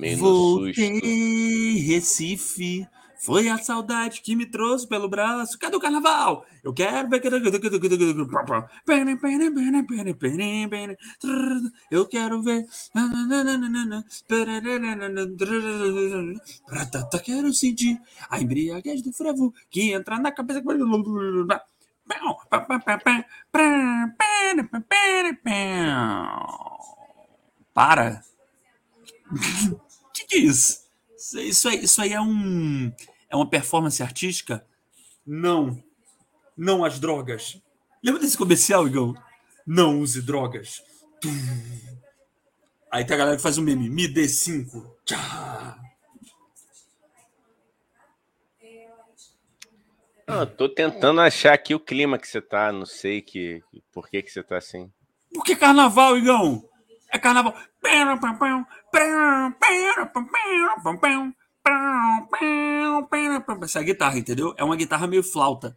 Meio Voltei, Recife. Foi a saudade que me trouxe pelo braço. Cadê o carnaval? Eu quero ver. Eu quero ver. Quero sentir a embriaguez do frevo que entra na cabeça. Para. Que, é isso? Isso aí, isso aí é um é uma performance artística? Não. Não as drogas. Lembra desse comercial, Igão? Não use drogas. Aí tem a galera que faz um meme. Me dê cinco. Tchá. Não, tô tentando achar aqui o clima que você tá. Não sei que, por que, que você tá assim. Por que carnaval, Igão? É carnaval. Essa é a guitarra, entendeu? É uma guitarra meio flauta.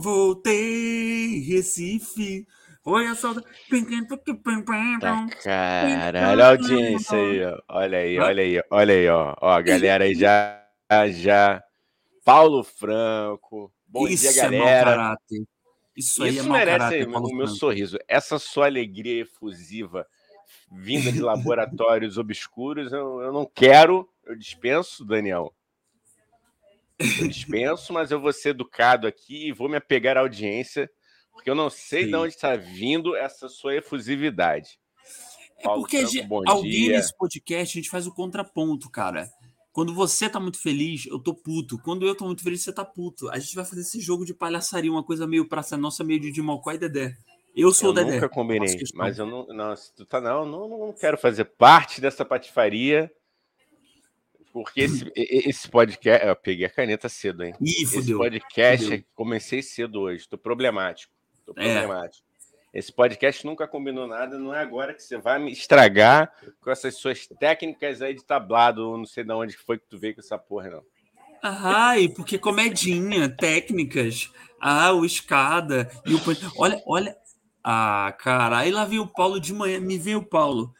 Voltei, Recife. Foi a saudade. Tá, caralho, a audiência aí, ó. Olha aí, olha aí, olha aí, ó. Ó, a galera aí já, já. Paulo Franco. Bom Isso dia, galera. É isso, aí Isso é merece caráter, o meu sorriso. Essa sua alegria efusiva vinda de laboratórios obscuros, eu, eu não quero, eu dispenso, Daniel. Eu dispenso, mas eu vou ser educado aqui e vou me apegar à audiência, porque eu não sei Sim. de onde está vindo essa sua efusividade. É porque Franco, alguém dia. nesse podcast a gente faz o contraponto, cara. Quando você tá muito feliz, eu tô puto. Quando eu tô muito feliz, você tá puto. A gente vai fazer esse jogo de palhaçaria, uma coisa meio praça nossa, meio de Dimocó e Dedé. Eu sou eu o Dedé. nunca combinei, mas eu não, não, tu tá, não, não, não quero fazer parte dessa patifaria. Porque esse, esse podcast. Eu peguei a caneta cedo, hein? Ih, fudeu. Esse podcast, fudeu. comecei cedo hoje. Tô problemático. Tô é. problemático. É. Esse podcast nunca combinou nada, não é agora que você vai me estragar com essas suas técnicas aí de tablado, não sei de onde foi que tu veio com essa porra, não. Ai, porque comedinha, técnicas. Ah, o escada e o olha, olha. Ah, cara, aí lá vem o Paulo de manhã, me vem o Paulo.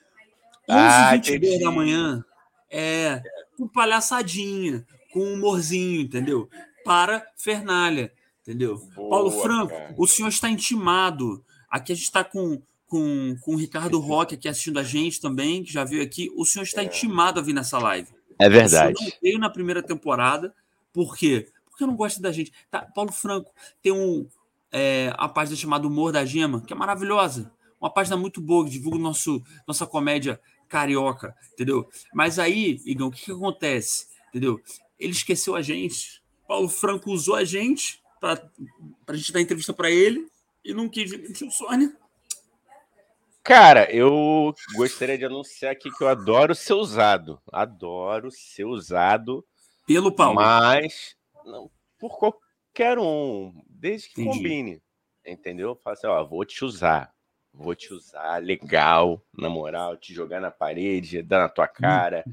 11 ah, 22 da manhã. É, com palhaçadinha, com humorzinho, entendeu? Para Fernalha, entendeu? Boa, Paulo Franco, cara. o senhor está intimado Aqui a gente está com, com, com o Ricardo Roque aqui assistindo a gente também, que já veio aqui. O senhor está é. intimado a vir nessa live. É verdade. O senhor não veio na primeira temporada. Por quê? Porque não gosto da gente. Tá, Paulo Franco tem um, é, a página chamada Humor da Gema, que é maravilhosa. Uma página muito boa, que divulga nosso, nossa comédia carioca, entendeu? Mas aí, Igão, o que, que acontece? Entendeu? Ele esqueceu a gente. Paulo Franco usou a gente para a gente dar entrevista para ele e não quis demitir o Sônia. Cara, eu gostaria de anunciar aqui que eu adoro ser usado. Adoro ser usado. Pelo Paulo. Mas não, por qualquer um. Desde que Entendi. combine. Entendeu? Fala assim, ó, vou te usar. Vou te usar legal, na moral, te jogar na parede, dar na tua cara.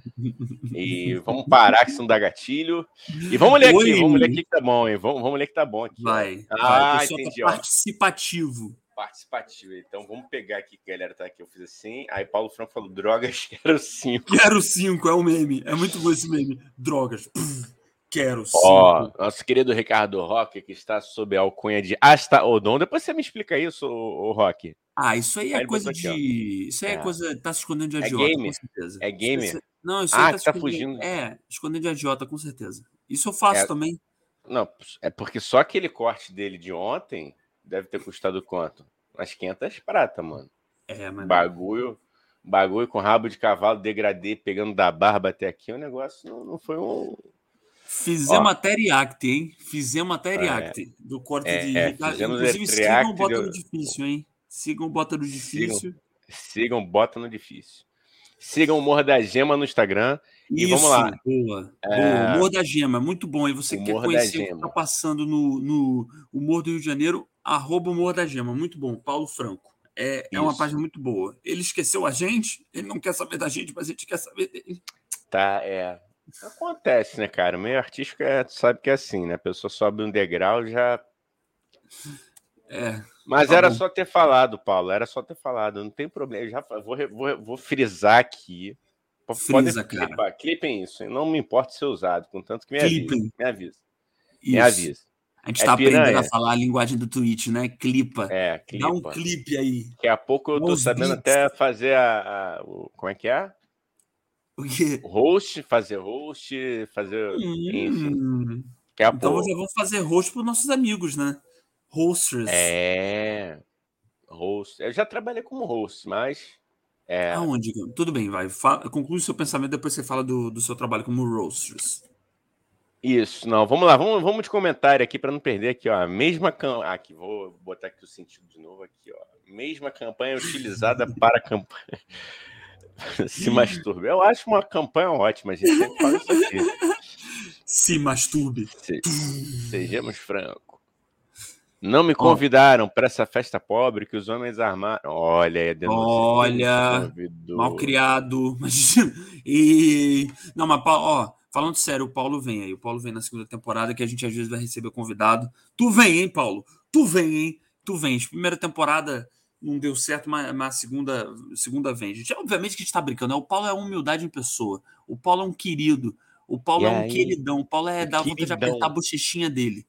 e vamos parar que isso não dá gatilho. E vamos ler aqui, Oi. vamos ler aqui que tá bom, hein? Vamos, vamos ler que tá bom aqui. Vai. Ah, vai. entendi. Tá participativo. Participativo. Então vamos pegar aqui galera tá aqui. Eu fiz assim. Aí Paulo Franco falou: drogas, quero cinco. Quero cinco, é o um meme. É muito bom esse meme. Drogas. Quero sim. Ó, nosso querido Ricardo Roque, que está sob a alcunha de Asta Odon. Depois você me explica isso, o Roque. Ah, isso aí é aí coisa de. Aqui, isso aí é, é, coisa. Tá se escondendo de é agiota, é game. com certeza. É gamer? Não, isso ah, aí tá, tá fugindo. É, escondendo de agiota, com certeza. Isso eu faço é... também. Não, é porque só aquele corte dele de ontem deve ter custado quanto? Umas 500 prata, mano. É, mano. Bagulho, bagulho com rabo de cavalo, degradê, pegando da barba até aqui, o negócio não, não foi um. Fizemos até react, hein? Fizemos até react é, do corte é, de. É, Inclusive, sigam bota no difícil, hein? Sigam Bota no Difícil. Sigam, sigam Bota no Difícil. Sigam o Morro da Gema no Instagram. E Isso, vamos lá. Boa, é... boa. Morro da Gema, muito bom. E você o quer Morro conhecer o que está passando no, no o Morro do Rio de Janeiro, arroba o Morro da Gema. Muito bom. Paulo Franco. É, é uma página muito boa. Ele esqueceu a gente, ele não quer saber da gente, mas a gente quer saber dele. Tá, é. Acontece, né, cara? O meio artístico é, tu sabe que é assim, né? A pessoa sobe um degrau já. É, Mas tá era bom. só ter falado, Paulo. Era só ter falado. Não tem problema. Eu já vou, vou, vou frisar aqui. Frisa, Podem clipar. Clipem isso. Não me importa ser usado, contanto que me avisa. Me avisa. Me avisa. A gente é tá aprendendo a falar a linguagem do Twitch, né? Clipa. É, clipa. Dá um clipe aí. Daqui a pouco eu tô sabendo até fazer a, a, o, Como é que é? O quê? Host, fazer host, fazer. Hum. então pouco. já vamos fazer host para nossos amigos, né? Hosters. É. Host. Eu já trabalhei como host, mas. É... Aonde? Tudo bem, vai. Fala, conclui o seu pensamento, depois você fala do, do seu trabalho como roasters. Isso, não, vamos lá, vamos, vamos de comentário aqui para não perder aqui, ó. A mesma campanha. Aqui, vou botar aqui o sentido de novo aqui, ó. Mesma campanha utilizada para campanha. Se masturbe. Eu acho uma campanha ótima, a gente sempre fala isso aqui. Se masturbe. Se, sejamos francos. Não me convidaram para essa festa pobre que os homens armaram. Olha, é Olha, mal criado. e não, mas ó, falando sério, o Paulo vem aí. O Paulo vem na segunda temporada que a gente às vezes vai receber convidado. Tu vem, hein, Paulo? Tu vem, hein? Tu vens. Primeira temporada não deu certo, mas, mas segunda, segunda vem. Gente, obviamente que a gente tá brincando. Né? O Paulo é humildade em pessoa. O Paulo é um querido. O Paulo e é um queridão. O Paulo é da vontade de apertar a bochechinha dele.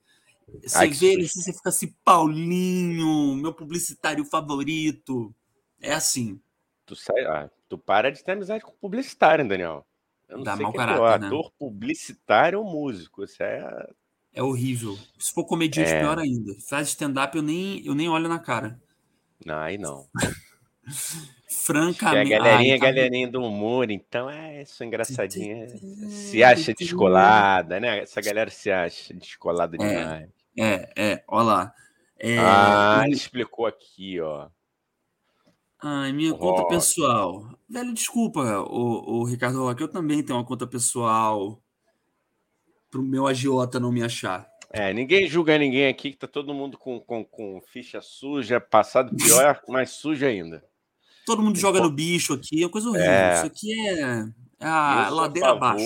Você Ai, vê ele assim, você fica assim, Paulinho, meu publicitário favorito. É assim. Tu, sai, ah, tu para de ter amizade com publicitário, Daniel. Eu não Dá sei mau é caráter, é, né? ator publicitário ou músico. Isso é. É horrível. Se for comediante, é... pior ainda. Faz stand-up, eu nem, eu nem olho na cara. Não, aí não. Francamente. a galerinha, Ai, tá... galerinha do humor, então é isso, engraçadinha. Se acha descolada, né? Essa galera se acha descolada é. demais. É, é, olha lá. É, ah, ele explicou aqui, ó. Ai, minha oh. conta pessoal. Velho, desculpa, o, o Ricardo Roque, eu também tenho uma conta pessoal pro meu agiota não me achar. É, ninguém julga ninguém aqui, que tá todo mundo com, com, com ficha suja, passado pior, mais suja ainda. Todo mundo joga no bicho aqui, é coisa horrível. É. Isso aqui é, é a ladeira abaixo.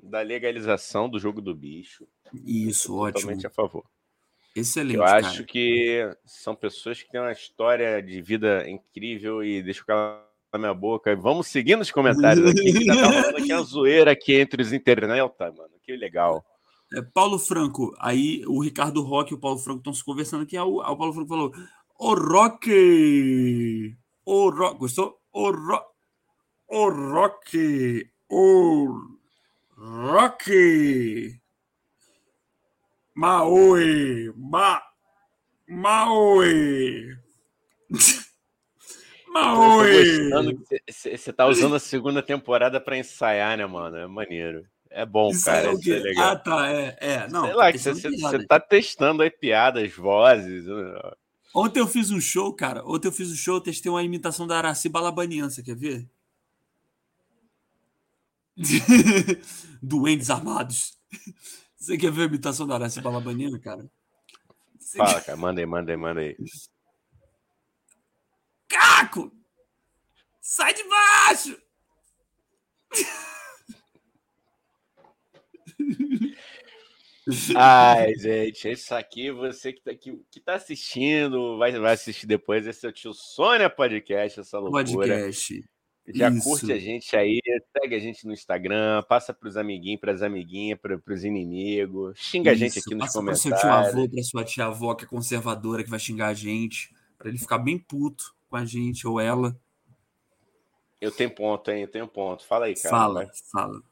da legalização do jogo do bicho. Isso, ótimo. Totalmente a favor. Excelente. Eu acho cara. que são pessoas que têm uma história de vida incrível e deixa o cara na minha boca. Vamos seguir nos comentários aqui. Que tá falando aqui a zoeira aqui entre os internautas, mano. Que legal. É, Paulo Franco, aí o Ricardo Roque e o Paulo Franco estão se conversando aqui. Aí o, aí o Paulo Franco falou: Ô Roque! Ô Roque! Gostou? Ô Roque! Ô Roque! Ô Roque! Maui! Ma... Maui! Maui! Você tá usando a segunda temporada para ensaiar, né, mano? É maneiro. É bom, isso cara. É isso é legal. Ah, tá. É, é. Não, Sei lá, você tá testando aí piadas, vozes. Né? Ontem eu fiz um show, cara. Ontem eu fiz um show, testei uma imitação da Araci Balabanian. Você quer ver? Duendes armados. Você quer ver a imitação da Araci Balabanina, cara? Você Fala, quer... cara. Manda aí, manda aí, manda aí. Caco! Sai de baixo! Ai, gente, isso aqui, você que tá, que, que tá assistindo, vai, vai assistir depois. Esse é o tio Sônia Podcast, essa loucura. Podcast. Já Isso. curte a gente aí, segue a gente no Instagram, passa para os amiguinhos, para as amiguinhas, para os inimigos, xinga Isso, a gente aqui nos comentários. Passa para seu tio avô, para sua tia avó que é conservadora, que vai xingar a gente, para ele ficar bem puto com a gente ou ela. Eu tenho ponto, hein? Eu tenho ponto. Fala aí, cara. Fala, vai. fala.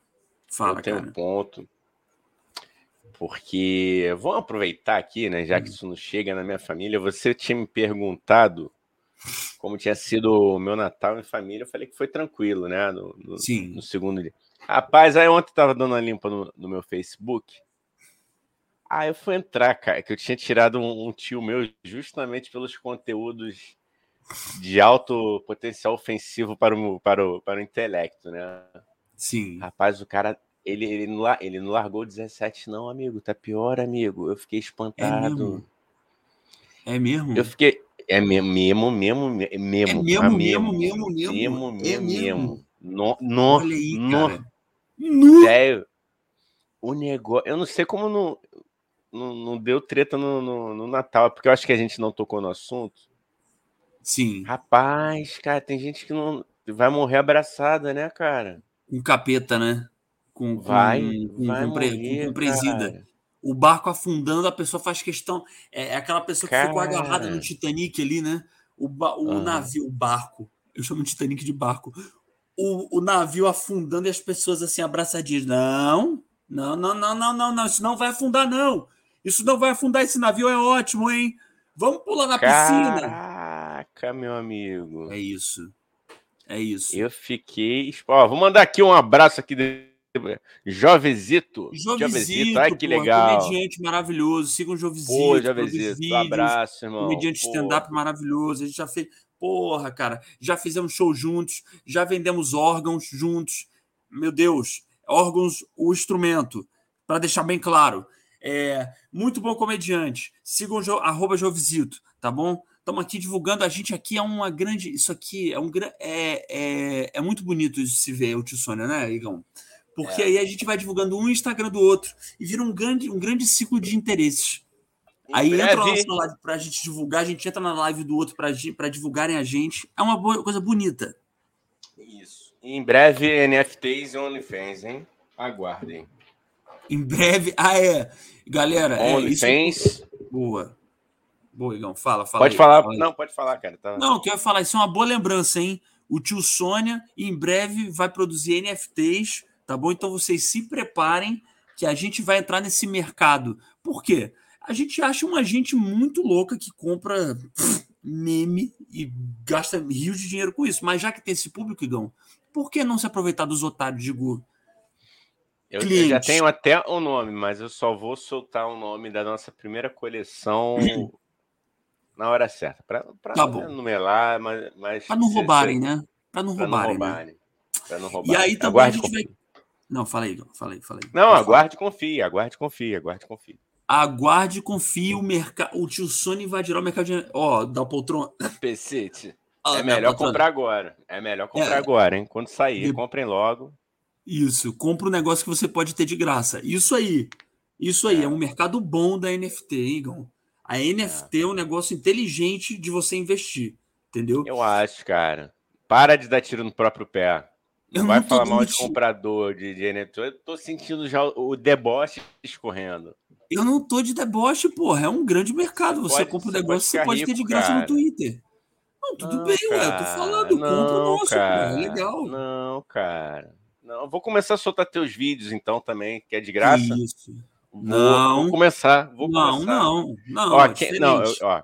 Fala, Eu tenho cara. ponto. Porque vamos aproveitar aqui, né? Já que hum. isso não chega na minha família, você tinha me perguntado como tinha sido o meu Natal em família, eu falei que foi tranquilo, né? No, no, Sim. no segundo dia. Rapaz, aí ontem tava dando uma limpa no, no, meu Facebook. Aí eu fui entrar, cara, que eu tinha tirado um, um tio meu justamente pelos conteúdos de alto potencial ofensivo para o, para o, para o intelecto, né? Sim. Rapaz, o cara, ele, ele, não, ele não largou 17, não, amigo. Tá pior, amigo. Eu fiquei espantado. É mesmo? É mesmo? Eu fiquei, é mesmo, mesmo, mesmo, mesmo. É mesmo, mesmo, mesmo, mesmo, mesmo, mesmo. No, no, Olha aí, no, cara. No. Sério, o negócio, eu não sei como não, não, não deu treta no, no, no, Natal, é porque eu acho que a gente não tocou no assunto. Sim. Rapaz, cara, tem gente que não vai morrer abraçada, né, cara? Com capeta, né? Com, vai, com, vai com, morrer, com presida. Cara. O barco afundando, a pessoa faz questão. É, é aquela pessoa que ficou agarrada no Titanic ali, né? O, o uhum. navio, o barco. Eu chamo de Titanic de barco. O, o navio afundando e as pessoas assim abraçadinhas. Não, não, não, não, não, não, não. Isso não vai afundar, não. Isso não vai afundar. Esse navio é ótimo, hein? Vamos pular na Caraca, piscina. Caraca, meu amigo. É isso. É isso. Eu fiquei. Ó, vou mandar aqui um abraço aqui de Jovesito. Jovesito, ai que porra, legal. Comediante maravilhoso. Sigam o Jovesito. Pô, Jovesito, um abraço, irmão. Comediante stand-up maravilhoso. A gente já fez. Porra, cara, já fizemos show juntos, já vendemos órgãos juntos. Meu Deus, órgãos, o instrumento, para deixar bem claro. É, muito bom comediante. Sigam o arroba Jovesito, tá bom? Estamos aqui divulgando. A gente aqui é uma grande. Isso aqui é um é, é, é muito bonito de se ver, o Tio Sônia, né, Igão? Porque é. aí a gente vai divulgando um Instagram do outro e vira um grande, um grande ciclo de interesses. Em aí breve... entra na nossa live para a gente divulgar, a gente entra na live do outro para divulgarem a gente. É uma boa, coisa bonita. Isso. Em breve, NFTs e OnlyFans, hein? Aguardem. Em breve. Ah, é. Galera, é OnlyFans. É Boa. Boa, Igão. Fala, fala. Pode aí, falar. Fala não, pode falar, cara. Tá... Não, quero falar. Isso é uma boa lembrança, hein? O tio Sônia, em breve, vai produzir NFTs, tá bom? Então vocês se preparem que a gente vai entrar nesse mercado. Por quê? A gente acha uma gente muito louca que compra meme e gasta rios de dinheiro com isso. Mas já que tem esse público, Igão, por que não se aproveitar dos otários de Gu? Eu, eu, já tenho até o um nome, mas eu só vou soltar o nome da nossa primeira coleção na hora certa. Para tá numerar, mas. mas para não roubarem, né? Para não, roubarem, né? Para não roubarem. E aí também aguarde a gente vai. Não, falei, falei, falei. Não, aguarde e confie, aguarde e confie, aguarde e confie. Aguarde e confie o mercado. O tio Sony invadirá o mercado de. Ó, oh, da poltrona. Pecete. é melhor comprar agora. É melhor comprar é. agora, hein? Quando sair, de... comprem logo. Isso, compra um negócio que você pode ter de graça. Isso aí. Isso aí, é, é um mercado bom da NFT, hein, Igor? A NFT é. é um negócio inteligente de você investir, entendeu? Eu acho, cara. Para de dar tiro no próprio pé. Não, não vai falar mal de comprador de, de NFT. Eu tô sentindo já o deboche escorrendo. Eu não tô de deboche, porra. É um grande mercado. Você, você compra um negócio você pode rico, ter de graça cara. no Twitter. Não, tudo não, bem, cara. ué. Eu tô falando, não, compra o nosso, cara. Pô, é legal. Não, cara. Não, vou começar a soltar teus vídeos então também, que é de graça. Isso. Vou, não. Vou começar. Vou não, começar. não, não. Ó, quem, não, eu, ó,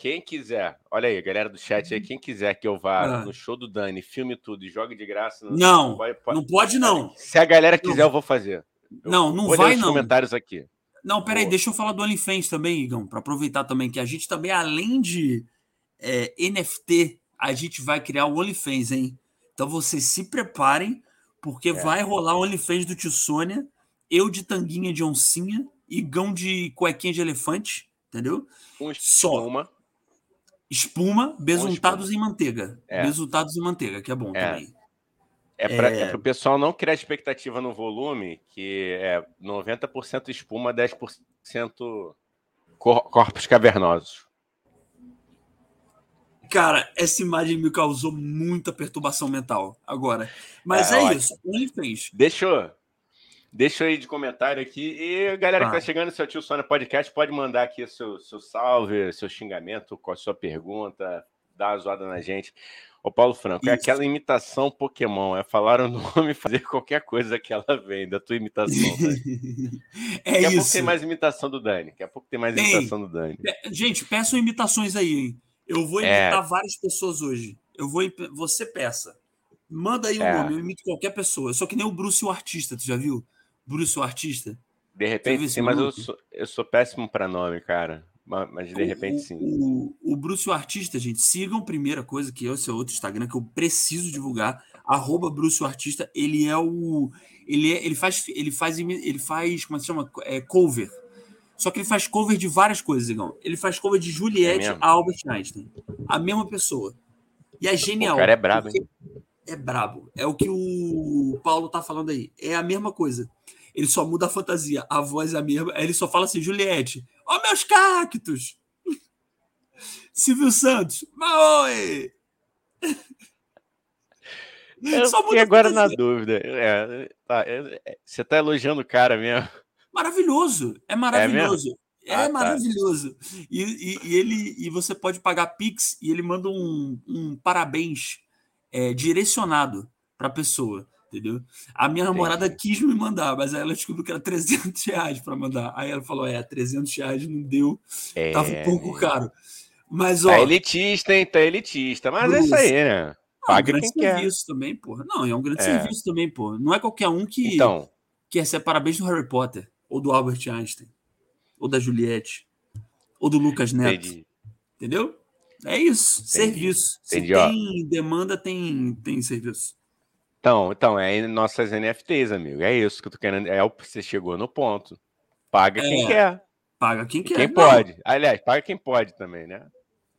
quem quiser, olha aí, galera do chat aí, quem quiser que eu vá ah. no show do Dani, filme tudo e jogue de graça. Não, não pode, pode, não pode não. Se a galera quiser, não. eu vou fazer. Eu não, não vai não. comentários aqui. Não, peraí, deixa eu falar do OnlyFans também, Igão, para aproveitar também que a gente também, além de é, NFT, a gente vai criar o OnlyFans, hein? Então vocês se preparem, porque é. vai rolar o OnlyFans do Tio Sônia, eu de tanguinha de oncinha e gão de cuequinha de elefante, entendeu? Espuma. Só. Espuma, besuntados em manteiga. É. Besuntados em manteiga, que é bom é. também. É para é... é o pessoal não criar expectativa no volume, que é 90% espuma, 10% cor corpos cavernosos. Cara, essa imagem me causou muita perturbação mental agora. Mas é, é isso, OnlyFans. Deixa eu, Deixa aí de comentário aqui. E galera que tá chegando, seu tio Sônia Podcast, pode mandar aqui seu, seu salve, seu xingamento, com a sua pergunta, dar uma zoada na gente. Ô, Paulo Franco, é Isso. é aquela imitação Pokémon, é falar o nome e fazer qualquer coisa que ela vem da tua imitação. é Daqui a pouco tem mais imitação do Dani. Daqui a pouco tem mais tem. imitação do Dani. Gente, peçam imitações aí, hein? Eu vou é. imitar é. várias pessoas hoje. Eu vou. Você peça. Manda aí o é. nome, eu imito qualquer pessoa. Só que nem o Bruce, o artista, tu já viu? Bruce, o artista? De repente, sim, mas eu sou, eu sou péssimo para nome, cara. Mas de repente, o, sim. O, o, Bruce, o artista, gente, sigam primeira coisa, que é o seu outro Instagram, que eu preciso divulgar. Arroba Bruce, o artista. Ele é o. Ele, é, ele faz. Ele faz. Ele faz. Como é se chama? É, cover. Só que ele faz cover de várias coisas, Igão. Ele faz cover de Juliette é a Albert Einstein. A mesma pessoa. E é genial. O cara é brabo, hein? É brabo. É o que o Paulo tá falando aí. É a mesma coisa ele só muda a fantasia, a voz é a mesma, aí ele só fala assim, Juliette, ó oh, meus cactos! Silvio Santos, Maoi! Eu só fiquei agora na dúvida. É, tá, é, você tá elogiando o cara mesmo. Maravilhoso, é, é maravilhoso. É, ah, maravilhoso. Tá. E, e, e, ele e você pode pagar Pix e ele manda um, um parabéns é, direcionado para a pessoa, entendeu? A minha namorada quis me mandar, mas aí ela descobriu que era 300 reais para mandar. Aí ela falou: é, 300 reais não deu, é... tava um pouco caro. Mas, ó. Tá elitista, hein? Tá elitista. Mas é isso aí, né? Paga é um grande serviço quer. também, porra. Não, é um grande é. serviço também, porra. Não é qualquer um que então, quer ser parabéns do Harry Potter, ou do Albert Einstein, ou da Juliette, ou do Lucas Neto. Entendi. Entendeu? É isso, Entendi. serviço. Entendi, Se tem ó. demanda, tem, tem serviço. Então, então, é nossas NFTs, amigo. É isso que eu tô querendo. É o você chegou no ponto. Paga é, quem quer. Paga quem quer. Quem Não. pode. Aliás, paga quem pode também, né?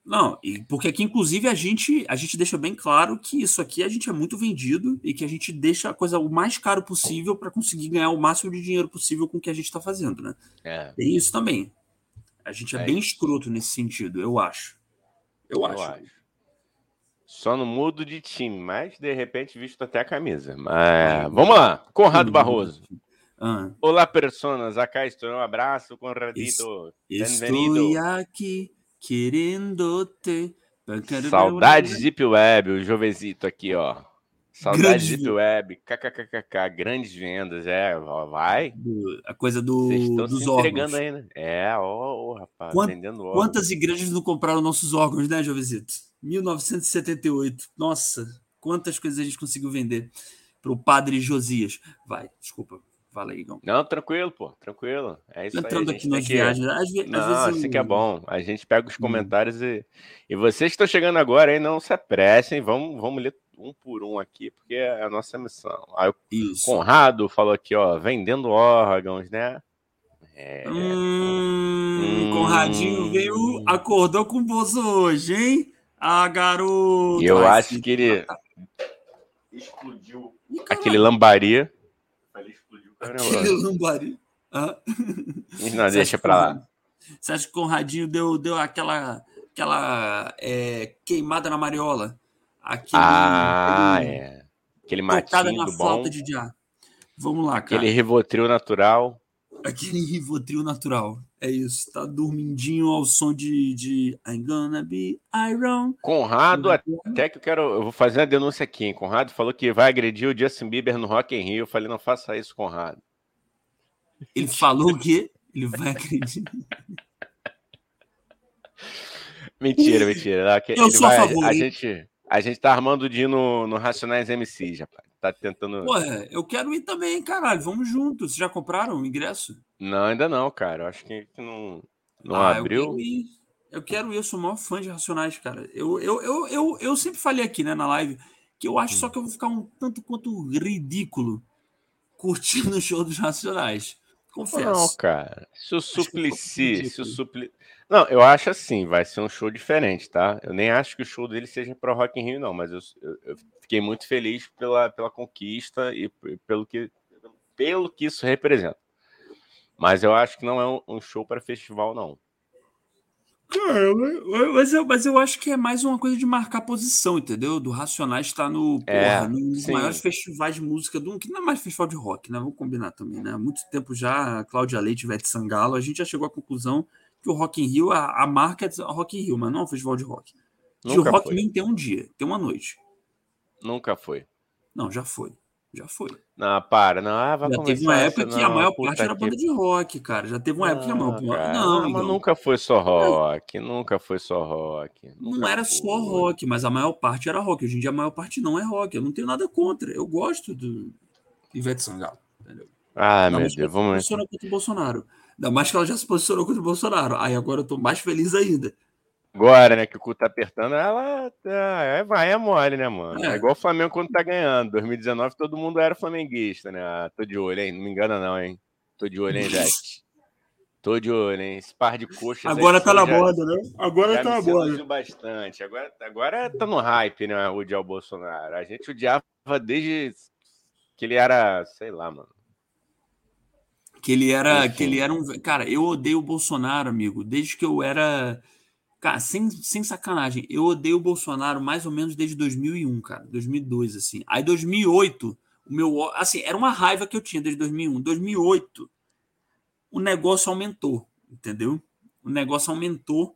Não, e porque aqui, inclusive, a gente, a gente deixa bem claro que isso aqui a gente é muito vendido e que a gente deixa a coisa o mais caro possível para conseguir ganhar o máximo de dinheiro possível com o que a gente está fazendo, né? É. Tem isso também. A gente é, é bem escroto nesse sentido, eu acho. Eu, eu acho. acho. Só no mudo de time, mas de repente visto até a camisa. Mas, vamos lá, Conrado Barroso. Ah. Olá, personas. Acá estou. Um abraço, Conradito. Estou aqui querendo-te. Saudades Deep Web, o Jovesito aqui, ó. Saudades Deep Web, kkkk, grandes vendas, é, vai. A coisa do, Vocês estão dos se entregando aí, né? É, ó, rapaz, Quant, vendendo órgãos. Quantas igrejas não compraram nossos órgãos, né, Jovesito? 1978. Nossa, quantas coisas a gente conseguiu vender para o padre Josias. Vai, desculpa, Fala aí, Igão. Não, tranquilo, pô, tranquilo. É isso Entrando aí. aqui nas que... viagens. Às, não, às vezes assim eu... que é bom. A gente pega os hum. comentários hum. e, e vocês que estão chegando agora aí, não se apressem, vamos, vamos ler um por um aqui, porque é a nossa missão. Aí o isso. Conrado falou aqui, ó, vendendo órgãos, né? É. Hum, hum. Conradinho veio, acordou com o bolso hoje, hein? Ah, garoto. E eu acho que ele explodiu aquele lambaria. Aquele lambari. Ah. Não, deixa para lá. Você acha que o Conradinho deu, deu aquela, aquela é, queimada na mariola? Aquele, ah, aquele, é. Aquele matinho na do bom. de. Vamos lá, cara. Aquele Rivotril natural. Aquele Rivotril natural. É isso. Tá dormindinho ao som de, de I'm gonna be Iron. Conrado, até que eu quero. Eu vou fazer uma denúncia aqui, hein? Conrado falou que vai agredir o Justin Bieber no Rock in Rio. Eu falei, não faça isso, Conrado. Ele falou que ele vai agredir. mentira, mentira. Eu ele sou vai, a favor. A gente, a gente tá armando o dia no, no Racionais MC, já, Tá tentando. Pô, eu quero ir também, caralho. Vamos juntos. Vocês já compraram o ingresso? Não, ainda não, cara. Eu acho que não, não ah, abriu. Eu quero, ir. eu quero ir, eu sou o maior fã de Racionais, cara. Eu, eu, eu, eu, eu sempre falei aqui, né, na live, que eu acho hum. só que eu vou ficar um tanto quanto ridículo curtindo o show dos Racionais. Confesso. Não, cara. Se o Suplicy, se o Supli... Não, eu acho assim, vai ser um show diferente, tá? Eu nem acho que o show dele seja pro Rock in Rio, não, mas eu, eu, eu fiquei muito feliz pela, pela conquista e pelo que, pelo que isso representa. Mas eu acho que não é um, um show para festival, não. Cara, mas eu, mas eu acho que é mais uma coisa de marcar posição, entendeu? Do Racionais estar no, é, porra, num dos maiores festivais de música do que não é mais festival de rock, né? Vamos combinar também, né? Há muito tempo já, Cláudia Leite, Ivete Sangalo, a gente já chegou à conclusão que o Rock in Rio, a, a marca é Rock in Rio, mas não é um festival de rock. Nunca que o Rock foi. tem um dia, tem uma noite. Nunca foi. Não, já foi. Já foi. Não, para, não. Ah, vai já teve uma época que a maior parte era banda de rock, cara. Já teve uma época que a maior parte. Não, mas nunca foi só rock. Nunca foi só rock. Não era foi. só rock, mas a maior parte era rock. Hoje em dia a maior parte não é rock. Eu não tenho nada contra. Eu gosto do Ivete Sangalo. Entendeu? Ah, meu Deus, vamos. Ela se posicionou contra o Bolsonaro. Ainda mais que ela já se posicionou contra o Bolsonaro. Aí agora eu tô mais feliz ainda. Agora, né, que o cu tá apertando, ela tá, vai, é mole, né, mano? É. é. igual o Flamengo quando tá ganhando. 2019 todo mundo era flamenguista, né? Ah, tô de olho, hein? Não me engana, não, hein? Tô de olho, hein, gente? Tô de olho, hein? Esse par de coxas. Agora tá na já, moda, né? Agora tá na moda. bastante. Agora, agora tá no hype, né? O odiar o Bolsonaro. A gente odiava desde que ele era, sei lá, mano. Que ele era, que ele era um. Cara, eu odeio o Bolsonaro, amigo, desde que eu era. Cara, sem, sem sacanagem, eu odeio o Bolsonaro mais ou menos desde 2001, cara, 2002, assim. Aí 2008, o meu. Assim, era uma raiva que eu tinha desde 2001. 2008, o negócio aumentou, entendeu? O negócio aumentou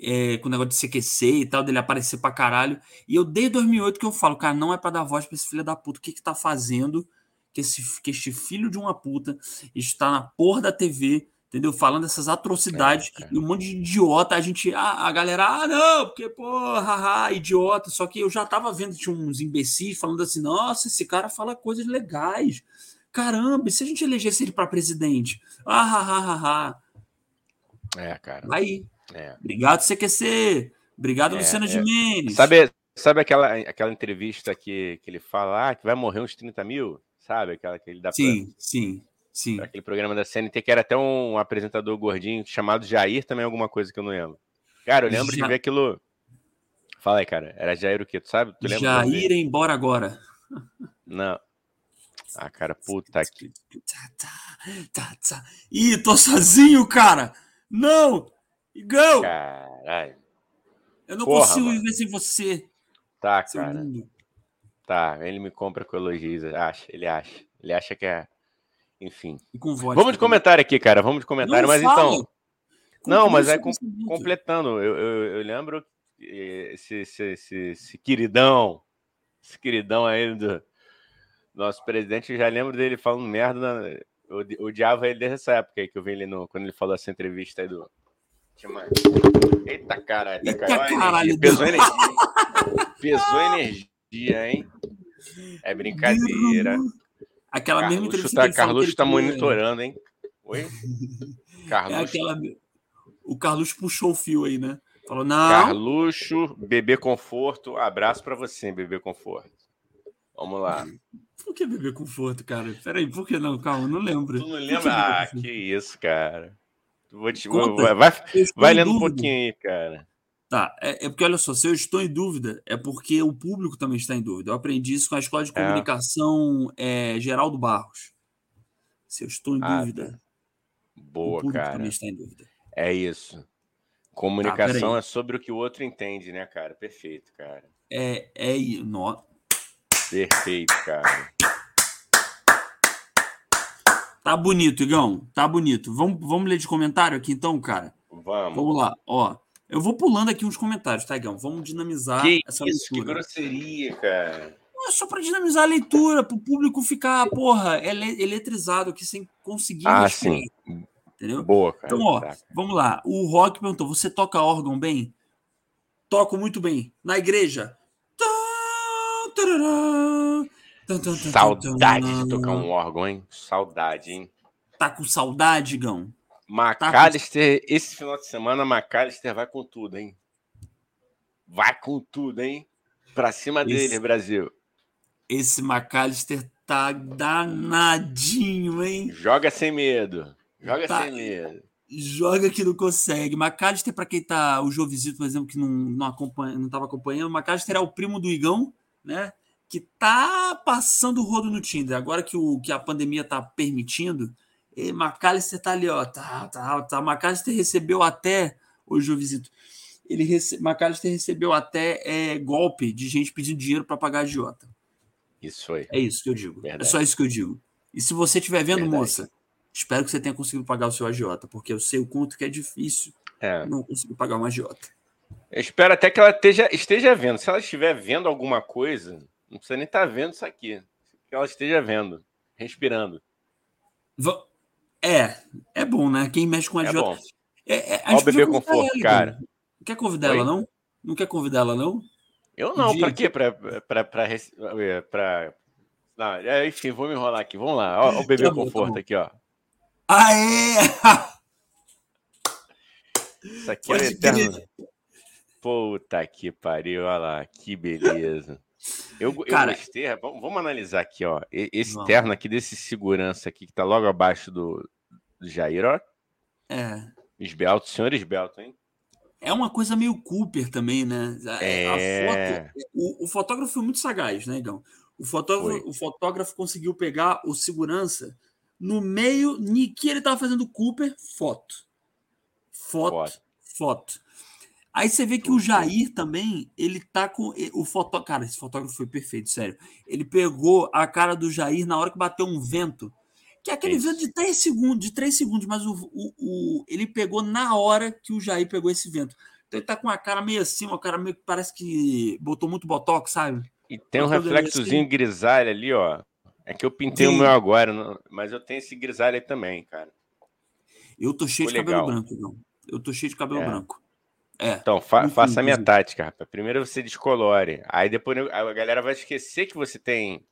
é, com o negócio de CQC e tal, dele aparecer pra caralho. E eu, desde 2008, que eu falo, cara, não é pra dar voz pra esse filho da puta. O que que tá fazendo que, esse, que este filho de uma puta está na porra da TV, entendeu? Falando essas atrocidades é, e um monte de idiota. A gente, a, a galera, ah, não, porque, porra, haha, idiota. Só que eu já tava vendo, tinha uns imbecis falando assim, nossa, esse cara fala coisas legais. Caramba, e se a gente elegesse ele para presidente? Ah, ha, ha, ha, ha. É, cara. Aí. É. Obrigado, CQC. Obrigado, é, Luciano é. Mendes. Sabe, sabe aquela, aquela entrevista que, que ele fala ah, que vai morrer uns 30 mil? Sabe? Aquela que ele dá Sim, pra... sim, sim. Aquele programa da CNT que era até um apresentador gordinho chamado Jair, também alguma coisa que eu não lembro. Cara, eu lembro Já... de ver aquilo. Fala aí, cara. Era Jair o quê? Tu sabe? Tu lembra Jair embora agora. Não. Ah, cara, puta que. Ih, tô sozinho, cara! Não! Igão! Caralho. Eu não Porra, consigo mano. viver sem você. Tá, cara. Mundo. Tá, ele me compra com elogios, acha, ele acha. Ele acha que é. Enfim. Vamos de comentário aqui, cara. Vamos de comentário, não, mas fala. então. Não, mas é com, completando. Eu, eu, eu, lembro esse, esse, esse, esse, queridão, esse queridão aí do nosso presidente, eu já lembro dele falando merda. Na, eu odiava ele desde essa época aí que eu vi ele no, quando ele falou essa entrevista aí do. Eita caralho, Eita caralho. Pesou energia. Pesou energia hein? É brincadeira. Aquela Carluxo mesma entrevista. Tá, Carluxo está monitorando, hein? Oi? Carluxo. É aquela... O Carluxo puxou o fio aí, né? Falou, não. Carluxo, bebê conforto. Abraço para você, bebê conforto. Vamos lá. Por que bebê conforto, cara? Peraí, por que não? Calma, não lembro. Tu não lembra? Ah, que isso, cara. Vou te... Conta, vai vai lendo um pouquinho aí, cara. Tá, é, é, porque olha só, se eu estou em dúvida, é porque o público também está em dúvida. Eu aprendi isso com a Escola de é. Comunicação é. Geraldo Barros. Se eu estou em ah, dúvida, tá. boa, o público cara. também está em dúvida. É isso. Comunicação tá, é sobre o que o outro entende, né, cara? Perfeito, cara. É, é, no... Perfeito, cara. Tá bonito, Igão. Tá bonito. Vamos, vamos ler de comentário aqui então, cara? Vamos. Vamos lá. Ó, eu vou pulando aqui uns comentários, tá, Gão? Vamos dinamizar que essa isso, leitura. Que grosseria, cara. é só para dinamizar a leitura, para o público ficar, porra, ele, eletrizado aqui sem conseguir. Ah, sim. Entendeu? Boa, cara. Então, ó, tá. vamos lá. O Rock perguntou: você toca órgão bem? Toco muito bem. Na igreja. Saudade de tocar um órgão, hein? Saudade, hein? Tá com saudade, Gão? McAllister, tá esse final de semana, McAllister vai com tudo, hein? Vai com tudo, hein? Pra cima esse, dele, Brasil. Esse McAllister tá danadinho, hein? Joga sem medo. Joga tá, sem medo. Joga que não consegue. McAllister, para quem tá. O Jovisito, por exemplo, que não, não, acompanha, não tava acompanhando, McAllister é o primo do Igão, né? Que tá passando o rodo no Tinder. Agora que, o, que a pandemia tá permitindo, e McAllister tá ali, ó. Tá, tá, tá. McAllister recebeu até. Hoje eu visito. Ele rece... McAllister recebeu até é, golpe de gente pedindo dinheiro para pagar a agiota. Isso aí. É isso que eu digo. Verdade. É só isso que eu digo. E se você estiver vendo, Verdade. moça, espero que você tenha conseguido pagar o seu agiota, porque eu sei o quanto que é difícil é. não conseguir pagar uma agiota. Eu espero até que ela esteja, esteja vendo. Se ela estiver vendo alguma coisa, não precisa nem estar tá vendo isso aqui. Que ela esteja vendo, respirando. Vamos é, é bom, né? Quem mexe com a é Bom. É, é, Olha o bebê conforto, ela, cara. Não quer convidar Oi? ela, não? Não quer convidar ela, não? Eu não, pra quê? Pra, pra, pra, pra, Não, é, enfim, vou me enrolar aqui. Vamos lá. Olha o bebê tá bom, conforto tá aqui, ó. Aê! Isso aqui é Pode é eterno. Puta que pariu, olha lá, que beleza. Eu, Cara, eu gostei, vamos, vamos, analisar aqui, ó. Esse terno aqui desse segurança aqui que tá logo abaixo do, do Jair, ó. É. Esbelto, senhor Esbelto, hein? É uma coisa meio Cooper também, né? É. Foto, o, o, fotógrafo foi muito sagaz, né, Igão? O fotógrafo, o fotógrafo conseguiu pegar o segurança No meio, Niki ele tava fazendo Cooper, foto. Foto, foto. foto. Aí você vê que o Jair também, ele tá com. O fotógrafo. Cara, esse fotógrafo foi perfeito, sério. Ele pegou a cara do Jair na hora que bateu um vento. Que é aquele Isso. vento de 3 segundos, de 3 segundos, mas o, o, o, ele pegou na hora que o Jair pegou esse vento. Então ele tá com a cara meio assim, uma cara meio que parece que botou muito botox, sabe? E tem um reflexozinho assim. grisalho ali, ó. É que eu pintei Sim. o meu agora, mas eu tenho esse grisalho aí também, cara. Eu tô cheio Ficou de legal. cabelo branco, não. Eu tô cheio de cabelo é. branco. É. Então, fa faça a minha tática, rapaz. Primeiro você descolore. Aí depois a galera vai esquecer que você tem,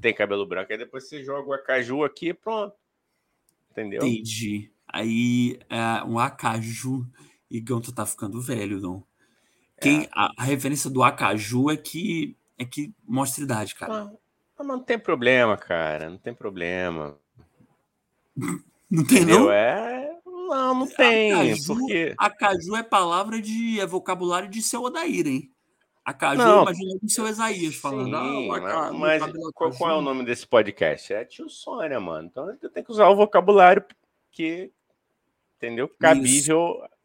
tem cabelo branco. Aí depois você joga o acaju aqui e pronto. Entendeu? Entendi. Aí, é, um acaju. Igão, tu tá ficando velho, Igão. Quem, é. a, a, referência do acaju é que, é que mostra idade, cara. Não, não tem problema, cara. Não tem problema. Não tem, Entendeu? não? É, não, não tem. Acaju, porque... acaju é palavra de. é vocabulário de seu Odair, hein? Acaju, não, imagina o seu Isaías falando. Sim, ah, mas, mas qual, qual, é o nome desse podcast? É tio Sônia, mano. Então eu tenho que usar o vocabulário que. Entendeu? Cabível. Isso.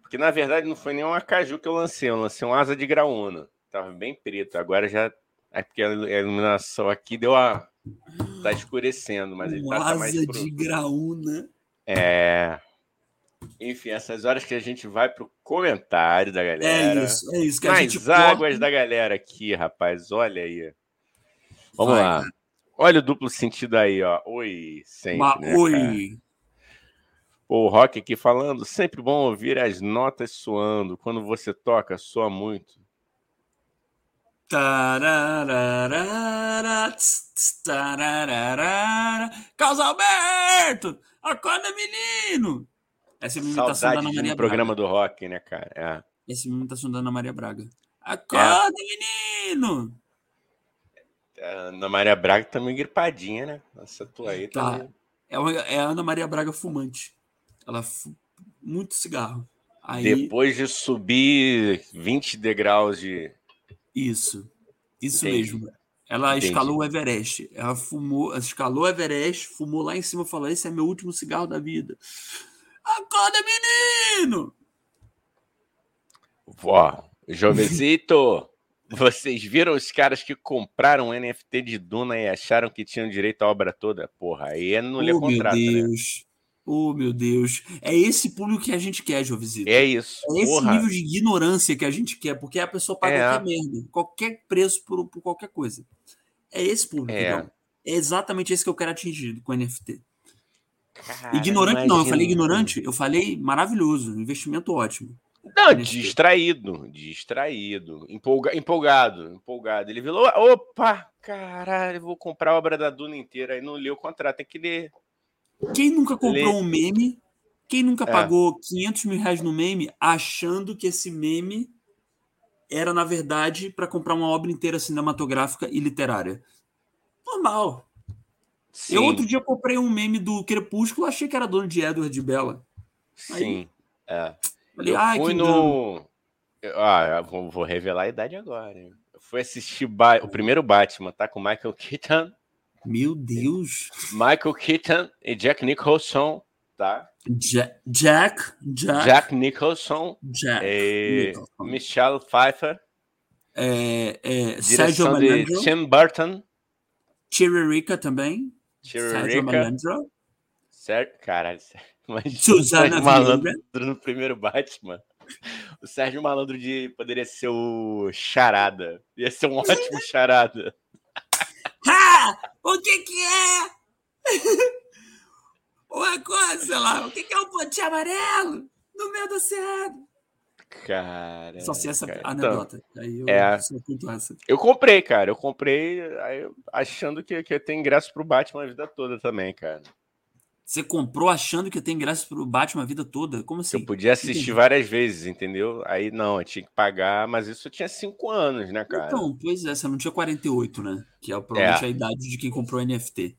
Porque na verdade não foi nem um acaju que eu lancei, eu lancei um asa de graúna. Tava bem preto. Agora já. É porque a iluminação aqui deu a. Tá escurecendo, mas um ele tá, tá mais. Asa de graúna. É. Enfim, essas horas que a gente vai pro comentário da galera. É isso, é isso. Que Mais a gente águas da galera aqui, rapaz. Olha aí. Vamos vai, lá. Olha o duplo sentido aí, ó. Oi, sempre. Uma, né, oi. O Rock aqui falando, sempre bom ouvir as notas soando. Quando você toca, soa muito. Carlos Alberto! Acorda, menino! Essa é imitação Saudade da Ana Maria Braga. programa do rock, né, cara? É. Essa é imitação da Ana Maria Braga. Acorda, é. menino! A Ana Maria Braga tá meio gripadinha, né? Essa tua aí tá. tá é, é a Ana Maria Braga fumante. Ela fu... muito cigarro. Aí... Depois de subir 20 degraus de. Isso. Isso Entendi. mesmo. Ela Entendi. escalou o Everest. Ela fumou, escalou o Everest, fumou lá em cima e falou: Esse é meu último cigarro da vida. Acorda, menino! Ó, Jovesito, vocês viram os caras que compraram um NFT de Duna e acharam que tinham direito à obra toda? Porra, aí é não lhe oh, contrato, meu né? Deus. Né? Oh, meu Deus. É esse público que a gente quer, Jovesito. É isso. É esse porra. nível de ignorância que a gente quer, porque a pessoa paga é. qualquer merda, qualquer preço por, por qualquer coisa. É esse público, é. Então. é exatamente esse que eu quero atingir com NFT. Cara, ignorante imagina. não, eu falei ignorante, eu falei maravilhoso, investimento ótimo. Não, distraído, distraído, empolga, empolgado, empolgado. Ele falou, opa, caralho, vou comprar a obra da Duna inteira. Aí não leu o contrato, tem que ler. Quem nunca comprou um meme, quem nunca é. pagou 500 mil reais no meme, achando que esse meme era, na verdade, para comprar uma obra inteira cinematográfica e literária. Normal. Sim. Eu outro dia comprei um meme do Crepúsculo, achei que era dono de Edward Bella. Sim. é. Falei, eu fui no. Ah, vou, vou, revelar a idade agora. Hein? Eu fui assistir ba... o primeiro Batman, tá? Com Michael Keaton. Meu Deus! Michael Keaton e Jack Nicholson, tá? Jack, Jack, Jack, Jack Nicholson, Jack e Nicholson. Michelle Pfeiffer, é, é, Sérgio Malandro, Tim Burton, Tiririca também, Sérgio Malandro, Sérgio, caralho, mas Suzana Malandro no primeiro Batman. O Sérgio Malandro de poderia ser o Charada. Ia ser um ótimo Charada. O que que é? Uma coisa, sei lá, o que que é um pontinho amarelo no meio do oceano? Cara. Só se essa cara. anedota. Então, aí eu, é, eu comprei, cara. Eu comprei achando que, que tenho ingresso pro Batman a vida toda também, cara. Você comprou achando que tem graça pro Batman a vida toda? Como assim? Eu podia assistir Entendi. várias vezes, entendeu? Aí não, eu tinha que pagar, mas isso eu tinha 5 anos, né, cara? Então, pois é, você não tinha 48, né? Que é provavelmente é. a idade de quem comprou NFT.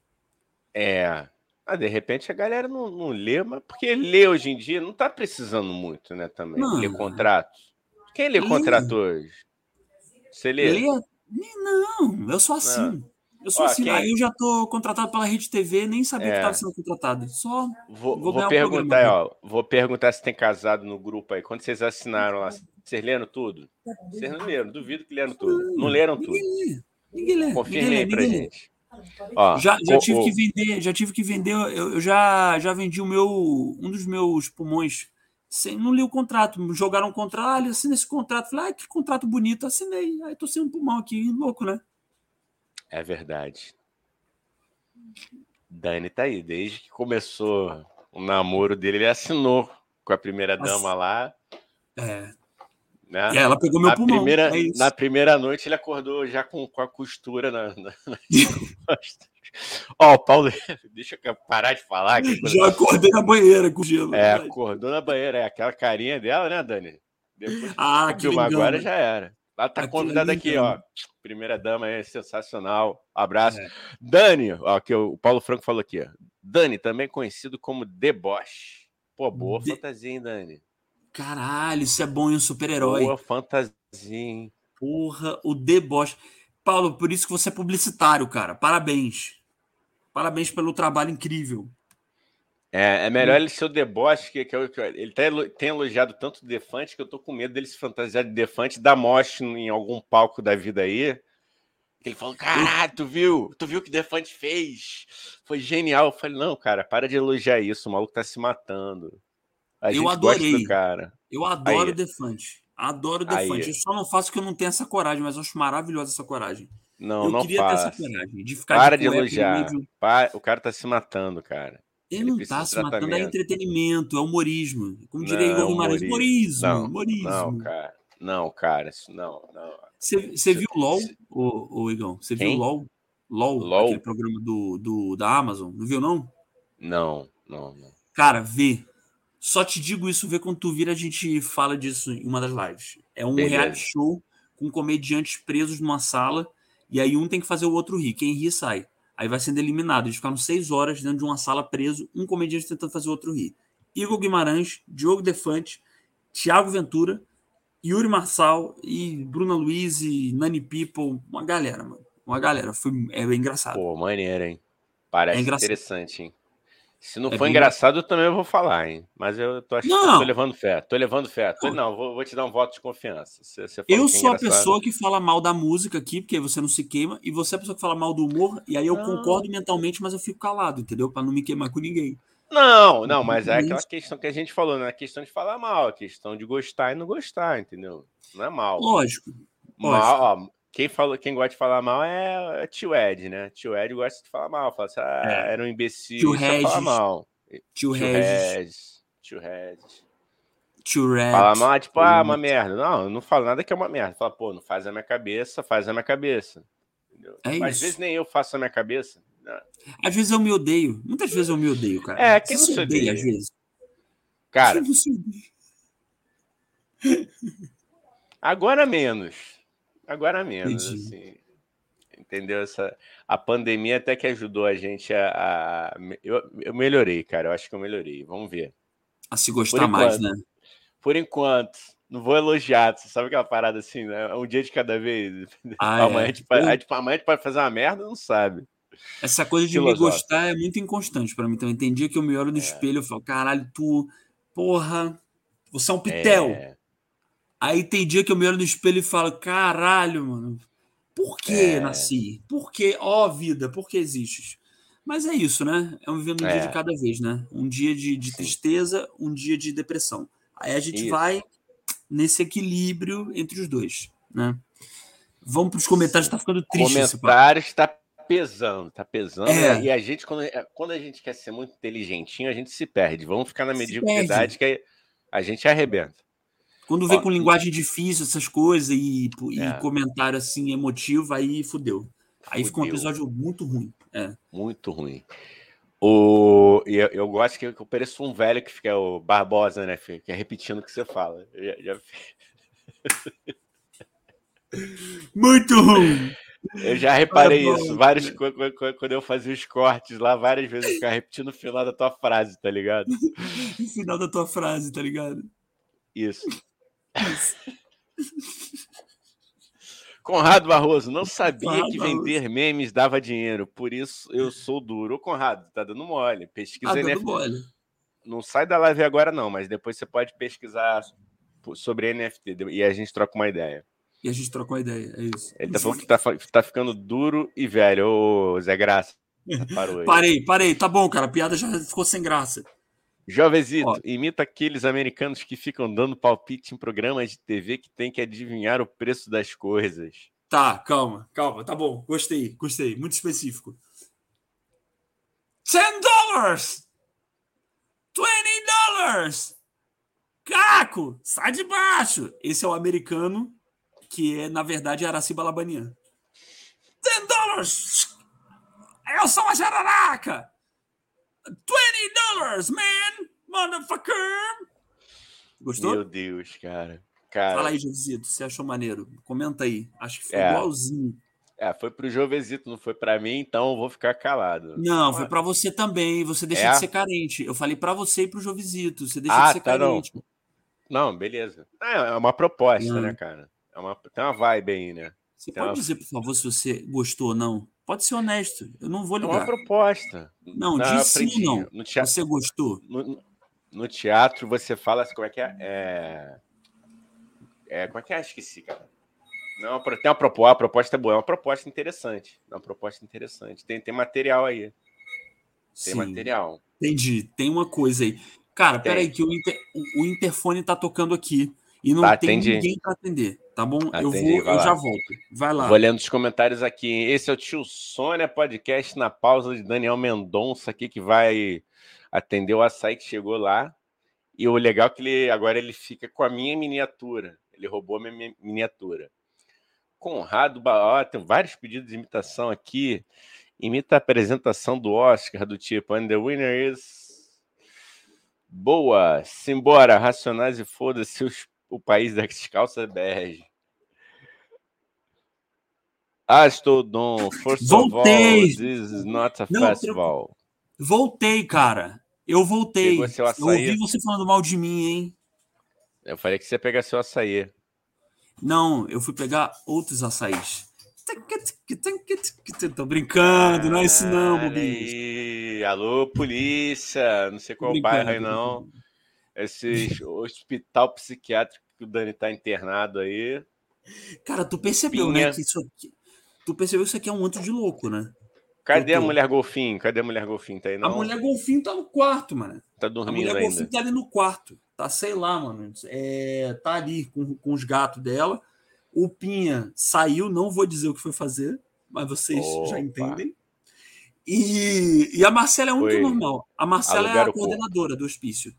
É. Ah, de repente a galera não, não lê, mas porque lê hoje em dia não tá precisando muito, né, também. Mano, lê contratos. Quem lê, lê. contrato hoje? Você lê? lê? Não, eu sou assim. Não. Eu sou Ó, assim, quem... aí eu já tô contratado pela Rede TV, nem sabia é. que estava sendo contratado. Só vou, vou, vou perguntar, ó, vou perguntar se tem casado no grupo aí. Quando vocês assinaram lá, vocês leram tudo? Vocês não leram, duvido que leram tudo. Não leram tudo. Ninguém lê. Confirme aí pra gente. Ó, já, já tive que vender, já tive que vender. Eu, eu, já, já vendi o meu um dos meus pulmões. Sem, não li o contrato, jogaram um contrato, ah, assinei esse contrato. Falei, ah, que contrato bonito, assinei. Aí tô sem um pulmão aqui, louco, né? É verdade. Dani tá aí, desde que começou o namoro dele, ele assinou com a primeira dama lá. É. Né? E ela pegou meu na pulmão. Primeira, é na primeira noite ele acordou já com, com a costura na, na, Ó, oh, Paulo, deixa eu parar de falar. Aqui, já acordei na banheira com gelo. É, acordou na banheira, é aquela carinha dela, né, Dani? Depois ah, que agora já era. Ela tá convidada aqui, ó. Primeira dama é sensacional. Abraço. É. Dani, ó, que o Paulo Franco falou aqui, ó. Dani, também conhecido como Deboche. Pô, boa De... fantasia, hein, Dani? Caralho, isso é bom em um super-herói. Boa fantasia, hein? Porra, o deboche. Paulo, por isso que você é publicitário, cara. Parabéns. Parabéns pelo trabalho incrível. É, é melhor ele ser o deboche, que, que, que ele tá, tem elogiado tanto o Defante que eu tô com medo dele se fantasiar de Defante dar moche em algum palco da vida aí. Ele falou: caralho, tu viu? Tu viu o que o Defante fez? Foi genial. Eu falei: não, cara, para de elogiar isso, o maluco tá se matando. A eu adorei. cara. Eu adoro o Defante. Adoro o Defante. Eu só não faço porque eu não tenho essa coragem, mas eu acho maravilhosa essa coragem. Não, eu não queria faço. ter essa coragem. De ficar Para de, de elogiar. De... O cara tá se matando, cara. Ele, Ele não tá se matando, é entretenimento, é humorismo. Como diria Igor Guimarães, humorismo, não, humorismo. Não, cara. Não, cara, isso não, não. Você viu o LOL, o, o Igão? Você viu o LOL? LOL? LOL? Aquele programa do, do, da Amazon. Não viu, não? Não, não, não. Cara, vê. Só te digo isso, vê quando tu vira, a gente fala disso em uma das lives. É um Beleza. reality show com comediantes presos numa sala, e aí um tem que fazer o outro rir. Quem ri sai. Aí vai sendo eliminado. Eles ficaram seis horas dentro de uma sala preso, um comediante tentando fazer o outro rir. Igor Guimarães, Diogo Defante, Thiago Ventura, Yuri Marçal e Bruna Luiz e Nani People. Uma galera, mano. Uma galera. Foi, é engraçado. Pô, maneiro, hein? Parece é interessante, hein? Se não é for engraçado, eu também vou falar, hein? Mas eu tô achando não. tô levando fé. Tô levando fé. Tô, não, vou, vou, te dar um voto de confiança. Você, você eu é sou é a pessoa que fala mal da música aqui, porque você não se queima, e você é a pessoa que fala mal do humor, e aí eu não. concordo mentalmente, mas eu fico calado, entendeu? Para não me queimar com ninguém. Não, não, mas é aquela questão que a gente falou, não é questão de falar mal, é questão de gostar e não gostar, entendeu? Não é mal. Lógico. Mal, ó, quem, fala, quem gosta de falar mal é, é tio Ed, né? Tio Ed gosta de falar mal. Fala assim, ah, é. era um imbecil, tio Regis, fala mal. Tio, Regis. Tio Regis. Tio Regis. Fala mal, tipo, ah, uma merda. Não, eu não falo nada que é uma merda. Fala, pô, não faz a minha cabeça, faz a minha cabeça. É às vezes nem eu faço a minha cabeça. Não. Às vezes eu me odeio. Muitas vezes eu me odeio, cara. É, quem Você não se odeia, odeia, às vezes. Cara. Agora menos. Agora menos, Entendi. assim. Entendeu? Essa, a pandemia até que ajudou a gente a. a eu, eu, melhorei, cara. Eu acho que eu melhorei. Vamos ver. A se gostar mais, né? Por enquanto. Não vou elogiar. Você sabe aquela parada assim, né? Um dia de cada vez. Ah, amanhã, é. a, gente, eu... a, gente, amanhã a gente pode fazer uma merda, não sabe. Essa coisa de me gostar é muito inconstante para mim também. Tem dia que eu me olho no é. espelho e falo, caralho, tu, porra, você é um pitel. É. Aí tem dia que eu me olho no espelho e falo: caralho, mano, por que é... nasci? Por que, ó oh, vida, por que existes? Mas é isso, né? É um vivendo um é. dia de cada vez, né? Um dia de, de tristeza, um dia de depressão. Aí a gente isso. vai nesse equilíbrio entre os dois, né? Vamos para os comentários, está ficando triste. Comentários está pesando, está pesando. É. E a gente, quando, quando a gente quer ser muito inteligentinho, a gente se perde. Vamos ficar na mediocridade que a gente arrebenta. Quando vem com linguagem difícil, essas coisas, e, e é. comentário assim emotivo, aí fudeu. Aí fudeu. fica um episódio muito ruim. É. Muito ruim. O, eu, eu gosto que eu pareço um velho que fica o Barbosa, né? Fica repetindo o que você fala. Já, já... Muito ruim. Eu já reparei Barbosa. isso. Vários, quando eu fazia os cortes lá, várias vezes eu ficava repetindo o final da tua frase, tá ligado? o final da tua frase, tá ligado? Isso. Conrado Barroso, não sabia Conrado que vender Barroso. memes dava dinheiro, por isso eu sou duro. Ô, Conrado, tá dando mole. Pesquisa tá dando NFT. mole. Não sai da live agora, não, mas depois você pode pesquisar sobre NFT e a gente troca uma ideia. E a gente troca uma ideia, é isso. Ele tá falando que tá, tá ficando duro e velho. Ô, Zé Graça. Parou aí. Parei, parei. Tá bom, cara. A piada já ficou sem graça. Jovenzito, Ó. imita aqueles americanos que ficam dando palpite em programas de TV que tem que adivinhar o preço das coisas. Tá, calma, calma. Tá bom. Gostei, gostei. Muito específico. 10 dólares! 20 dólares! Caco, sai de baixo! Esse é o americano que é, na verdade, Araci Balabanian. 10 dólares! Eu sou uma jararaca! 20 dólares, man! Motherfucker! Gostou? Meu Deus, cara. cara. Fala aí, Josito, você achou maneiro? Comenta aí. Acho que foi é. igualzinho. É, foi pro Jovesito, não foi para mim, então eu vou ficar calado. Não, foi para você também. Você deixa é? de ser carente. Eu falei para você e pro Jovesito. Você deixa ah, de ser tá, carente. Não. não, beleza. É, é uma proposta, não. né, cara? É uma, tem uma vibe aí, né? Você tem pode uma... dizer, por favor, se você gostou ou não? Pode ser honesto. Eu não vou ligar. É uma proposta. Não, não diz sim ou não. No teatro, você gostou? No, no, teatro você fala assim, como é que é? é... é como é que é? Esqueci, cara. Não, tem uma proposta, a proposta é boa, é uma proposta interessante. É uma proposta interessante. Tem, tem material aí. Tem Sim, material. Entendi. Tem uma coisa aí. Cara, tem. peraí, que o, inter, o, o interfone tá tocando aqui. E não tá, tem atendi. ninguém para atender, tá bom? Atendi, eu vou, eu já volto. Vai lá. Vou lendo os comentários aqui. Esse é o Tio Sônia Podcast na pausa de Daniel Mendonça aqui, que vai atender o açaí que chegou lá. E o legal é que ele agora ele fica com a minha miniatura. Ele roubou a minha miniatura. Conrado Baó, tem vários pedidos de imitação aqui. Imita a apresentação do Oscar, do tipo, and the winner is. Boa! Simbora, Racionais e foda-se os o país das calças bege. Astrodon, first voltei. of all, this is not a Não, festival. Voltei, cara. Eu voltei. Eu ouvi você falando mal de mim, hein? Eu falei que você ia pegar seu açaí. Não, eu fui pegar outros açaís. Tô brincando, não é isso não, Bobinho. Alô, polícia. Não sei qual bairro aí, não. Esse hospital psiquiátrico que o Dani tá internado aí. Cara, tu percebeu, né, Pinha. né? Que isso aqui, tu percebeu que isso aqui é um antro de louco, né? Cadê a mulher golfinho? Cadê a mulher golfinho? Tá aí, não? A mulher golfinho tá no quarto, mano. Tá dormindo A mulher golfinho tá ali no quarto. Tá, sei lá, mano. É, tá ali com, com os gatos dela. O Pinha saiu, não vou dizer o que foi fazer, mas vocês Opa. já entendem. E, e a Marcela é muito normal. A Marcela é a coordenadora do hospício.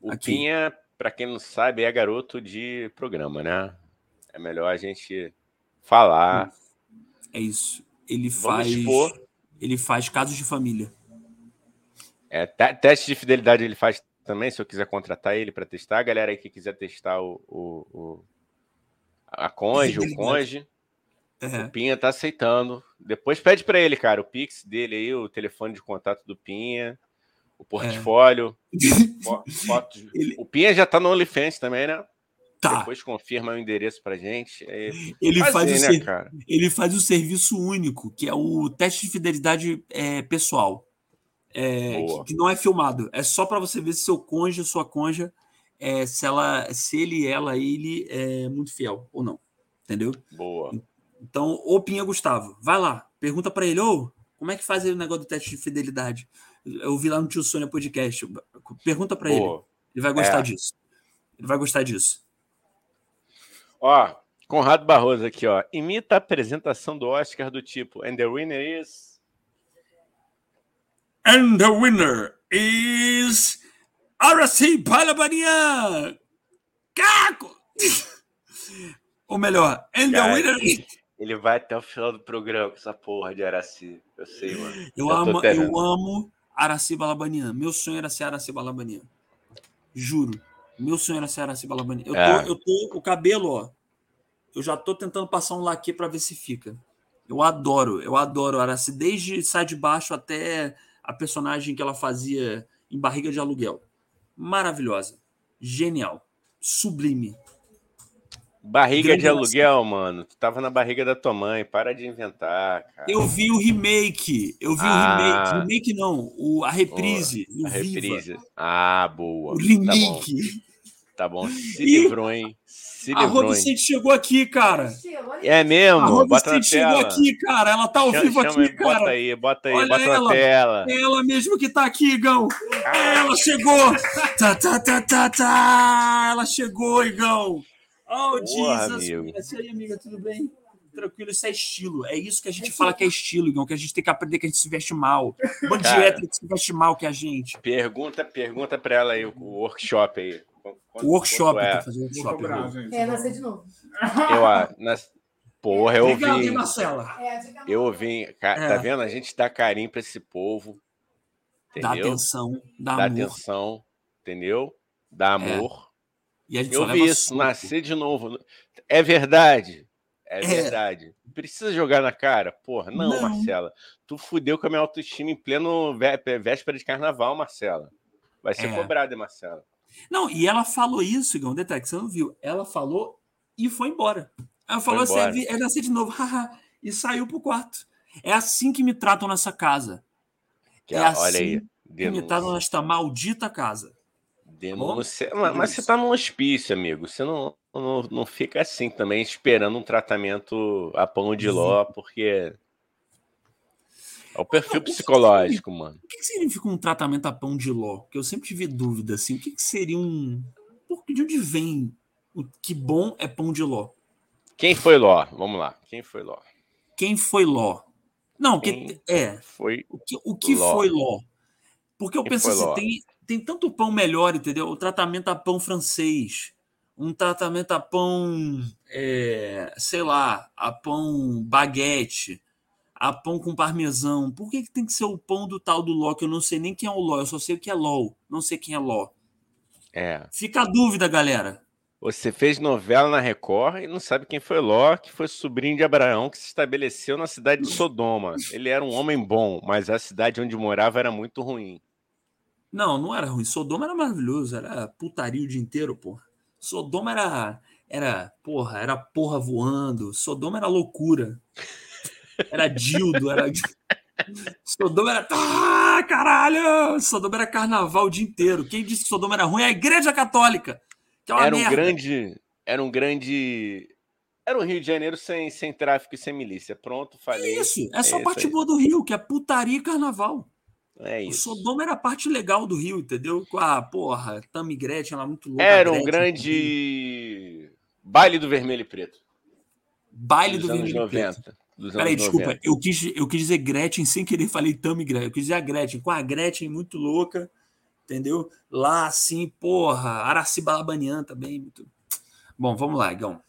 O aqui. Pinha para quem não sabe, é garoto de programa, né? É melhor a gente falar. É isso. Ele Vamos faz. Expor. Ele faz casos de família. É, teste de fidelidade ele faz também, se eu quiser contratar ele para testar. A galera aí que quiser testar o, o, o a conge, o conge. Uhum. O Pinha tá aceitando. Depois pede para ele, cara, o Pix dele aí, o telefone de contato do Pinha o portfólio, é. fotos. Ele... O Pinha já tá no OnlyFans também, né? Tá. Depois confirma o endereço pra gente. É ele, fazer, faz o né, ser... ele faz o serviço único, que é o teste de fidelidade é, pessoal. É, que, que, não é filmado. É só para você ver se seu cônjuge, sua cônjuge, é, se, ela, se ele, ela, ele é muito fiel ou não. Entendeu? Boa. Então, ô Pinha Gustavo, vai lá, pergunta para ele, ô, como é que faz o negócio do teste de fidelidade? Eu vi lá no Tio Sônia Podcast. Pergunta para ele. Ele vai gostar é. disso. Ele vai gostar disso. Ó, Conrado Barroso aqui, ó. Imita a apresentação do Oscar do tipo And the winner is. And the winner is. Aracy Palabanian! Caco! Ou melhor, and Cara, the winner is. Ele vai até o final do programa com essa porra de Araci. Eu sei, mano. Eu, amo, eu amo Araci Balabanian. Meu sonho era ser Araci Balabanian. Juro. Meu sonho era ser Araci Balabanian. Eu, é. tô, eu tô, o cabelo, ó. Eu já tô tentando passar um laque para ver se fica. Eu adoro, eu adoro Araci, desde sai de baixo até a personagem que ela fazia em Barriga de Aluguel. Maravilhosa. Genial. Sublime. Barriga de aluguel, mano. Tu tava na barriga da tua mãe. Para de inventar, cara. Eu vi o remake. Eu vi ah, o remake. Remake não, o, a reprise. a reprise. Ah, boa. O remake. Tá bom. Tá bom. Se livrou, hein? Se a Vicente chegou aqui, cara. É mesmo? A Vicente chegou aqui, cara. Ela tá ao chama, vivo aqui, cara. Bota aí, bota aí, Olha bota ela. na tela. É ela mesmo que tá aqui, Igão. Ela chegou. Tá, tá, tá, tá, tá. Ela chegou, Igão. Oh, Porra, Jesus. Amigo. E aí, amiga, tudo bem? Tranquilo, isso é estilo. É isso que a gente fala que é estilo, Igão, que a gente tem que aprender que a gente se veste mal. Um monte de hétero que se veste mal que a gente. Pergunta, pergunta pra ela aí, o workshop aí. Quanto, workshop, é? fazer workshop. é, nascer de novo. Eu, ah, nas... Porra, eu ouvi. Marcela. Eu ouvi. Tá é. vendo? A gente dá carinho pra esse povo. Entendeu? Dá atenção. Dá, dá amor. atenção. Entendeu? Dá é. Amor. É. eu vi isso, suco. nascer de novo. É verdade. É, é verdade. Precisa jogar na cara? Porra, não, não, Marcela. Tu fudeu com a minha autoestima em pleno véspera de carnaval, Marcela. Vai ser é. cobrada, Marcela. Não, e ela falou isso, Igão, detalhe que você não viu. Ela falou e foi embora. Ela falou assim: é nascer de novo, e saiu pro quarto. É assim que me tratam nessa casa. Que, é assim olha aí, que me tratam nesta maldita casa. Denúncia. Mas, mas você tá num hospício, amigo. Você não, não, não fica assim também, esperando um tratamento a pão de ló, porque é o perfil psicológico, mano. O que significa um tratamento a pão de ló? Que eu sempre tive dúvida, assim. O que seria um. De onde vem o que bom é pão de ló? Quem foi ló? Vamos lá. Quem foi ló? Quem foi ló? Não, que, é. Foi o que, o que ló? foi ló? Porque eu Quem penso assim, tem, tem tanto pão melhor, entendeu? O tratamento a pão francês, um tratamento a pão, é, sei lá, a pão baguete a pão com parmesão. Por que, que tem que ser o pão do tal do Ló? Que eu não sei nem quem é o Ló, eu só sei o que é LOL. Não sei quem é Ló. É. Fica a dúvida, galera. Você fez novela na Record e não sabe quem foi Ló, que foi sobrinho de Abraão, que se estabeleceu na cidade de Sodoma. Ele era um homem bom, mas a cidade onde morava era muito ruim. Não, não era ruim. Sodoma era maravilhoso, era putaria o dia inteiro, porra. Sodoma era, era, porra, era porra voando. Sodoma era loucura. Era Dildo, era. Sodoma era. Ah, caralho! Sodoma era carnaval o dia inteiro. Quem disse que Sodoma era ruim é a Igreja Católica. Que é uma era um merda. grande. Era um grande. Era um Rio de Janeiro sem, sem tráfico e sem milícia. Pronto, falei. Isso, é só é parte boa do Rio, que é putaria e carnaval. É isso. O Sodoma era a parte legal do Rio, entendeu? Com a porra, Tammy Gretchen lá muito louca. Era um grande baile do vermelho e preto. Baile do vermelho e preto dos Peraí, desculpa, eu quis, eu quis dizer Gretchen sem querer, falei Tammy Gretchen. Eu quis dizer a Gretchen, com a Gretchen muito louca, entendeu? Lá assim, porra, Aracibalabanian também. Muito... Bom, vamos lá, Igão.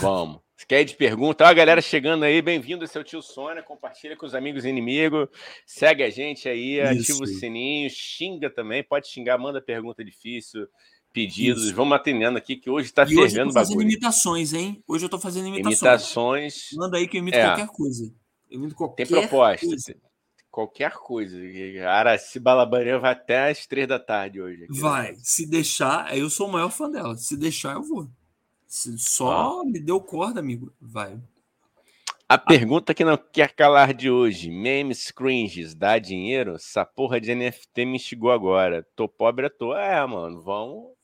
Vamos. Quer de pergunta? Ó, a galera chegando aí, bem-vindo, seu tio Sônia. Compartilha com os amigos e inimigos. Segue a gente aí, Isso. ativa o sininho, xinga também, pode xingar, manda pergunta difícil pedidos. Isso. Vamos atendendo aqui, que hoje está fervendo hoje eu tô fazendo imitações, hein? Hoje eu estou fazendo imitações. Imitações. Manda aí que eu imito é. qualquer coisa. Eu imito qualquer Tem proposta. Coisa. Qualquer coisa. Araci Balabanha vai até às três da tarde hoje. Aqui, vai. Né? Se deixar, eu sou o maior fã dela. Se deixar, eu vou. Só ah. me deu corda, amigo. Vai. A pergunta que não quer calar de hoje: memes cringes, dá dinheiro? Essa porra de NFT me instigou agora. Tô pobre à toa. É, mano, vamos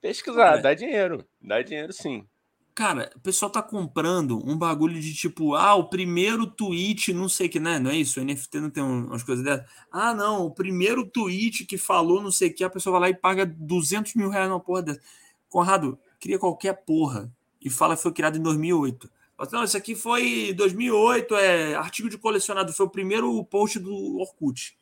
Pesquisar, dá dinheiro. Dá dinheiro sim. Cara, o pessoal tá comprando um bagulho de tipo, ah, o primeiro tweet, não sei que, né? Não é isso? O NFT não tem umas coisas dessas. Ah, não, o primeiro tweet que falou não sei o que, a pessoa vai lá e paga 200 mil reais numa porra dessa. Conrado, cria qualquer porra e fala que foi criado em 2008. Não, isso aqui foi 2008, é artigo de colecionado, foi o primeiro post do Orkut.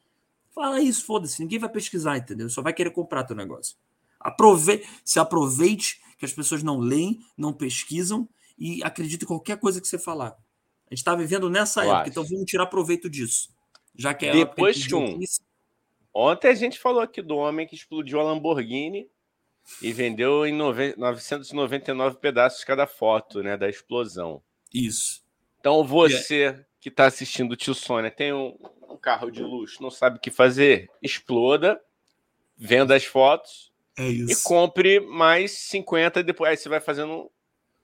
Fala isso, foda-se, ninguém vai pesquisar, entendeu? Só vai querer comprar teu negócio. Aprove se aproveite que as pessoas não leem, não pesquisam e acreditam em qualquer coisa que você falar. A gente está vivendo nessa Eu época, acho. então vamos tirar proveito disso. Já que é Depois que um. Ontem a gente falou aqui do homem que explodiu a Lamborghini e vendeu em 999 pedaços cada foto né, da explosão. Isso. Então você que está assistindo o tio Sônia tem um, um carro de luxo, não sabe o que fazer, exploda, venda as fotos é e compre mais 50 depois. Aí você vai fazendo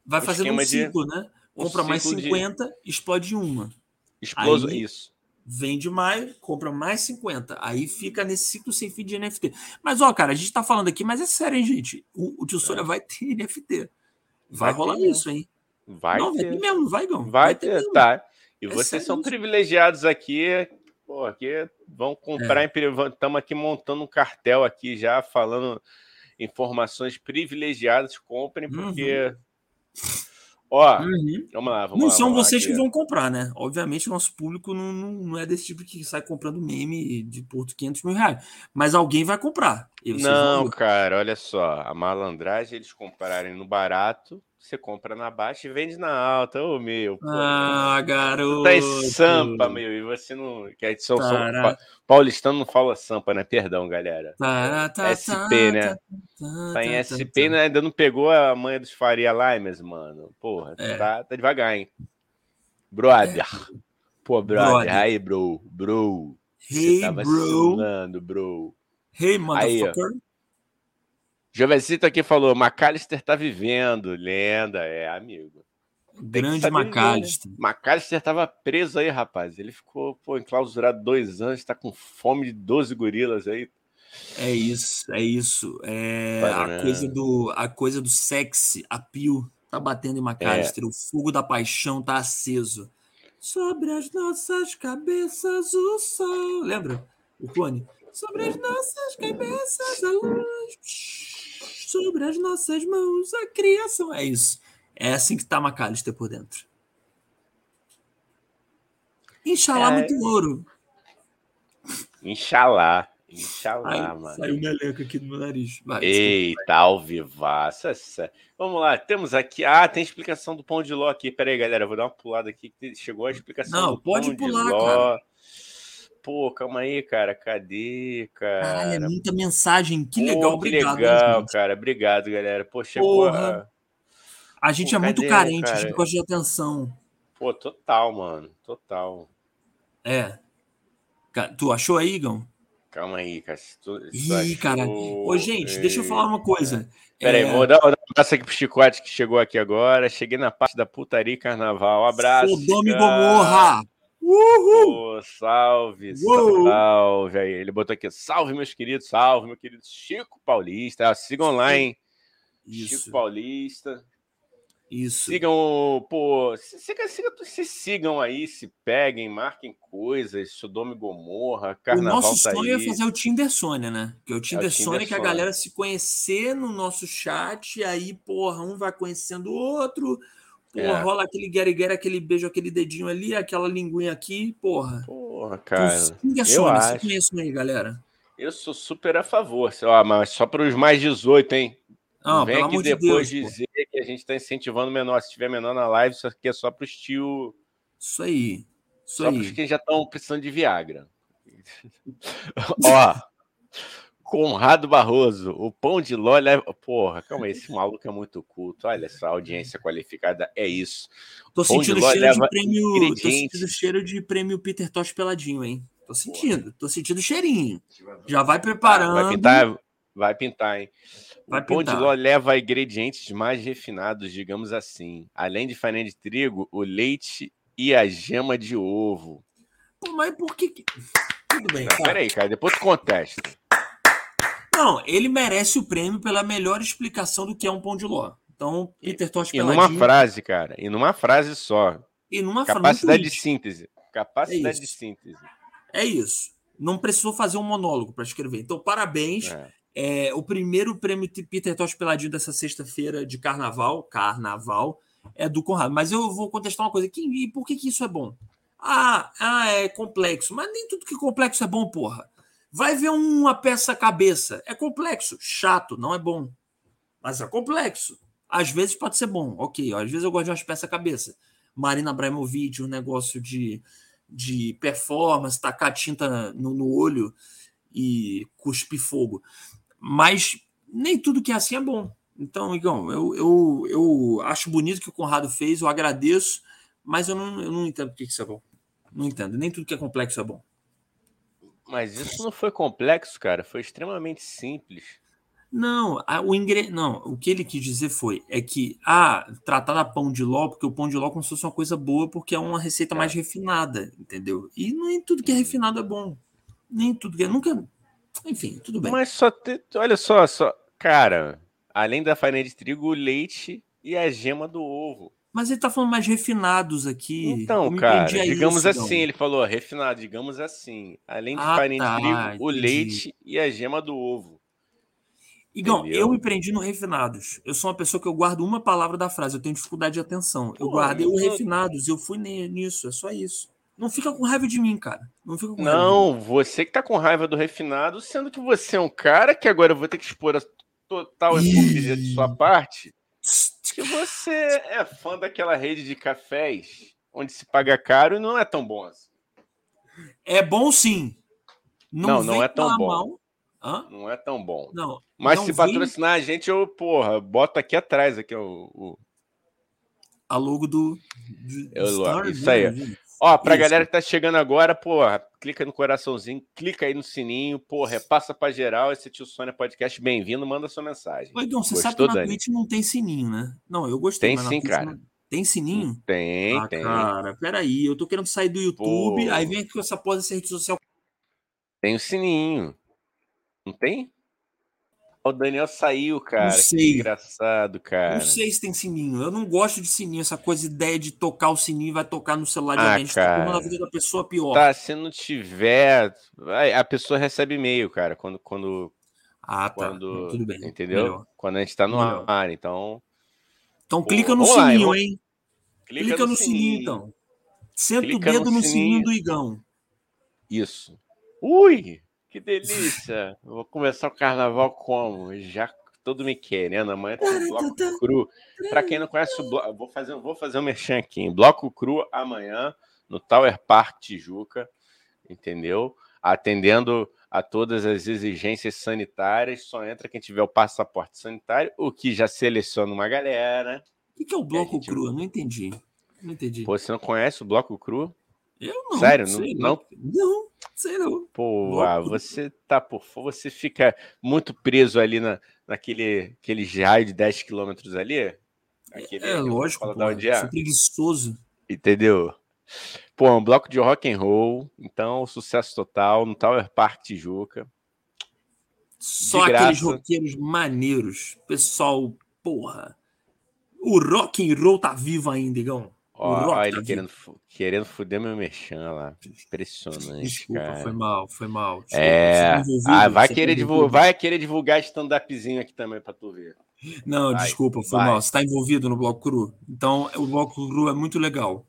Vai fazer um ciclo, de... né? Compra um mais 50, de... explode uma. Exploso, Aí, isso. Vende mais, compra mais 50. Aí fica nesse ciclo sem fim de NFT. Mas, ó, cara, a gente tá falando aqui, mas é sério, hein, gente? O, o Tio Sônia é. vai ter NFT. Vai, vai rolar ter. isso, hein? Vai não, ter. vai ter mesmo, vai, Gão. Vai, vai ter, ter tá. E é vocês são isso. privilegiados aqui, pô, aqui vão comprar, é. estamos aqui montando um cartel aqui já, falando informações privilegiadas, comprem, porque... Uhum. Ó, uhum. vamos lá, vamos Não lá, são vamos vocês que vão comprar, né? Obviamente, o nosso público não, não, não, é desse tipo que sai comprando meme de por 500 mil reais. Mas alguém vai comprar. Não, cara, olha só. A malandragem, eles comprarem no barato você compra na baixa e vende na alta. Ô, meu. Pô, ah, garoto. Tá em Sampa, meu. E você não. Que a edição são, paulistano não fala Sampa, né? Perdão, galera. Tará, tá, SP, né? Tá em SP, né? Ainda não pegou a manha dos Faria Limers, mano. Porra, é. tá, tá devagar, hein? Brother. É. Pô, brother. brother. Aí, bro. Bro. Hey, você tava bro. bro. Hey, motherfucker. Aí, Jovecito aqui falou: McAllister tá vivendo, lenda, é amigo. Grande McAllister. Né? McAllister tava preso aí, rapaz. Ele ficou pô, enclausurado dois anos, tá com fome de 12 gorilas aí. É isso, é isso. É a, coisa do, a coisa do sexy, a pio, tá batendo em McAllister. É. O fogo da paixão tá aceso. Sobre as nossas cabeças o sol. Lembra? O clone? Sobre as nossas cabeças a luz sobre as nossas mãos a criação. É isso. É assim que tá McAllister por dentro. Inxalá, é... muito ouro. Inxalá. Inxalá, mano. Saiu meleca aqui do meu nariz. Vai, Eita, ao vivaço. Vamos lá, temos aqui. Ah, tem explicação do pão de ló aqui. Pera aí, galera, vou dar uma pulada aqui. Chegou a explicação Não, do pode pão pular, de ló. Cara. Pô, calma aí, cara. Cadê, cara? Caralho, é muita mensagem. Que legal, Pô, que obrigado. legal, cara. Obrigado, galera. Pô, chegou Porra. A... a gente Pô, é muito carente, cara? a gente gosta de atenção. Pô, total, mano. Total. É. Tu achou aí, Igão? Calma aí, cara. Tu, tu Ih, achou... cara. Ô, gente, deixa eu falar uma coisa. Pera é... aí, vou dar, vou dar um abraço aqui pro Chicote que chegou aqui agora. Cheguei na parte da putaria carnaval. Um abraço. Sodoma e Gomorra! Uhul! Oh, salve, Uhul. salve aí. Ele botou aqui, salve, meus queridos, salve, meu querido Chico Paulista. Ah, sigam lá, hein? Isso. Chico Paulista. Isso. Sigam, pô, siga, siga, se sigam aí, se peguem, marquem coisas, Sodoma e Gomorra, Carnaval O nosso tá sonho aí. é fazer o Tinder Sônia, né? Que é o Tinder, é o Tinder Sônia que a galera se conhecer no nosso chat, e aí, porra, um vai conhecendo o outro, Porra, é. rola aquele guerre aquele beijo, aquele dedinho ali, aquela linguinha aqui, porra. Porra, cara. Tu, eu acho. conheço aí, galera. Eu sou super a favor, ó, mas só para os mais 18, hein? Não, Não vem aqui depois de Deus, dizer pô. que a gente está incentivando menor. Se tiver menor na live, isso aqui é só para os tio. Isso aí. Isso só para os que já estão precisando de Viagra. ó. Conrado Barroso, o pão de ló leva. Porra, calma aí, esse maluco é muito culto. Olha essa audiência qualificada, é isso. Tô sentindo cheiro de prêmio. Tô sentindo cheiro de prêmio Peter Tosh peladinho, hein? Tô sentindo, tô sentindo cheirinho. Já vai preparando. Vai pintar, vai pintar, hein? Vai o pão pintar. de ló leva ingredientes mais refinados, digamos assim. Além de farinha de trigo, o leite e a gema de ovo. Pô, mas por que. Tudo bem. Tá. Peraí, cara, depois tu contesta. Não, ele merece o prêmio pela melhor explicação do que é um pão de ló. Então, Peter Tosh E numa frase, cara. E numa frase só. E numa Capacidade de síntese. Capacidade é de síntese. É isso. Não precisou fazer um monólogo para escrever. Então, parabéns. É. É, o primeiro prêmio Peter Tosh Peladinho dessa sexta-feira de carnaval, carnaval, é do Conrado. Mas eu vou contestar uma coisa. Que, e por que, que isso é bom? Ah, ah, é complexo. Mas nem tudo que é complexo é bom, porra. Vai ver uma peça cabeça. É complexo, chato, não é bom. Mas é complexo. Às vezes pode ser bom, ok. Às vezes eu gosto de umas peças cabeça. Marina Abramovic, um negócio de, de performance, tacar tinta no, no olho e cuspir fogo. Mas nem tudo que é assim é bom. Então, Igão, eu, eu, eu acho bonito o que o Conrado fez, eu agradeço, mas eu não, eu não entendo por que isso é bom. Não entendo. Nem tudo que é complexo é bom. Mas isso não foi complexo, cara. Foi extremamente simples. Não, a, o ingre... não, o que ele quis dizer foi é que ah, tratar da pão de ló, porque o pão de ló é como se fosse uma coisa boa, porque é uma receita é. mais refinada, entendeu? E nem tudo que é refinado é bom. Nem tudo que é. Nunca. Enfim, tudo bem. Mas só te... olha só, só. Cara, além da farinha de trigo, o leite e a gema do ovo. Mas ele tá falando mais refinados aqui. Então, cara, digamos isso, assim, ele falou refinado, digamos assim. Além de ah, farinha tá, de trigo, o leite e a gema do ovo. Igão, eu me prendi no refinados. Eu sou uma pessoa que eu guardo uma palavra da frase, eu tenho dificuldade de atenção. Eu Pô, guardei o refinados, eu fui nisso, é só isso. Não fica com raiva de mim, cara. Não fica com Não, você que tá com raiva do refinado, sendo que você é um cara que agora eu vou ter que expor a total hipocrisia de sua parte. Que você é fã daquela rede de cafés onde se paga caro e não é tão bom assim. É bom sim. Não, não, não é tão bom. Mal. Hã? Não é tão bom. Não. Mas não se patrocinar a gente, eu, porra, boto aqui atrás aqui o. o... A logo do. do eu, Star, isso aí. Ó, pra isso. galera que tá chegando agora, porra, clica no coraçãozinho, clica aí no sininho, porra, repassa pra geral esse tio Sônia Podcast, bem-vindo, manda sua mensagem. Oi, Dom, você Gostou, sabe que na Dani? Twitch não tem sininho, né? Não, eu gostei. Tem sim, cara. Não... Tem sininho? Tem, ah, tem. Cara, peraí, eu tô querendo sair do YouTube, Pô. aí vem aqui com essa porra dessa rede social. Tem o sininho. Não tem? O Daniel saiu, cara. Não sei. Que engraçado, cara. Não sei se tem sininho. Eu não gosto de sininho, essa coisa, ideia de tocar o sininho e vai tocar no celular de ah, alguém. Cara. na vida da pessoa pior. Tá, se não tiver. A pessoa recebe e-mail, cara, quando. quando ah, tá. Quando, Tudo bem. Entendeu? Melhor. Quando a gente tá no Melhor. ar, então. Então Pô, clica no sininho, lá, hein? Clica, clica no, no sininho, sininho, então. Senta clica o dedo no, no sininho. sininho do Igão. Isso. Ui! Que delícia! vou começar o carnaval como? Já todo me querendo. Amanhã tem bloco cru. Para quem não conhece o bloco, vou fazer, vou fazer um merchan aqui. Hein? Bloco cru amanhã no Tower Park Tijuca, entendeu? Atendendo a todas as exigências sanitárias, só entra quem tiver o passaporte sanitário, o que já seleciona uma galera. O que é o bloco gente... cru? Eu não entendi. Não entendi. Pô, você não conhece o bloco cru? Eu não. Sério? Não, não? Não, sei não. Pô, ah, você tá por você fica muito preso ali na, naquele aquele raio de 10 quilômetros ali. Aquele, é, lógico, pô, onde é. preguiçoso. Entendeu? Pô, um bloco de rock and roll, então sucesso total no Tower Park Tijuca. Só aqueles roqueiros maneiros. Pessoal, porra. O rock and roll tá vivo ainda, Igão. Ó, ó ele querendo, querendo foder meu mexão lá. Impressionante, Desculpa, cara. foi mal, foi mal. Desculpa, é. Ah, vai querer, divulgar, vai querer divulgar stand-upzinho aqui também pra tu ver. Não, vai, desculpa, foi vai. mal. Você tá envolvido no Bloco Cru. Então, o Bloco Cru é muito legal.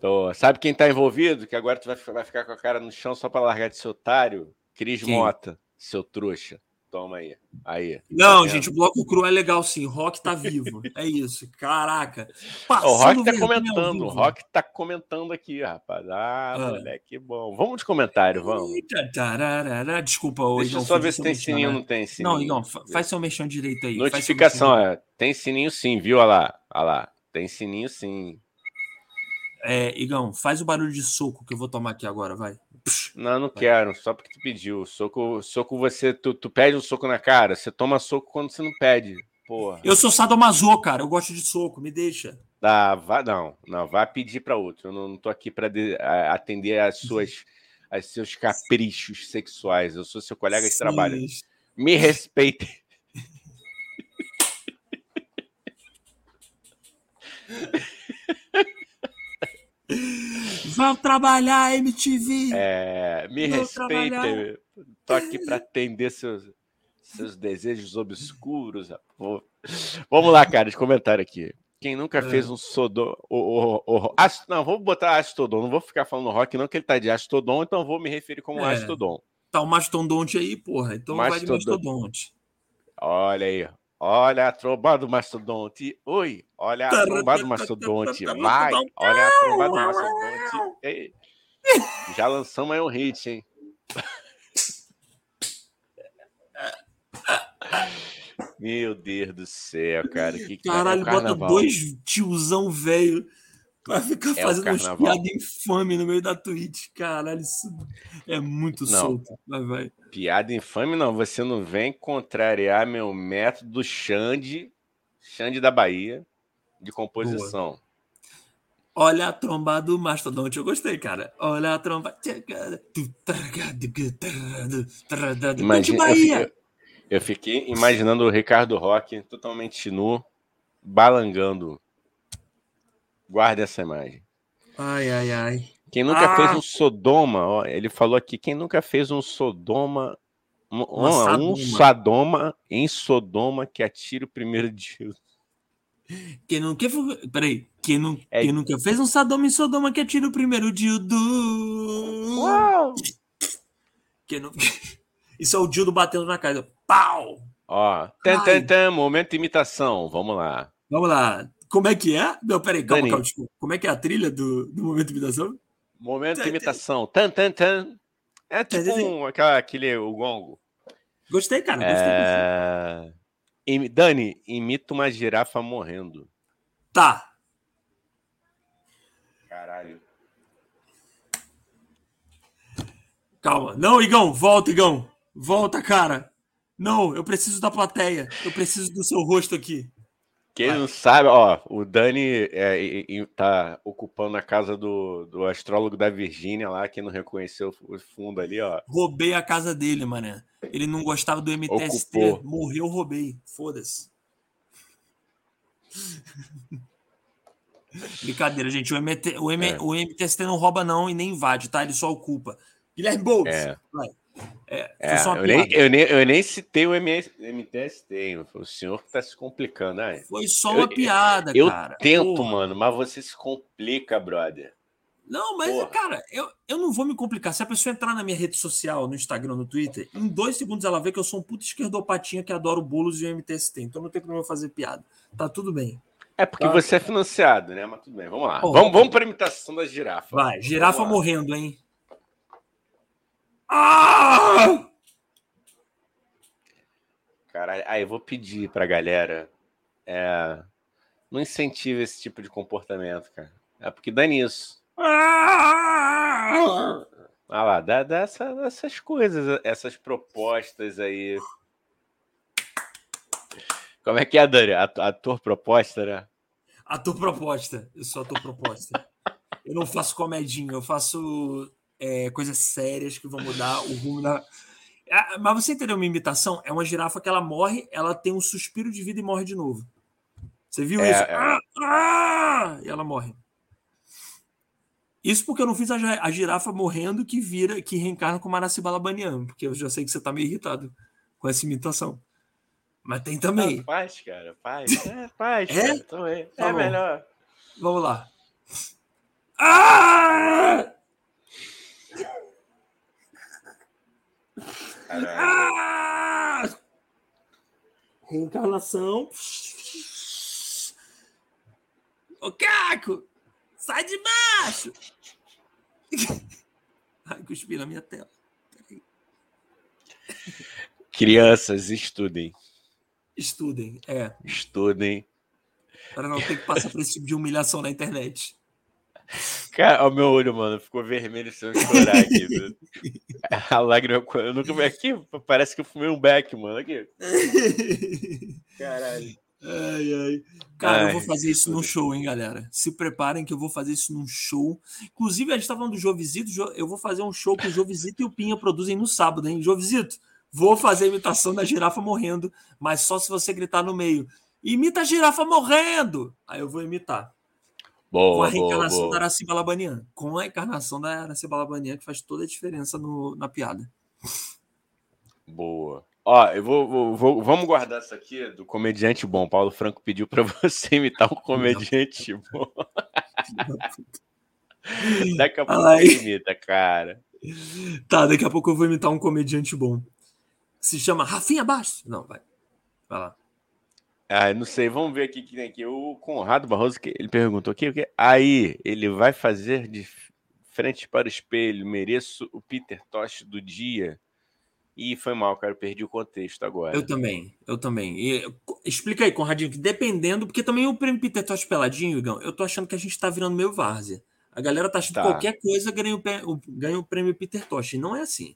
Tô. Sabe quem tá envolvido? Que agora tu vai, vai ficar com a cara no chão só pra largar de seu otário? Cris quem? Mota, seu trouxa. Toma aí. Aí. Não, tá gente, o bloco cru é legal sim. O Rock tá vivo. É isso. Caraca. o Rock tá comentando. O Rock tá comentando aqui, rapaz. Ah, ah. moleque, bom. Vamos de comentário, vamos. Desculpa, hoje. Deixa eu só ver se tem sininho ou não tem sininho. Não, não, faz seu mexão direito aí. Notificação, é. Tem sininho sim, viu? Olha lá. Olha lá. Tem sininho sim. É, Igão, faz o barulho de soco que eu vou tomar aqui agora, vai. Não, não quero, só porque tu pediu. Soco, soco você, tu, tu pede um soco na cara, você toma soco quando você não pede. Porra. Eu sou sadomaso, cara, eu gosto de soco, me deixa. Ah, vai, não, não, vai pedir para outro. Eu não, não tô aqui para atender às suas, aos seus caprichos sexuais. Eu sou seu colega de Sim. trabalho. Me respeite. Vamos trabalhar, MTV. É, me respeite. Tô aqui para atender seus, seus desejos obscuros. Vamos lá, cara, de comentário aqui. Quem nunca é. fez um sodom. O, o, o, ast, não, vou botar Astodon. Não vou ficar falando rock, não, que ele tá de Astodon, então vou me referir como é. Astodon. Tá o Mastodonte aí, porra. Então Mastodonte. vai de Mastodonte. Olha aí, Olha a tromba do mastodonte. Oi, olha a tromba do mastodonte. Vai, olha a tromba do mastodonte. Ei. Já lançamos aí um hit, hein? Meu Deus do céu, cara. Que Caralho, bota dois tiozão velho Vai ficar é fazendo uns piada infame no meio da Twitch. Caralho, isso é muito não. solto. Vai, vai. Piada infame, não. Você não vem contrariar meu método Xande, Xande da Bahia, de composição. Boa. Olha a tromba do mastodonte. Eu gostei, cara. Olha a tromba. Imagina, Bahia. Eu, eu fiquei imaginando o Ricardo Roque totalmente nu, balangando Guarde essa imagem. Ai, ai, ai. Quem nunca ah. fez um Sodoma, ó, ele falou aqui, quem nunca fez um Sodoma, um, um Sodoma em Sodoma que atire o primeiro dia. Quem nunca, peraí, quem, não, é... quem nunca fez um Sodoma em Sodoma que atire o primeiro dildo? Uau! Quem não... Isso é o dildo batendo na casa. Pau! Ó, tan, tan, tan, momento de imitação, vamos lá. Vamos lá. Como é que é? Não, peraí, calma, calma, desculpa. Como é que é a trilha do, do momento de imitação? Momento de imitação. Tan, tan, tan. É tipo um, aquele, o gongo. Gostei, cara. Gostei. É... Dani, imita uma girafa morrendo. Tá. Caralho. Calma. Não, Igão, volta, Igão. Volta, cara. Não, eu preciso da plateia. Eu preciso do seu rosto aqui. Quem não sabe, ó, o Dani é, tá ocupando a casa do, do astrólogo da Virgínia lá, quem não reconheceu o fundo ali, ó. Roubei a casa dele, mané. Ele não gostava do MTST. Ocupou. Morreu, roubei. Foda-se. Brincadeira, gente. O, MT, o, M, é. o MTST não rouba, não, e nem invade, tá? Ele só ocupa. Guilherme Boltz, é. vai. É, é eu, nem, eu, nem, eu nem citei o MS, MTST, o senhor que está se complicando. Né? Foi só uma eu, piada, eu, cara. Eu tento, Porra. mano, mas você se complica, brother. Não, mas, Porra. cara, eu, eu não vou me complicar. Se a pessoa entrar na minha rede social, no Instagram, no Twitter, em dois segundos ela vê que eu sou um puto esquerdopatinha que adoro bolos e o MTST. Então não tem problema fazer piada. Tá tudo bem. É porque tá? você é financiado, né? Mas tudo bem, vamos lá. Porra, vamos, vamos para a imitação da girafa. Vai, girafa morrendo, hein? Ah! Caralho, aí eu vou pedir pra galera. É, não incentive esse tipo de comportamento, cara. É porque dá nisso. Ah lá, dá, dá essa, essas coisas, essas propostas aí. Como é que é, Dani? Ator proposta, né? Ator proposta. Eu sou ator proposta. eu não faço comedinho, eu faço é, coisas sérias que vão mudar o rumo da. É, mas você entendeu uma imitação? É uma girafa que ela morre, ela tem um suspiro de vida e morre de novo. Você viu é, isso? É. Ah, ah, e ela morre. Isso porque eu não fiz a, a girafa morrendo que vira, que reencarna com Maracibala Baniano, porque eu já sei que você tá meio irritado com essa imitação. Mas tem também. Ah, faz, cara, faz. É, faz. É? Cara, é tá melhor. Vamos lá. Ah! Ah! Reencarnação. Ô, Caco! Sai de baixo! Ai, cuspi na minha tela. Peraí. Crianças, estudem. Estudem, é. Estudem. Para não ter que passar por esse tipo de humilhação na internet. Cara, o meu olho, mano, ficou vermelho se eu chorar aqui. A lágrima, eu nunca vi aqui, parece que eu fumei um beck, mano. Aqui. Caralho. Ai, ai. Cara, ai, eu vou fazer isso num show, hein, galera? Se preparem que eu vou fazer isso num show. Inclusive, a gente tá falando do Jovizito, eu vou fazer um show que o Jovizito e o Pinha produzem no sábado, hein? Jovizito, vou fazer a imitação da girafa morrendo, mas só se você gritar no meio. Imita a girafa morrendo! Aí eu vou imitar. Boa, com a reencarnação boa, boa. da Araciba Labanian. Com a encarnação da Araciba Labanian, que faz toda a diferença no, na piada. Boa. Ó, eu vou, vou, vou, vamos guardar isso aqui do comediante bom. Paulo Franco pediu para você imitar um comediante bom. daqui a pouco Ai. imita, cara. Tá, daqui a pouco eu vou imitar um comediante bom. Se chama Rafinha Bastos. Não, vai. Vai lá. Ah, não sei, vamos ver aqui que tem aqui. O Conrado Barroso, que ele perguntou aqui, o que? Aí, ele vai fazer de frente para o espelho, mereço o Peter Tosh do dia. E foi mal, cara. Eu perdi o contexto agora. Eu também, eu também. E, explica aí, Conradinho, que dependendo, porque também o prêmio Peter Tosh peladinho, Igão, eu tô achando que a gente tá virando meio várzea. A galera tá achando tá. que qualquer coisa ganha o, ganha o prêmio Peter Tosh. E não é assim.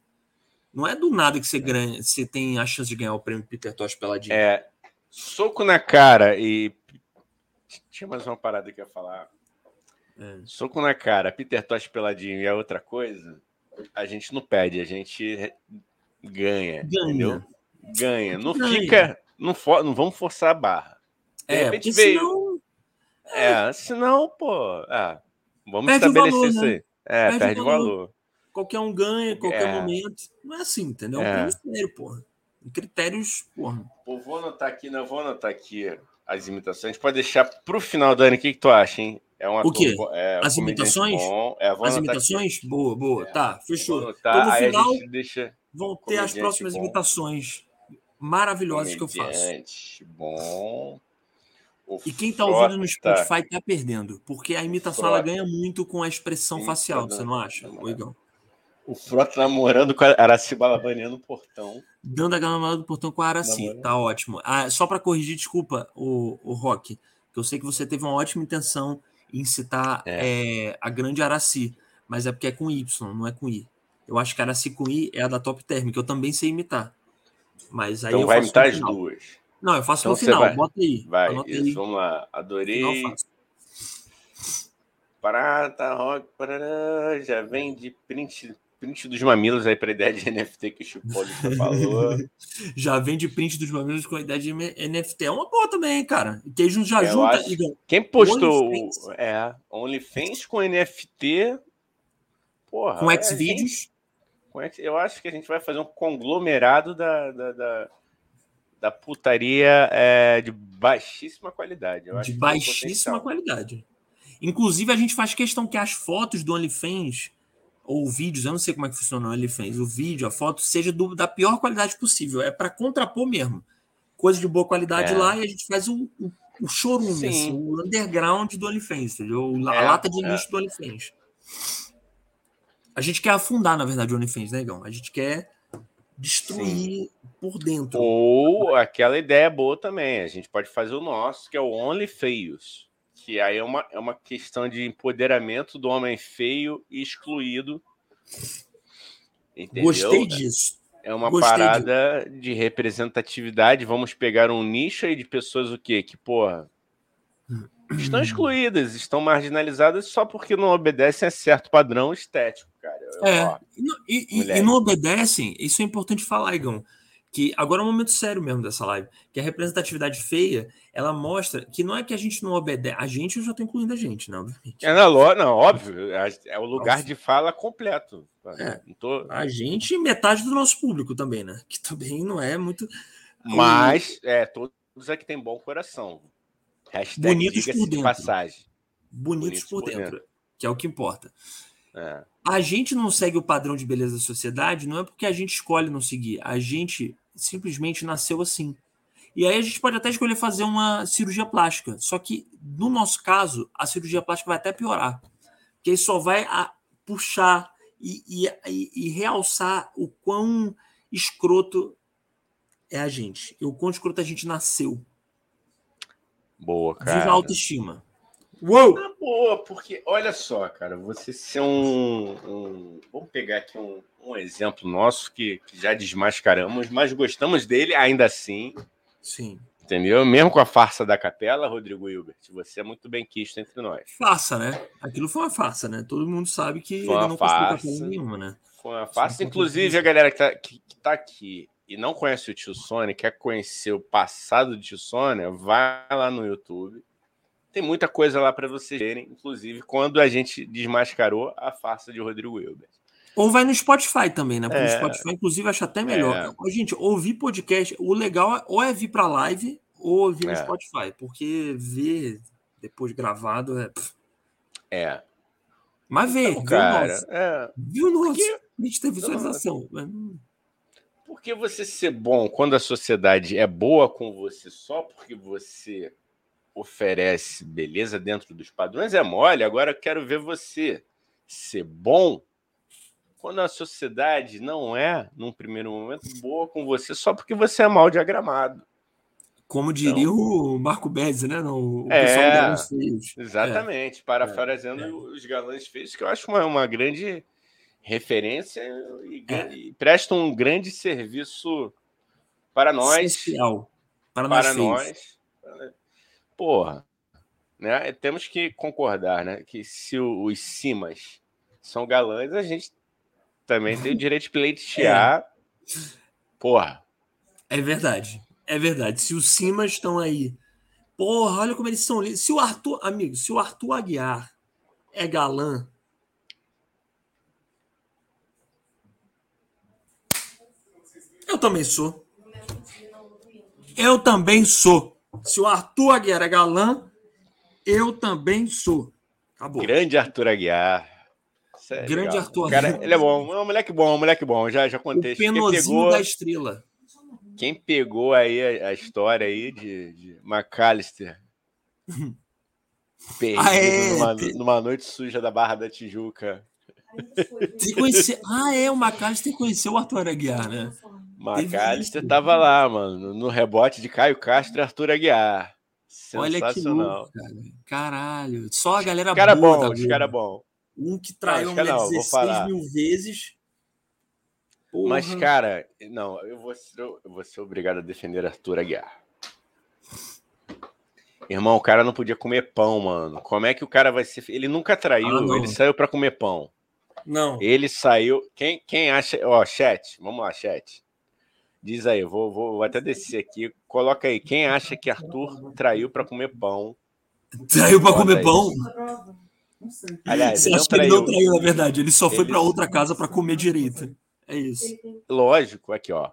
Não é do nada que você ganha, você tem a chance de ganhar o prêmio Peter Tosh peladinho. É. Soco na cara e. Tinha mais uma parada que eu ia falar. É. Soco na cara, Peter Tosh peladinho e é outra coisa. A gente não pede, a gente ganha. Ganha. Entendeu? Ganha. Não ganha. fica. Não, for, não vamos forçar a barra. De é, repente veio. Senão... É, senão, pô. Ah, vamos perde estabelecer valor, isso né? aí. É, perde, perde valor. valor. Qualquer um ganha, qualquer é. momento. Não é assim, entendeu? É um é. critério, porra. Critérios, porra. Pô, vou anotar aqui, não, vou anotar aqui as imitações. Pode deixar pro final, Dani. O que, que tu acha, hein? É uma o quê? É, As imitações? É, As imitações? Aqui. Boa, boa. É. Tá, fechou. Então, no final, deixa vão ter as próximas bom. imitações maravilhosas que eu faço. Bom. O e quem tá ouvindo no Spotify tá perdendo, porque a imitação ela ganha muito com a expressão facial, você não acha, Igão? O Frota namorando com a Araci Balabanian no portão. Dando a namorada do portão com a Araci, namorando. tá ótimo. Ah, só para corrigir, desculpa, o, o Rock, que eu sei que você teve uma ótima intenção em citar é. É, a grande Araci, mas é porque é com Y, não é com I. Eu acho que a Araci com I é a da Top Term, que eu também sei imitar. Mas aí então eu vai imitar as duas. Não, eu faço então no final, vai... bota aí. Vai, isso, aí. vamos lá. Adorei. Prata, rock, parará, já vem de print print dos mamilos aí para a ideia de NFT que o Chico falou. já vem de print dos mamilos com a ideia de NFT. É uma boa também, cara. Queijo já junta. Acho... Quem postou OnlyFans. é, OnlyFans com NFT. Porra, com Xvideos. É, eu acho que a gente vai fazer um conglomerado da, da, da, da putaria é, de baixíssima qualidade. de baixíssima qualidade. Inclusive, a gente faz questão que as fotos do OnlyFans ou vídeos, eu não sei como é que funciona o OnlyFans, o vídeo, a foto, seja do, da pior qualidade possível. É para contrapor mesmo. Coisa de boa qualidade é. lá e a gente faz o, o, o chorume, assim, o underground do OnlyFans, entendeu? A é, lata de é. lixo do OnlyFans. A gente quer afundar, na verdade, o OnlyFans, né, Igão? A gente quer destruir Sim. por dentro. Ou aquela ideia boa também. A gente pode fazer o nosso, que é o Only Feios que aí é uma, é uma questão de empoderamento do homem feio e excluído. Entendeu? Gostei disso. É uma Gostei parada disso. de representatividade. Vamos pegar um nicho aí de pessoas o quê? Que, porra, estão excluídas, estão marginalizadas só porque não obedecem a certo padrão estético, cara. É, ó, e, e, e, não obedecem, isso é importante falar, Igão que agora é um momento sério mesmo dessa live, que a representatividade feia, ela mostra que não é que a gente não obedece, a gente eu já estou incluindo a gente, não, obviamente. É, não, não óbvio, é o lugar de fala completo. É, tô... A gente metade do nosso público também, né? Que também não é muito... Mas, é, todos aqui têm bom coração. Hashtag Bonitos por dentro. passagem. Bonitos, Bonitos por, por dentro, dentro, que é o que importa. É. A gente não segue o padrão de beleza da sociedade, não é porque a gente escolhe não seguir. A gente simplesmente nasceu assim. E aí a gente pode até escolher fazer uma cirurgia plástica. Só que, no nosso caso, a cirurgia plástica vai até piorar. Porque aí só vai puxar e, e, e, realçar o quão escroto é a gente. E o quão escroto a gente nasceu. Boa, cara. Viva a autoestima. Uou! Ah, boa, porque olha só, cara, você ser um. um vamos pegar aqui um, um exemplo nosso que, que, já desmascaramos, mas gostamos dele ainda assim. Sim. Entendeu? Mesmo com a farsa da capela, Rodrigo Hilbert, você é muito bem quisto entre nós. Farsa, né? Aquilo foi uma farsa, né? Todo mundo sabe que foi ele não farsa, capela nenhuma, né? Foi uma farsa. Inclusive, a galera que tá, que, que tá aqui e não conhece o tio Sônia, quer conhecer o passado do tio Sônia, vai lá no YouTube tem muita coisa lá para vocês verem, inclusive quando a gente desmascarou a farsa de Rodrigo Wilber. Ou vai no Spotify também, né? Porque é, no Spotify, inclusive, acho até melhor. É. Gente, ouvir podcast, o legal é ou é vir para live ou ouvir no é. Spotify, porque ver depois gravado é. É. Mas vê, então, cara, nosso. É... Viu o nosso. Porque... A gente tem visualização. Porque você ser bom quando a sociedade é boa com você só porque você oferece beleza dentro dos padrões é mole. Agora eu quero ver você ser bom quando a sociedade não é, num primeiro momento, boa com você só porque você é mal diagramado. Como diria então, o Marco Bezzi, né? No, o é, exatamente. É. Parafraseando é. os galãs feios, que eu acho uma, uma grande referência e, é. e presta um grande serviço para nós. Social. Para, para nós. Porra. Né? Temos que concordar, né? Que se os cimas são galãs, a gente também tem o direito de pleitear. É. Porra. É verdade. É verdade. Se os cimas estão aí. Porra, olha como eles são. Se o Arthur, amigo, se o Arthur Aguiar é galã, Eu também sou. Eu também sou. Se o Arthur Aguiar é galã, eu também sou. Acabou. Grande Arthur Aguiar. É Grande Arthur Aguiar. Cara, ele é bom. É um moleque bom, um moleque bom. Já, já contei. O penozinho pegou, da estrela. Quem pegou aí a, a história aí de, de McAllister perdido ah, é. numa, numa noite suja da Barra da Tijuca. Conhece... Ah, é, o McAllister conheceu o Arthur Aguiar, né? McAllister tava lá, mano, no rebote de Caio Castro e Arthur Aguiar. Olha que louco, cara. Caralho. Só a galera cara boa. Bom, os cara bom. Um que traiu uma mulher 16 mil vezes. Porra. Mas, cara, não, eu vou, ser, eu vou ser obrigado a defender Arthur Aguiar. Irmão, o cara não podia comer pão, mano. Como é que o cara vai ser. Ele nunca traiu, ah, ele saiu para comer pão. Não. Ele saiu. Quem, quem acha. Ó, chat, vamos lá, chat. Diz aí, vou, vou, vou até descer aqui. Coloca aí. Quem acha que Arthur traiu para comer pão? Traiu para comer pão? Aliás, Você acha que ele não traiu, na verdade. Ele só ele... foi para outra casa para comer direito. É isso. Lógico, aqui, ó.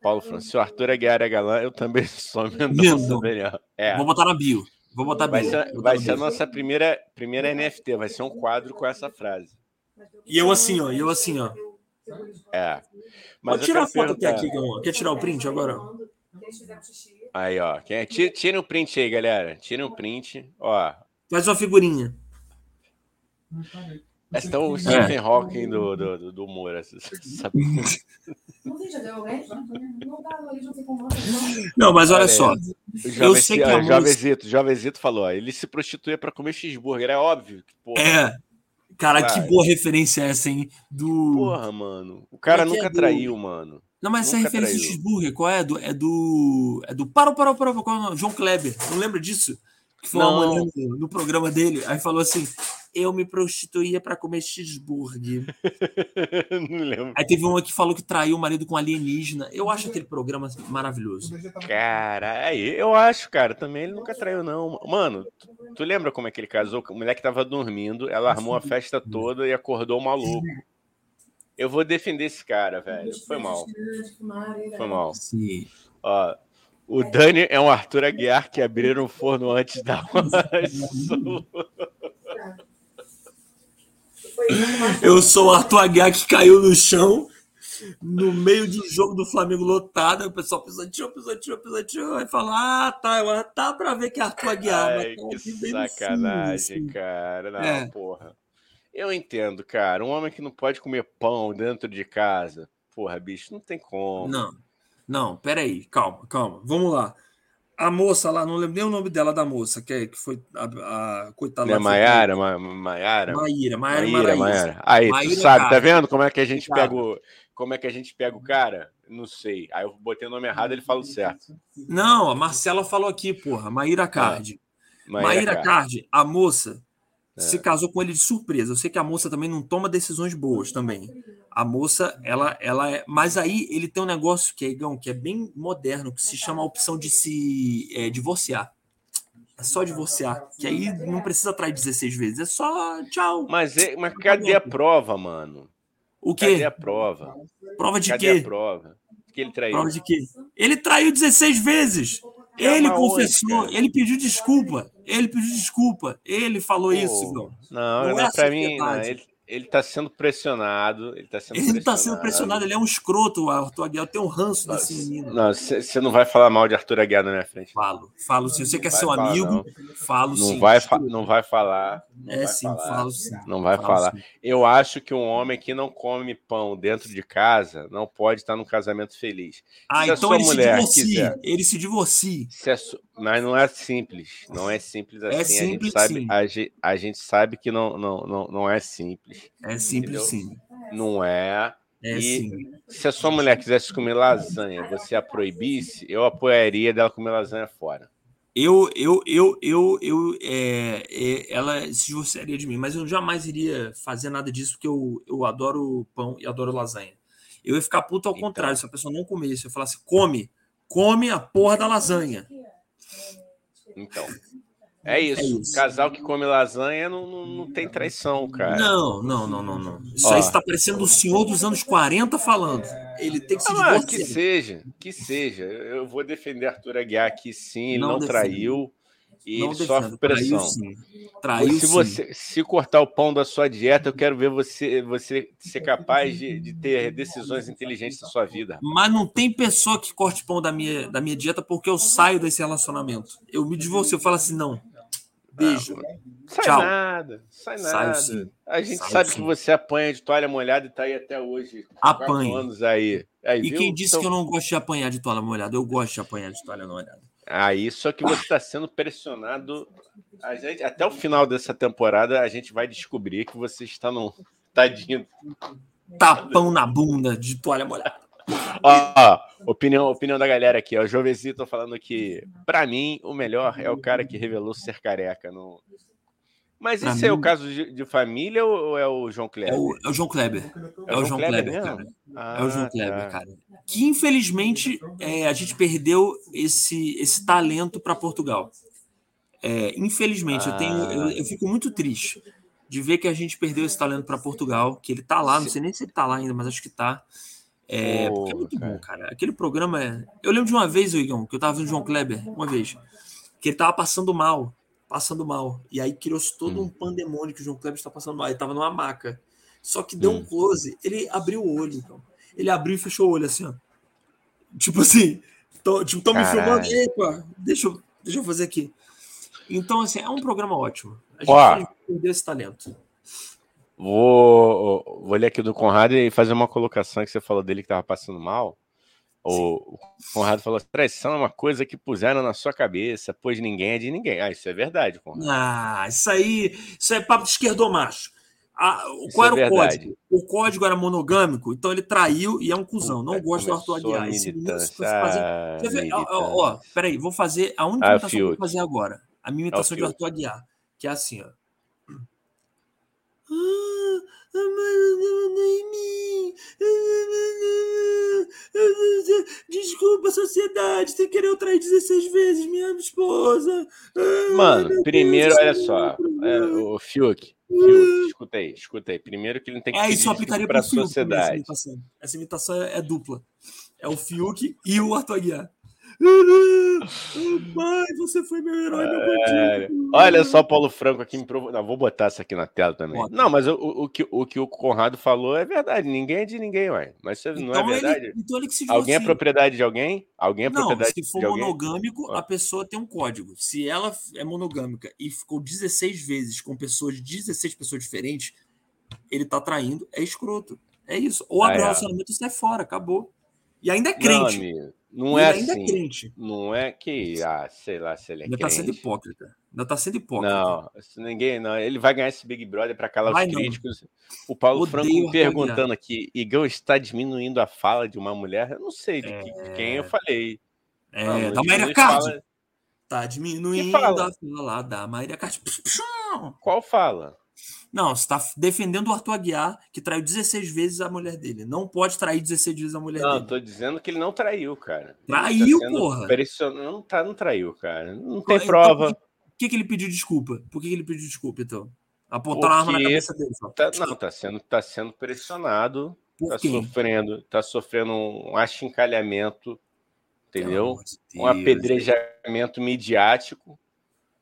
Paulo Francisco, Arthur Aguiar é galã, eu também sou Mendonça. É. Vou botar na bio. Vou botar Vai ser, vai ser a nossa primeira, primeira NFT, vai ser um quadro com essa frase. E eu assim, ó, e eu assim, ó. É. Mas Vou tirar a foto até aqui, Gão. Quer tirar o print agora? Aí, ó. Tira, tira um print aí, galera. Tira um print. Ó. Faz uma figurinha. Esse é o Stephen é. Hawking do, do, do humor. Não, mas olha só. Eu sei que a Jovenzito, Jovenzito falou, ele se prostituía para comer cheeseburger, é óbvio. Porra. É, Cara, que boa referência é essa, hein? Do. Porra, mano. O cara é nunca é do... traiu, mano. Não, mas essa referência traiu. do cheeseburger, qual é? Do, é do. É do. Parou, parou, parou. Qual é João Kleber. Não lembra disso? Que foi uma manhã no, no programa dele. Aí falou assim: eu me prostituía para comer cheeseburger. Não lembro. Aí teve uma que falou que traiu o marido com alienígena. Eu acho aquele programa maravilhoso. Cara, aí eu acho, cara, também ele nunca traiu, não. Mano, tu, tu lembra como é que ele casou? O moleque tava dormindo, ela armou a festa toda e acordou o maluco. Eu vou defender esse cara, velho. Foi mal. Foi mal. Sim. Ó, o Dani é um Arthur Aguiar que abriram o forno antes da Eu sou o Arthur Aguiar que caiu no chão no meio de um jogo do Flamengo lotado. o pessoal pisoteou, pisoteou, pisoteou. Aí fala: Ah, tá, tá pra ver que é Arthur Aguiar. Ai, tá que sacanagem, assim. cara. Não, é. porra. Eu entendo, cara. Um homem que não pode comer pão dentro de casa. Porra, bicho, não tem como. Não, não, peraí, calma, calma. Vamos lá a moça lá, não lembro nem o nome dela da moça, que, é, que foi a, a coitada. É Maiara, Maiara. Maíra, Maíra, Maíra. Aí, Maíra, tu sabe, tá vendo como é que a gente pega o, como é que a gente pega o cara? Não sei. Aí eu botei o nome errado, ele falou certo. Não, a Marcela falou aqui, porra, Maíra é, Card. Maíra, Maíra Card, a moça. Se casou com ele de surpresa. Eu sei que a moça também não toma decisões boas também. A moça, ela, ela é. Mas aí ele tem um negócio que é, Igão, que é bem moderno, que se chama a opção de se é, divorciar. É só divorciar. Que aí não precisa atrair 16 vezes. É só tchau. Mas, é, mas cadê a prova, mano? O quê? Cadê a prova? Prova de cadê quê? a prova? Que ele traiu. Prova de quê? Ele traiu 16 vezes. Ele confessou, ele pediu desculpa. Ele pediu desculpa. Ele falou Pô, isso, Não, não, não é para mim, não, ele, ele tá sendo pressionado. Ele tá sendo ele pressionado. tá sendo pressionado, ele é um escroto, o Arthur Aguiar. Tenho um ranço desse menino. Não, você não vai falar mal de Arthur Aguiar na minha frente. Falo, falo sim. Você quer ser um amigo? Não. Falo não sim. Vai não vai falar. Não é vai sim, falar, falo sim. Não vai falo falar. Sim. Eu acho que um homem que não come pão dentro de casa não pode estar num casamento feliz. Ah, se então ele se divorcia. Quiser, ele se divorcia. Se a, mas não é simples. Não é simples assim. É simples, a, gente sabe, a, gente, a gente sabe que não, não, não, não é simples. É simples, entendeu? sim. Não é. É e sim. se a sua mulher quisesse comer lasanha, você a proibisse, eu apoiaria dela comer lasanha fora. Eu, eu, eu, eu, eu é, é, ela se divorciaria de mim, mas eu jamais iria fazer nada disso, porque eu, eu adoro pão e adoro lasanha. Eu ia ficar puto ao Então. contrário, se a pessoa não comesse, eu falasse, come, come a porra da lasanha. Então. É isso. É isso. Casal que come lasanha não, não, não tem traição, cara. Não, não, não, não, não. Isso Ó. aí está parecendo o senhor dos anos 40 falando. Ele tem que se Ah, que seja, que seja. Eu vou defender Arthur Aguiar aqui sim, ele Não não, traiu e Não ele defendo. sofre pressão. Traiu sim. Traiu se sim. você se cortar o pão da sua dieta, eu quero ver você você ser capaz de, de ter decisões inteligentes na sua vida. Mas não tem pessoa que corte pão da minha, da minha dieta porque eu saio desse relacionamento. Eu me divorcio, eu falo assim, não. Beijo. Sai Tchau. nada, sai nada. sim. A gente Saio sabe sim. que você apanha de toalha molhada e tá aí até hoje. Apanho. Quatro anos aí. aí E viu? quem disse Então- que eu não gosto de apanhar de toalha molhada? Eu gosto de apanhar de toalha molhada. Aí, só que você está sendo pressionado. A gente, até o final dessa temporada, a gente vai descobrir que você está num. Tadinho. Tapão na bunda de toalha molhada. Ó, ó, opinião, opinião da galera aqui. Ó. O Jovesito falando que, para mim, o melhor é o cara que revelou ser careca. No... Mas Pra esse é o mim- caso de, de família ou é o João É Kleber? o, é o João Kleber. É, o João Kleber, cara. Ah, É o João tá. Kleber, cara. Que infelizmente é, a gente perdeu esse, esse talento para Portugal. É, infelizmente, eu, tenho, eu, eu fico muito triste de ver que a gente perdeu esse talento para Portugal, que ele tá lá, não sei nem se ele tá lá ainda, mas acho que tá. É, porque é Porra, muito cara. bom, cara. Aquele programa é. Eu lembro de uma vez, Igão, que eu tava vendo o João Kleber, uma vez, que ele tava passando mal, passando mal. E aí criou-se todo Hum. um pandemônio que o João Kleber está passando mal. Ele tava numa maca. Só que deu um Hum. close, ele abriu o olho, então. Ele abriu e fechou o olho assim, ó. Tipo assim, tô, tipo, tô me filmando, epa, deixa eu, deixa eu fazer aqui. Então, assim, é um programa ótimo. A gente perdeu esse talento. Vou, vou ler aqui do Conrado e fazer uma colocação que você falou dele que estava passando mal. O, o Conrado falou: traição é uma coisa que puseram na sua cabeça, pois ninguém é de ninguém. Ah, isso é verdade, Conrado. Ah, isso aí, isso é papo de esquerdomacho. Ah, qual é era o código? O código era monogâmico, então ele traiu e é um cuzão. Não Puta, gosto do Arthur Aguiar. Esse menino fazer- ah, ver? Ó, ó, ó, peraí, vou fazer a única Ah, imitação que eu vou fazer agora. A minha imitação de. Arthur Aguiar, que é assim, ó. Ah, mas em mim. Desculpa, sociedade, sem querer eu trair 16 vezes minha esposa. Ah, Mano, primeiro, Deus, olha só, é, o Fiuk, Fiuk, escuta aí, escuta aí. Primeiro que ele não tem que É, isso aplicaria para para a também, essa sociedade. imitação. Essa imitação é, é dupla. É o Fiuk e o Arthur Aguiar. Pai, você foi meu herói, meu É, bandido. olha só o Paulo Franco aqui me provou. Não, vou botar essa aqui na tela também. Bota. Não, mas o, o, que, o que o Conrado falou é verdade. Ninguém é de ninguém, ué. Mas isso não é Então verdade. ele, então ele que se Alguém é divorcia. propriedade de alguém? Alguém é Não, propriedade se for de alguém? monogâmico, Ah. a pessoa tem um código. Se ela é monogâmica e ficou 16 vezes com pessoas de 16 pessoas diferentes, ele tá traindo, é escroto. É isso. Ou abre Ah, o é. relacionamento e sai fora, acabou. E ainda é Não, crente. amigo. Não é ele ainda assim. é crente. Não é que, ah, sei lá, se ele é Ainda tá sendo crente. hipócrita. Ainda tá sendo hipócrita. Não, ninguém não. Ele vai ganhar esse Big Brother para calar Vai os não. críticos. O Paulo Odeio Franco perguntando aqui, Igão está diminuindo a fala de uma mulher? Eu não sei de, que- de quem eu falei. É, Não, da Maíra diminui Card. fala- Tá diminuindo fala? a fala da Maíra Card. Qual fala? Não, você tá defendendo o Arthur Aguiar, que traiu 16 vezes a mulher dele. Não pode trair 16 vezes a mulher Não, dele. tô dizendo que ele não traiu, cara. Ele Traiu, tá porra. pression- Não, tá, não traiu, cara. Não tem Então, prova. Por que, que ele pediu desculpa? Por que, que ele pediu desculpa, então? Apontaram a arma na cabeça dele. Só. Tá- não, tá sendo, tá sendo pressionado, Por tá sofrendo, tá sofrendo um achincalhamento, entendeu? amor de Um Deus. apedrejamento midiático.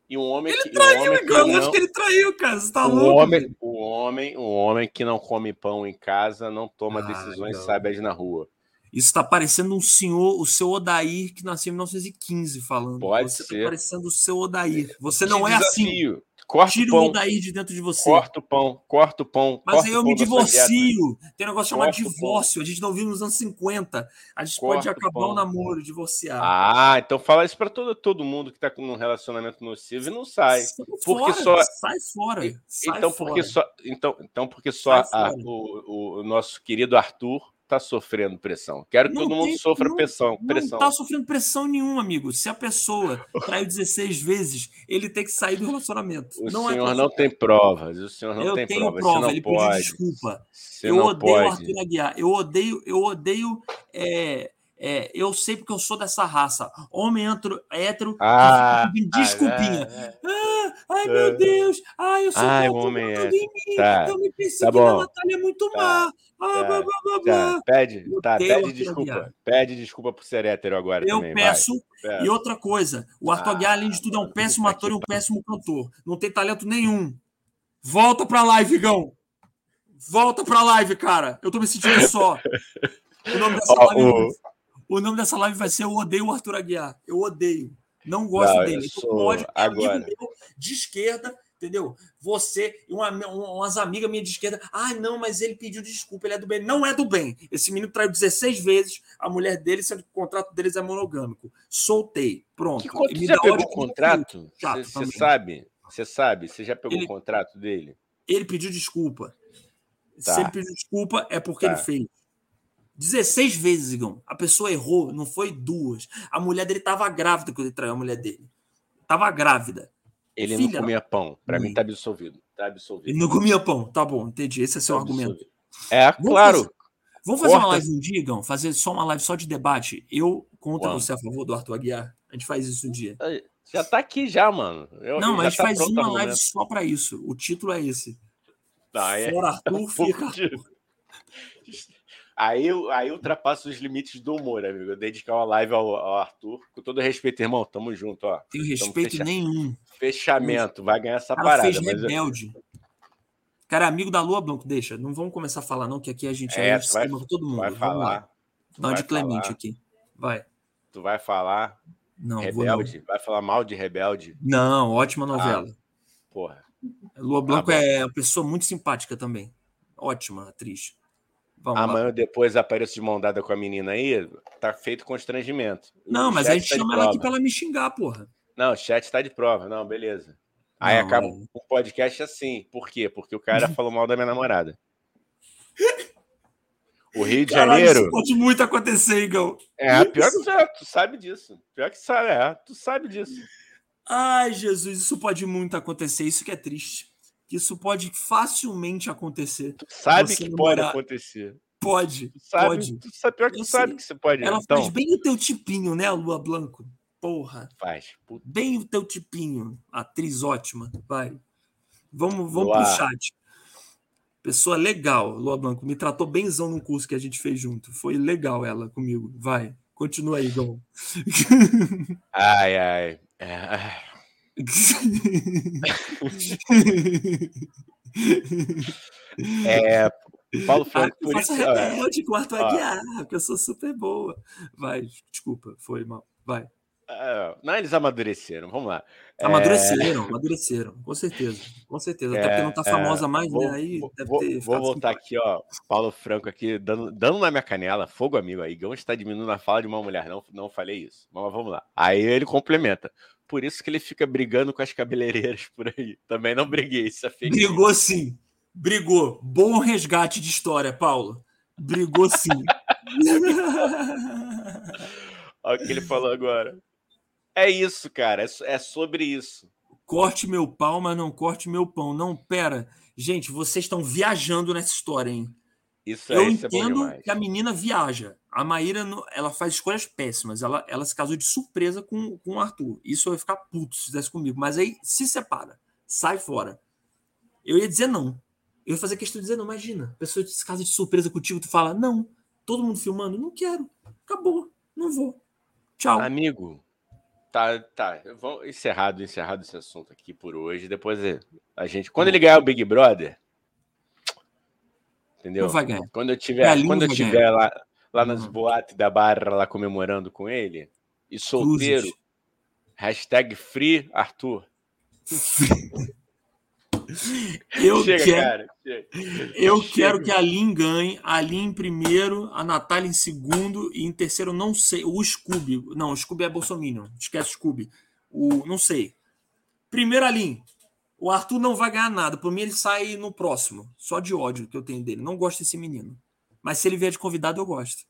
E um homem que. Traiu, um homem que Igor, não, acho que ele traiu, cara. Você tá o louco? homem, o homem, um homem que não come pão em casa não toma ah, decisões não. sábias na rua. Isso está parecendo um senhor, o seu Odair, que nasceu em 1915, falando. Pode você tá ser. Está parecendo o seu Odair. Você não é assim. desafio. assim. Corta Tira o, pão. o Odair de dentro de você. Corta o pão, corta o pão. Mas aí eu me divorcio. Tem um negócio chamado divórcio. A gente não viu nos anos 50. A gente corta pode acabar o, o namoro, divorciar. Ah, então fala isso para todo, todo mundo que está com um relacionamento nocivo e não sai. sai porque fora, só sai fora. Sai então fora. porque só então, então porque só a, o, o nosso querido Arthur está sofrendo pressão. Quero que não todo mundo tem, sofra não, pressão. pressão. Não está sofrendo pressão nenhuma, amigo. Se a pessoa traiu 16 vezes, ele tem que sair do relacionamento. O não é senhor é não tem provas. O senhor não eu tem tenho provas. prova. ele pode. pediu desculpa. Você eu odeio pode. o Arthur Aguiar. Eu odeio, eu odeio. É, é, eu sei porque eu sou dessa raça. Homem hétero, hétero ah, desculpinha. Ah, é. ah, ai, meu É. Deus. Ai, eu sou Ai, tão homem hétero. em mim. Tá, Eu me pensei tá que a bom. É muito Tá, má. Ah, tá, blá, blá, blá, Tá, pede, tá, pede desculpa. Aguiar. Pede desculpa por ser hétero agora Eu também. vai. peço. Peço. E outra coisa, o Arthur Aguiar, além de tudo, é um péssimo ator e um péssimo cantor. Não tem talento nenhum. Volta pra live, Gão. Volta pra live, cara. Eu tô me sentindo só. O nome dessa Ó, live, o- o nome dessa live vai ser Eu Odeio o Arthur Aguiar. Eu odeio. Não gosto Não, dele. Então, sou- ódio é amigo agora. meu de esquerda, entendeu? Você e uma, um- umas amigas minhas de esquerda. Ah, não, mas ele pediu desculpa, ele é do bem. Não é do bem. Esse menino traiu 16 vezes a mulher dele, sendo que o contrato deles é monogâmico. Soltei. Pronto. Que, me já pegou ódio o contrato? Você sabe? Você sabe? Você já pegou Ele- o contrato dele? Ele pediu desculpa. Tá. Se ele pediu desculpa, é porque Tá. ele fez. 16 vezes, Igão. A pessoa errou, não foi duas. A mulher dele estava grávida quando ele traiu a mulher dele. Tava grávida. Ele Filha não comia pão. Pra mãe. mim tá absolvido. Tá absolvido. Ele não comia pão. Tá bom, entendi. Esse é seu Tá argumento. absolvido. É, Vamos claro. fazer- Vamos fazer uma Corta. live um dia, Igão? Fazer só uma live só de debate. Eu contra Vamos. você a favor do Arthur Aguiar. A gente faz isso um dia. Já tá aqui já, mano. Eu, Não, mas a gente tá faz uma live só para isso. O título é esse. Tá, é- Fora Arthur, um pouco fica Arthur. Aí, eu- aí ultrapassa os limites do humor, amigo. Eu dedicar uma live ao, ao Arthur. Com todo respeito, irmão. Tamo junto, ó. Tenho respeito fecha- nenhum. Fechamento. Vai ganhar essa cara parada. fez mas eu- rebelde. Cara, é amigo da Lua Blanco, deixa. Não vamos começar a falar, não, que aqui a gente É, é, tu vai- todo mundo. vai Vamos falar. lá. Não, vai de Clemente falar. aqui. Vai. Tu vai falar Não, vou rebelde? Vai falar mal de rebelde? Não, ótima novela. Porra. Lua Blanco bom. é uma pessoa muito simpática também. Ótima atriz. Vamos lá. Amanhã eu depois apareço de mão dada com a menina aí, tá feito constrangimento. Não, O mas a gente tá chama ela aqui pra ela me xingar, porra. Não, o chat tá de prova. Não, beleza. Aí Não, acaba é. o podcast assim. Por quê? Porque o cara falou mal da minha namorada. O Rio de Caralho, Janeiro. isso pode muito acontecer, Igão. É, pior que é, tu sabe disso. Pior que sabe, é, tu sabe disso. Ai, Jesus, isso pode muito acontecer. Isso que é triste. Que Isso pode facilmente acontecer. Tu sabe que pode morar- acontecer. Pode, Tu sabe, pode. tu sabe pior que Eu tu sabe que você pode. Ela então, faz bem o teu tipinho, né, Lua Blanco? Porra. faz. Puta, Bem o teu tipinho. Atriz ótima. Vai. Vamos, vamos Lua. pro chat. Pessoa legal, Lua Blanco. Me tratou benzão num curso que a gente fez junto. Foi legal ela comigo. Vai. Continua aí, Gão. Ai, ai. É, ai. É, Paulo Ah, Franco, eu por faço isso. ó, rebelde com o Arthur ó. Aguiar, porque eu sou super boa. Vai, desculpa, foi mal. Vai. É, não, eles amadureceram. Vamos lá. É, Amadureceram, amadureceram, com certeza. Com certeza. Até É, porque não tá é, famosa mais, vou, né? Aí vou- deve vou- voltar simpático. aqui, ó. Paulo Franco aqui, dando, dando na minha canela, fogo amigo. Aí, Igão está diminuindo a fala de uma mulher. Não, não falei isso. Mas vamos lá. Aí ele complementa. Por isso que ele fica brigando com as cabeleireiras por aí. Também não briguei, isso é fake. Brigou sim. Brigou. Bom resgate de história, Paulo. Brigou sim. Olha o que ele falou agora. É isso, cara. É, é sobre isso. corte meu pau, mas não corte meu pão. Não, pera. Gente, vocês estão viajando nessa história, hein? Isso é, Eu isso é entendo demais. que a menina viaja. A Maíra, ela faz escolhas péssimas. Ela, ela se casou de surpresa com, com o Arthur. Isso eu ia ficar puto se fizesse comigo. Mas aí se separa. Sai fora. Eu ia dizer não. Eu ia fazer questão de dizer não. Imagina, a pessoa se casa de surpresa contigo, tu fala, não. Todo mundo filmando? Não quero. Acabou. Não vou. Tchau. Amigo, tá, tá. Vamos encerrado, encerrado esse assunto aqui por hoje. Depois é, a gente, quando ele ganhar o Big Brother, Entendeu? Quando eu tiver, quando eu tiver lá, lá nas boates da barra lá comemorando com ele, e solteiro, Cruzes. hashtag free Arthur. Eu chega, quero, eu chega. quero que a Lin ganhe, a Lin em primeiro, a Natália em segundo e em terceiro não sei, o Scooby, não, o Scooby é Bolsonaro, esquece o Scooby, o não sei. Primeiro a Lin, o Arthur não vai ganhar nada, por mim ele sai no próximo, só de ódio que eu tenho dele, não gosto desse menino, mas se ele vier de convidado eu gosto,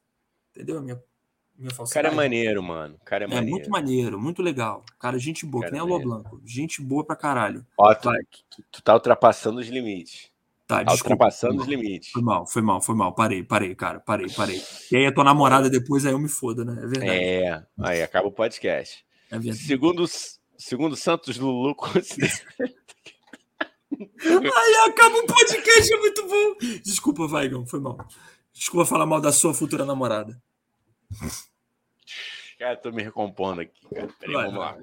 entendeu? Minha o cara é maneiro, mano. O cara é, é maneiro. muito maneiro, muito legal. Cara, gente boa, cara que nem é o Blanco. Gente boa pra caralho. Ó, tu, tu, tu, tá ultrapassando os limites. Tá, tá ultrapassando os limites. Foi mal, foi mal, foi mal. Parei, parei, cara. Parei, parei. E aí a tua namorada depois, aí eu me foda, né? É verdade. É, aí acaba o podcast. É verdade. Segundo, segundo Santos Lulu, Aí acaba o podcast, é muito bom. Desculpa, Vaigão, foi mal. Desculpa falar mal da sua futura namorada. Cara, tô me recompondo aqui, cara. Peraí, vamos lá.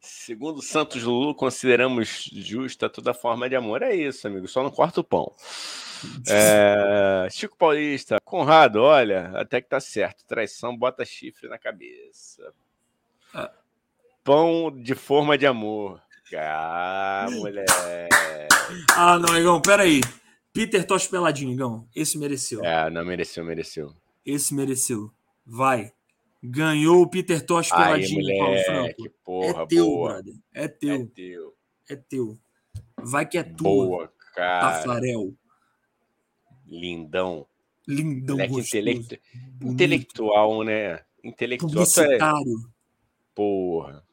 Segundo Santos Lulu, consideramos justa toda forma de amor. É isso, amigo. Só não corta o pão. É... Chico Paulista, Conrado, olha, até que tá certo. Traição bota chifre na cabeça. Ah. Pão de forma de amor. Ah, mulher. Ah, não, Igão, peraí. Peter Tosh peladinho, Igão. Esse mereceu. É, não mereceu, mereceu. Esse mereceu. Vai. Ganhou o Peter Tosh peladinho, Aí, Paulo Franco. Porra, é teu, boa. brother. É teu. É teu. É teu. Vai que é tua. Boa, cara. Tafarel. Lindão. Lindão, intelecto... Intelectual, né? Intelectual. É Publicitário. É... Porra.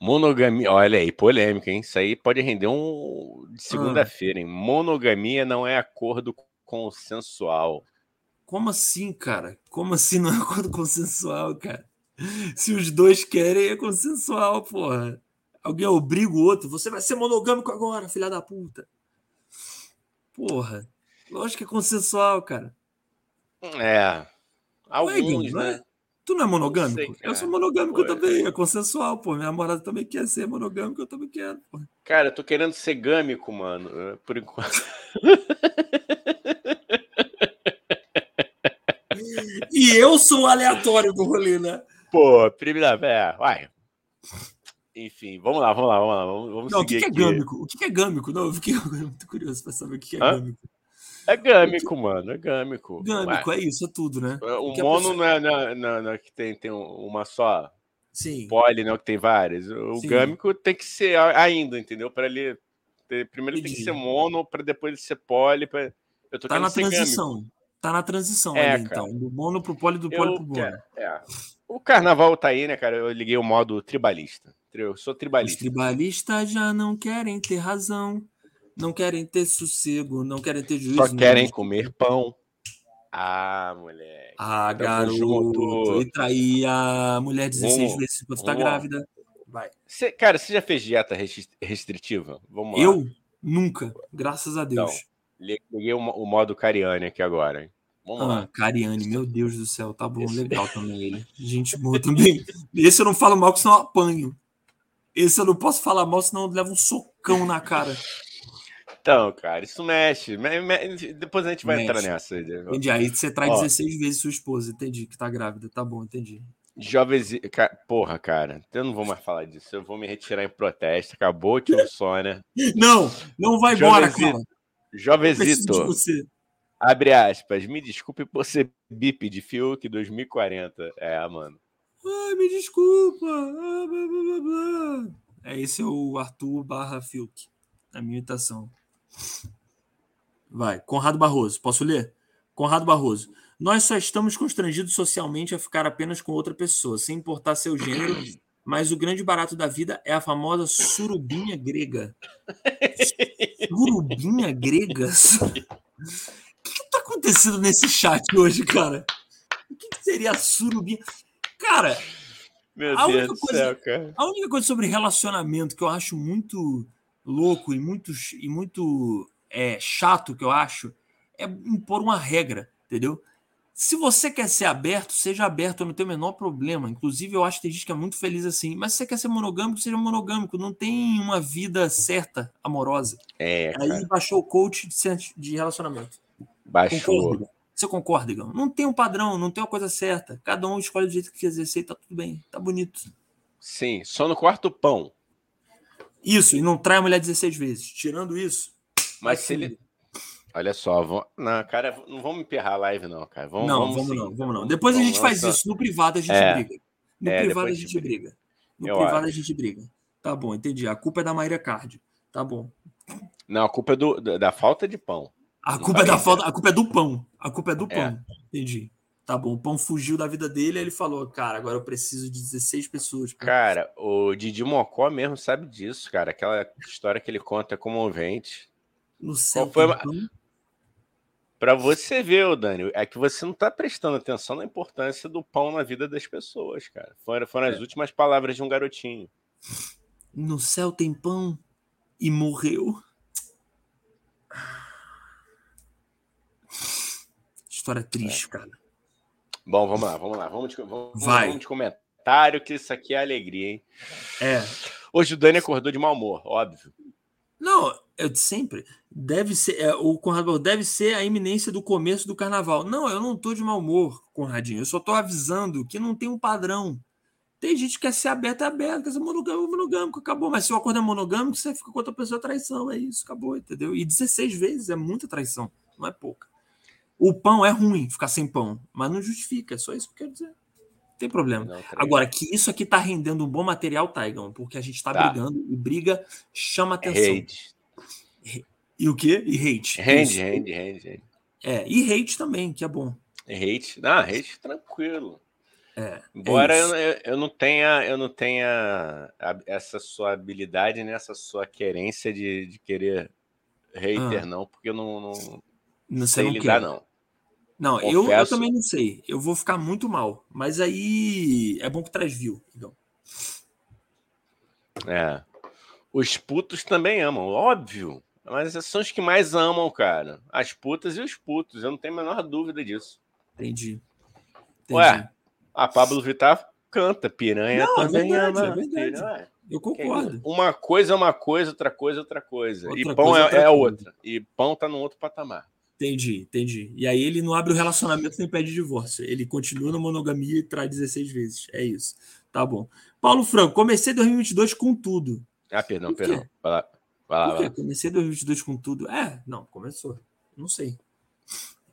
Monogamia, olha aí, polêmica, hein? Isso aí pode render um de segunda-feira, hein? Monogamia não é acordo consensual. Como assim, cara? Como assim não é acordo consensual, cara? Se os dois querem, é consensual, porra. Alguém obriga o outro, você vai ser monogâmico agora, filha da puta. Porra. Lógico que é consensual, cara. É. Alguns, Ué, né? Tu não é monogâmico? Não sei, eu sou monogâmico também, é consensual, pô. Minha namorada também quer ser monogâmico, eu também quero, pô. Cara, eu tô querendo ser gâmico, mano, por enquanto. e eu sou o aleatório do rolê, né? Pô, primeira vez, vai. Enfim, vamos lá, vamos lá, vamos lá. Vamos, vamos não, o que, que é gâmico? O que é gâmico? Não, eu fiquei muito curioso para saber o que é Hã? gâmico. É gâmico, mano, é gâmico. Gâmico, é isso, é tudo, né? O mono pessoa... não, é, não, é, não, é, não é que tem, tem uma só. Sim. Poli, não, que tem várias. O Sim. gâmico tem que ser ainda, entendeu? Para ele. Primeiro tem que ser mono, para depois ele ser poli. Pra... Eu tô tá na transição. Gâmico. Tá na transição é, ali, então. Do mono pro poli, do poli eu, pro mono. É. O carnaval tá aí, né, cara? Eu liguei o modo tribalista. Eu sou tribalista. Os tribalistas já não querem ter razão. Não querem ter sossego, não querem ter juízo. Só querem comer pão. Ah, moleque. Ah, garoto. E trair a mulher 16 um, vezes enquanto tá grávida. Vai. Cê, cara, você já fez dieta restritiva? Vamos lá. Eu? Nunca. Graças a Deus. Então, liguei o, o modo Cariane aqui agora, hein? Vamos ah, lá. Cariane, meu Deus do céu, tá bom, Esse... legal também ele. Gente boa também. Esse eu não falo mal, senão eu apanho. Esse eu não posso falar mal, senão eu levo um socão na cara. Então, cara, isso mexe. Depois a gente vai mexe. entrar nessa. Entendi. Aí você traz Ó, 16 vezes sua esposa, entendi, que tá grávida. Tá bom, entendi. Jovens. Porra, cara, eu não vou mais falar disso. Eu vou me retirar em protesto. Acabou, tio Sônia. Não, não vai embora, cara. Jovenzito. Abre aspas. Me desculpe por ser bip de Fiuk 2040. É, mano. Ai, me desculpa. Ah, blá, blá, blá, é, esse é o Arthur barra Fiuk. A minha imitação. Vai, Conrado Barroso, posso ler? Conrado Barroso. Nós só estamos constrangidos socialmente a ficar apenas com outra pessoa, sem importar seu gênero, mas o grande barato da vida é a famosa surubinha grega. Surubinha grega? O que está acontecendo nesse chat hoje, cara? O que, seria a surubinha? Cara, Meu a Deus do coisa, céu, cara. A única coisa sobre relacionamento que eu acho muito louco e muito, e muito é, chato que eu acho é impor uma regra, entendeu? Se você quer ser aberto, seja aberto, eu não tenho o menor problema. Inclusive, eu acho que tem gente que é muito feliz assim. Mas se você quer ser monogâmico, seja monogâmico. Não tem uma vida certa, amorosa. É, cara. Aí baixou o coach de relacionamento. Baixou. Concorda, você concorda, Igão? Não tem um padrão, não tem uma coisa certa. Cada um escolhe do jeito que quiser ser e tá tudo bem. Tá bonito. Sim, só no quarto pão. Isso, e não trai a mulher 16 vezes. Tirando isso. Mas se ele, Olha só, vamos... não, cara, não vamos emperrar a live, não, cara. Vamos, não, vamos, vamos não, vamos não. Depois vamos a gente faz isso. No privado a gente é. briga. No é, privado a gente briga. briga. No Eu privado acho. a gente briga. Tá bom, entendi. A culpa é da Maíra Card. Tá bom. Não, a culpa é do, da falta de pão. A culpa é da falta, a culpa é do pão. A culpa é do é. pão. Entendi. Tá bom, o pão fugiu da vida dele, aí ele falou, cara, agora eu preciso de 16 pessoas. Cara, o Didi Mocó mesmo sabe disso, cara. Aquela história que ele conta é comovente. No céu. Qual foi? Para você ver, Dani, é que você não está prestando atenção na importância do pão na vida das pessoas, cara. Foram, foram as é. últimas palavras de um garotinho. No céu tem pão e morreu. História triste, é. cara. Bom, vamos lá, vamos lá. Vamos de, vamos, Vai. vamos de comentário, que isso aqui é alegria, hein? É. Hoje o Dani acordou de mau humor, óbvio. Não, eu sempre. Deve ser. É, o Conrado deve ser a iminência do começo do carnaval. Não, eu não tô de mau humor, Conradinho. Eu só tô avisando que não tem um padrão. Tem gente que quer ser aberto, é aberto, quer ser monogâmico, monogâmico, acabou. Mas se o acordo é monogâmico, você fica com outra pessoa traição. É isso, acabou, entendeu? E 16 vezes é muita traição, não é pouca. O pão é ruim, ficar sem pão, mas não justifica, é só isso que eu quero dizer. Tem problema. Não, Agora, que isso aqui tá rendendo um bom material, Taigão, porque a gente tá, tá. brigando e briga chama atenção. Hate. E o quê? E hate. Rende, rende, rende. É, e hate também, que é bom. Hate, não, hate tranquilo. É, Embora é eu, eu, não tenha, eu não tenha essa sua habilidade nessa sua querência de, de querer hater, ah. não, porque eu não, não, não sei lidar, não. Não, eu, eu, também não sei. Eu vou ficar muito mal. Mas aí é bom que traz view. Então. É. Os putos também amam, óbvio. Mas são os que mais amam, cara. As putas e os putos. Eu não tenho a menor dúvida disso. Entendi. Entendi. Ué, a Pablo Vittar canta, piranha não, é também é verdade, ama. É verdade. Piranha. Eu concordo. Uma coisa é uma coisa, outra coisa é outra coisa. Outra e pão coisa, é, outra, é outra. E pão tá num outro patamar. Entendi, entendi. E aí ele não abre o relacionamento nem pede divórcio. Ele continua na monogamia e traz 16 vezes. É isso. Tá bom. Paulo Franco, comecei 2022 com tudo. Ah, perdão, perdão. Vai lá. Vai lá, vai lá. Comecei 2022 com tudo. É, não, começou. Não sei.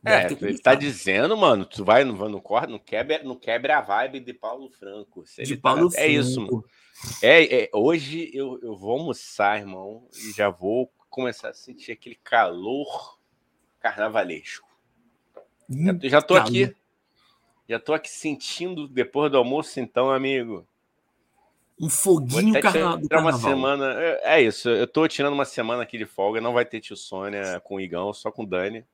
Deve é, ele tá dizendo, mano, tu vai, não, não, corre, não, quebra, não quebra a vibe de Paulo Franco. de Paulo tá, Franco. É isso, mano. É, é, hoje eu, eu vou almoçar, irmão, e já vou começar a sentir aquele calor carnavalesco. Hum, já, tô aqui. Já tô aqui sentindo depois do almoço, então, amigo. Um foguinho carna do carnaval. Uma semana, é, é, isso, eu tô tirando uma semana aqui de folga, não vai ter tio Sônia com o Igão, só com o Dani.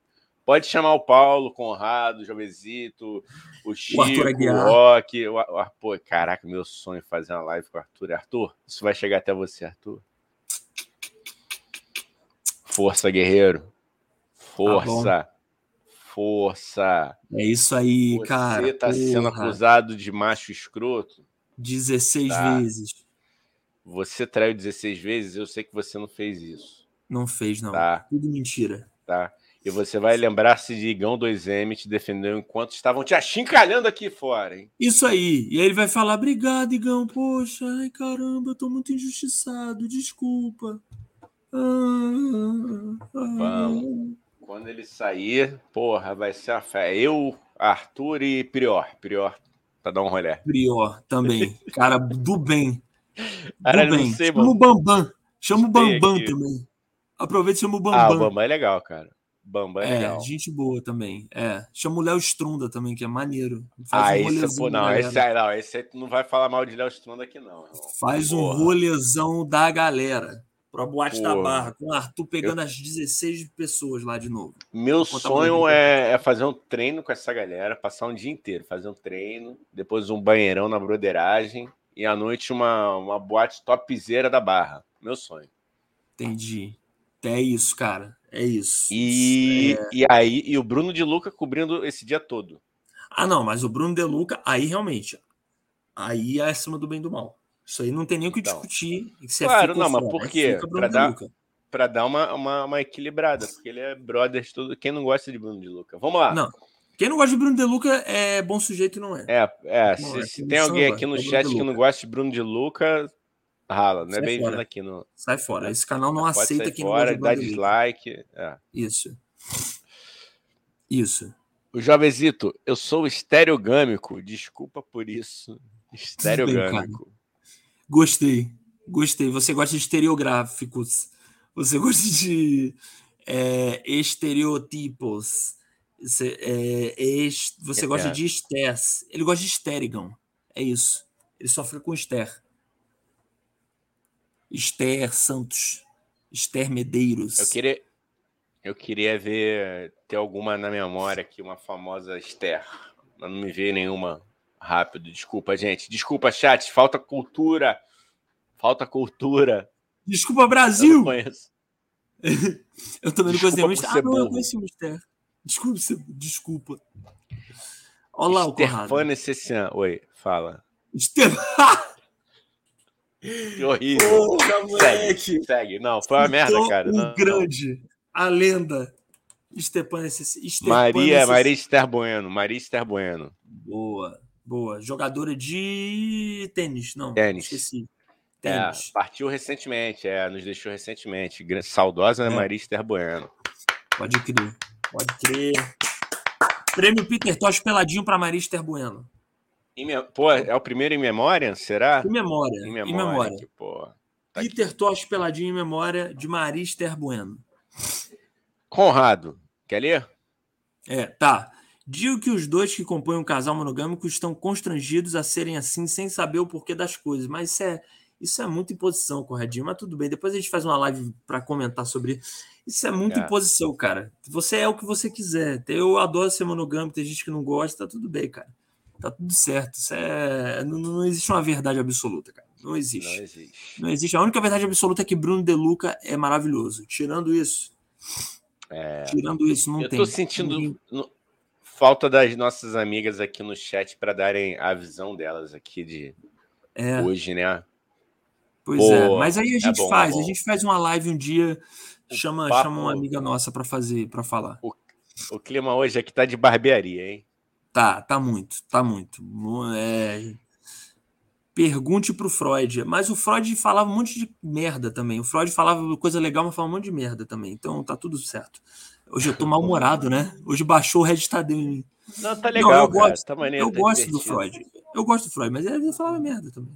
Pode chamar o Paulo, Conrado, o Jovesito, o Chico, o, o Rock. O, o, pô, caraca, meu sonho é fazer uma live com o Arthur. Arthur, isso vai chegar até você, Arthur. Força, guerreiro. Força. Tá força. É isso aí, você cara. Você tá porra. sendo acusado de macho escroto? 16 tá. vezes. Você traiu 16 vezes, eu sei que você não fez isso. Não fez, não. Tá. Tudo mentira. Tá. E você vai lembrar-se de Igão 2M te defendeu enquanto estavam te achincalhando aqui fora, hein? Isso aí. E aí ele vai falar: obrigado, Igão. Poxa, ai caramba, eu tô muito injustiçado. Desculpa. Ah, ah. Vamos. Quando ele sair, porra, vai ser a fé. Eu, Arthur e Prior. Prior, pra dar um rolê. Prior também. Cara, do bem. Do Cara, bem. Sei, Chama o Bambam. Chama o Bambam aqui. também. Aproveita e chama o Bambam. Ah, o Bambam é legal, cara. Bambam é, é legal. gente boa também. É. Chama o Léo Strunda também, que é maneiro. Faz ah, um esse, pô, não, esse aí, não, esse aí não vai falar mal de Léo Strunda aqui, não. Irmão. Faz Porra. um rolezão da galera para a Boate Pô, da Barra, com o Arthur pegando eu... as 16 pessoas lá de novo. Meu sonho é, é, fazer um treino com essa galera, passar um dia inteiro, fazer um treino, depois um banheirão na broderagem e à noite uma, uma boate topzera da Barra. Meu sonho. Entendi. É isso, cara. É isso. E, é... e aí, e o Bruno de Luca cobrindo esse dia todo. Ah, não, mas o Bruno De Luca, aí realmente, aí é acima do bem do mal. Isso aí não tem nem o que então, discutir. É claro, não, mas por é quê? Para dar, pra dar uma, uma, uma, equilibrada, porque ele é brother de tudo. Quem não gosta de Bruno de Luca? Vamos lá. Não. Quem não gosta de Bruno de Luca é bom sujeito, não é? É, é. se, é, se tem alguém aqui no é chat que não gosta de Bruno de Luca, rala, não é bem-vindo aqui no. Sai fora. Esse canal não Pode aceita quem fora, não gosta de Bruno dá dislike. É. Isso. Isso. O jovenzito, eu sou estereogâmico. Desculpa por isso. Estereogâmico. Gostei. Gostei. Você gosta de estereográficos. Você gosta de é, estereotipos. Você, é, você é, gosta de esters. Ele gosta de esterigon. É isso. Ele sofre com Esther. Esther Santos. Esther Medeiros. Eu queria, eu queria ver, ter alguma na memória aqui, uma famosa Esther. Mas não me veio nenhuma rápido. Desculpa, gente. Desculpa, chat. Falta cultura. Falta cultura. Desculpa, Brasil. Eu não conheço. eu também não conheço Esther. Ah, não, eu conheci uma Esther. Desculpa, desculpa. Olá, o Conrado. Stefano Oi, fala. Estefan. Que horrível. Porra, segue, segue. Não, foi uma merda, cara. O não, grande. Não a lenda Stepan Maria, Maria Esther Bueno, Maria Esther Bueno. Boa, boa. Jogadora de tênis, não. Tênis. Esqueci. É, tênis. É, partiu recentemente, é, nos deixou recentemente. Saudosa é. Maria Esther Bueno. Pode crer, pode crer. Prêmio Peter Tosh peladinho para Maria Esther Bueno. Me... Pô, é o primeiro em memória, será? Em memória. Em memória. Em memória. Que, tá Peter Tosh peladinho em memória de Maria Esther Bueno. Conrado, quer ler? É, tá. Digo que os dois que compõem um casal monogâmico estão constrangidos a serem assim sem saber o porquê das coisas. Mas isso é, isso é muita imposição, Corradinho. Mas tudo bem, depois a gente faz uma live para comentar sobre isso. é muita é. imposição, cara. Você é o que você quiser. Eu adoro ser monogâmico, tem gente que não gosta, tá tudo bem, cara. Tá tudo certo. Isso é... não, não existe uma verdade absoluta, cara. Não existe. Não existe. Não existe. A única verdade absoluta é que Bruno De Luca é maravilhoso. Tirando isso, é... Tirando isso, não eu tem. Eu tô sentindo no... falta das nossas amigas aqui no chat para darem a visão delas aqui de é. hoje, né? Pois Pô, é, mas aí a é gente é bom, faz, é a gente faz uma live um dia, chama, papo... chama uma amiga nossa para fazer, para falar. O, o, clima hoje aqui tá de barbearia, hein? Tá, tá muito, tá muito. É, Pergunte pro Freud. Mas o Freud falava um monte de merda também. O Freud falava coisa legal, mas falava um monte de merda também. Então tá tudo certo. Hoje eu tô mal-humorado, né? Hoje baixou o Red Tadeu em mim. Não, tá legal, Não, eu cara. Gosto, tá maneiro, eu tá gosto divertido. do Freud. Eu gosto do Freud, mas ele falava merda também.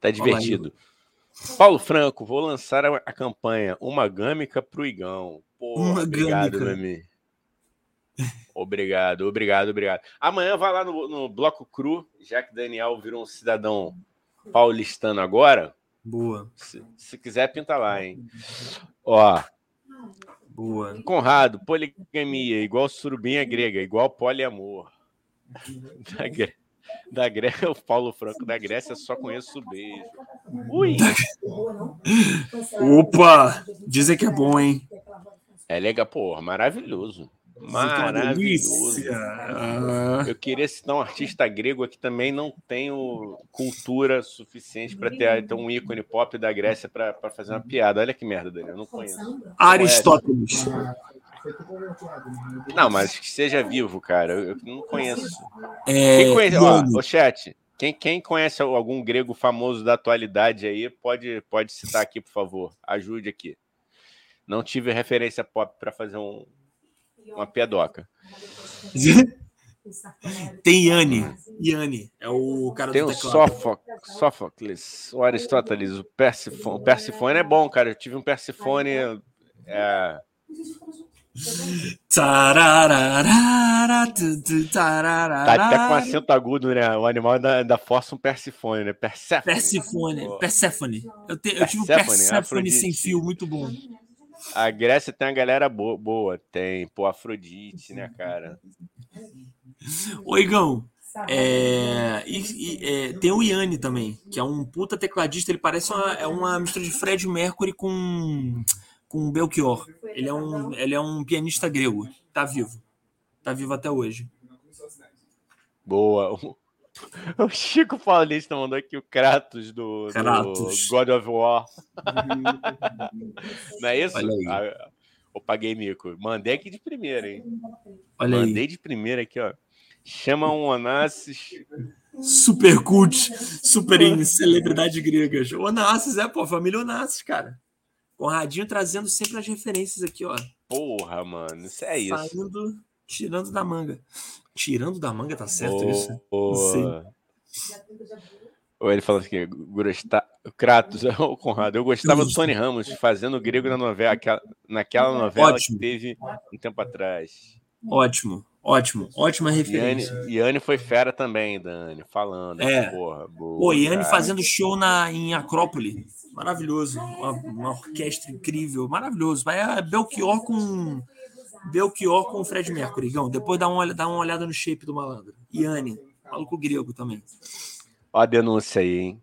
Tá divertido. Paulo Franco, vou lançar a, a campanha Uma Gâmica pro Igão. Pô, Uma obrigado, amigo. Obrigado, obrigado, obrigado. Amanhã vai lá no, no Bloco Cru, já que Daniel virou um cidadão paulistano agora. Boa. Se, se quiser, pinta lá, hein? Ó. Boa. Conrado, poligamia, igual surubinha grega, igual poliamor. Da, Gré... da Grécia, o Paulo Franco da Grécia, só conheço o beijo. Ui! Opa! Dizem que é bom, hein? É legal, pô, maravilhoso. Maravilhoso. Eu queria citar um artista grego que também não tenho cultura suficiente para ter, ter, um ícone pop da Grécia para fazer uma piada. Olha que merda, Daniel. Eu não conheço. Aristóteles. Não, mas que seja vivo, cara. Eu, não conheço. É, quem conhece, ó, o chat, quem, quem conhece algum grego famoso da atualidade aí, pode, pode citar aqui, por favor. Ajude aqui. Não tive referência pop para fazer um, uma piadoca. Tem Yanni. Yanni é o cara Tem do o Sófocles, Sófocles, o Aristóteles, o Persifone. O Persifone é bom, cara. Eu tive um Persifone. É... Tá até com acento agudo, né? O animal ainda, ainda força um Persifone, né? Persephone. Persifone. Persephone. Eu, te, eu tive um Persephone sem fio, muito bom. A Grécia tem uma galera boa, boa. tem, pô, Afrodite, né, cara? Ô, Igão, é, e, e, é, tem o Yanni também, que é um puta tecladista. Ele parece uma, é uma mistura de Fred Mercury com, com Belchior. Ele é, um, ele é um pianista grego. Tá vivo. Tá vivo até hoje. Boa. O Chico Paulista mandou aqui o Kratos do, Kratos. do God of War. Não é isso? Ah, eu paguei mico. Mandei aqui de primeira, hein? Olha Mandei aí. de primeira aqui, ó. Chama um Onassis. Super cult, super em celebridade gregas. Onassis, é, pô, família Onassis, cara. Conradinho trazendo sempre as referências aqui, ó. Porra, mano. Isso é isso. Saindo, tirando da manga. Tirando da manga, tá certo Boa. isso? Não sei. Ou ele falou assim: Grosta... Kratos, o Conrado, eu gostava do Tony Ramos fazendo grego na novela, aquela- naquela novela Ótimo. que teve um tempo atrás. Ótimo, ótimo, ótima referência. Iane foi fera também, Dani, falando. É. Porra, boa, Pô, Iane cara. fazendo show na, em Acrópole. Maravilhoso. Uma, uma orquestra incrível. Maravilhoso. Vai a Belchior com. Belchior com o Fred Mercury. Gão, depois dá uma, olha- dá uma olhada no shape do malandro. Iane. Maluco grego também. Ó a denúncia aí, hein?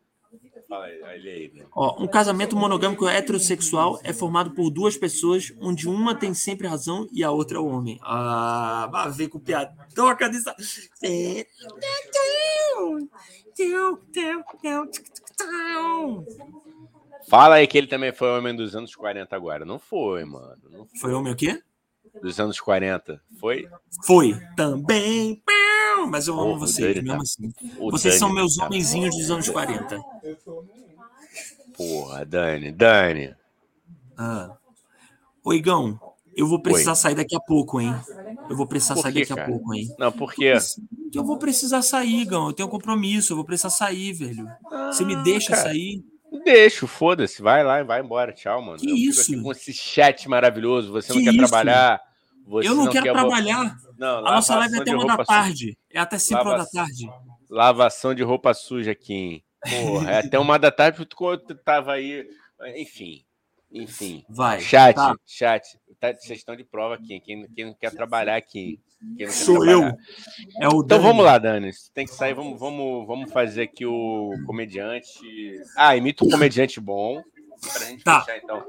Olha? Ó, um casamento monogâmico heterossexual é formado por duas pessoas, onde uma tem sempre razão e a outra é o homem. Ah, vai ver com piadoca dessa. Fala aí que ele também foi homem dos anos 40 agora. Não foi, mano. Não foi. Foi homem o quê? Dos anos 40. Foi? Foi. Também. Mas eu amo Porra, o vocês, mesmo tá- assim. O Vocês Dani são meus tá- homenzinhos dos anos 40. Porra, Dani. Dani. Ah. Ô, Igão, eu vou precisar Oi. sair daqui a pouco, hein? Eu vou precisar sair daqui a cara? pouco, hein? Não, por quê? Porque eu vou precisar sair, Igão. Eu tenho um compromisso, eu vou precisar sair, velho. Você me Ah, deixa cara. sair? Deixa, foda-se. Vai lá e vai embora. Tchau, mano. Que eu fico isso? aqui com esse chat maravilhoso. Você não Que quer isso? trabalhar. Você eu não, quero quer trabalhar. Não, A nossa live é até uma da tarde. É até 5 horas da Lava- tarde. Lavação de roupa suja aqui? Porra, é até uma da tarde porque tu tava aí. Enfim. Enfim. Vai. Chat, tá. chat. Tá, vocês estão de prova aqui. Quem, quem não quer trabalhar aqui. Quem não quer Sou eu. trabalhar. É o Então Dani. vamos lá, Dani. Tem que sair. Vamos, vamos, vamos fazer aqui o comediante. Ah, imita um comediante bom. Pra gente Tá. fechar, então.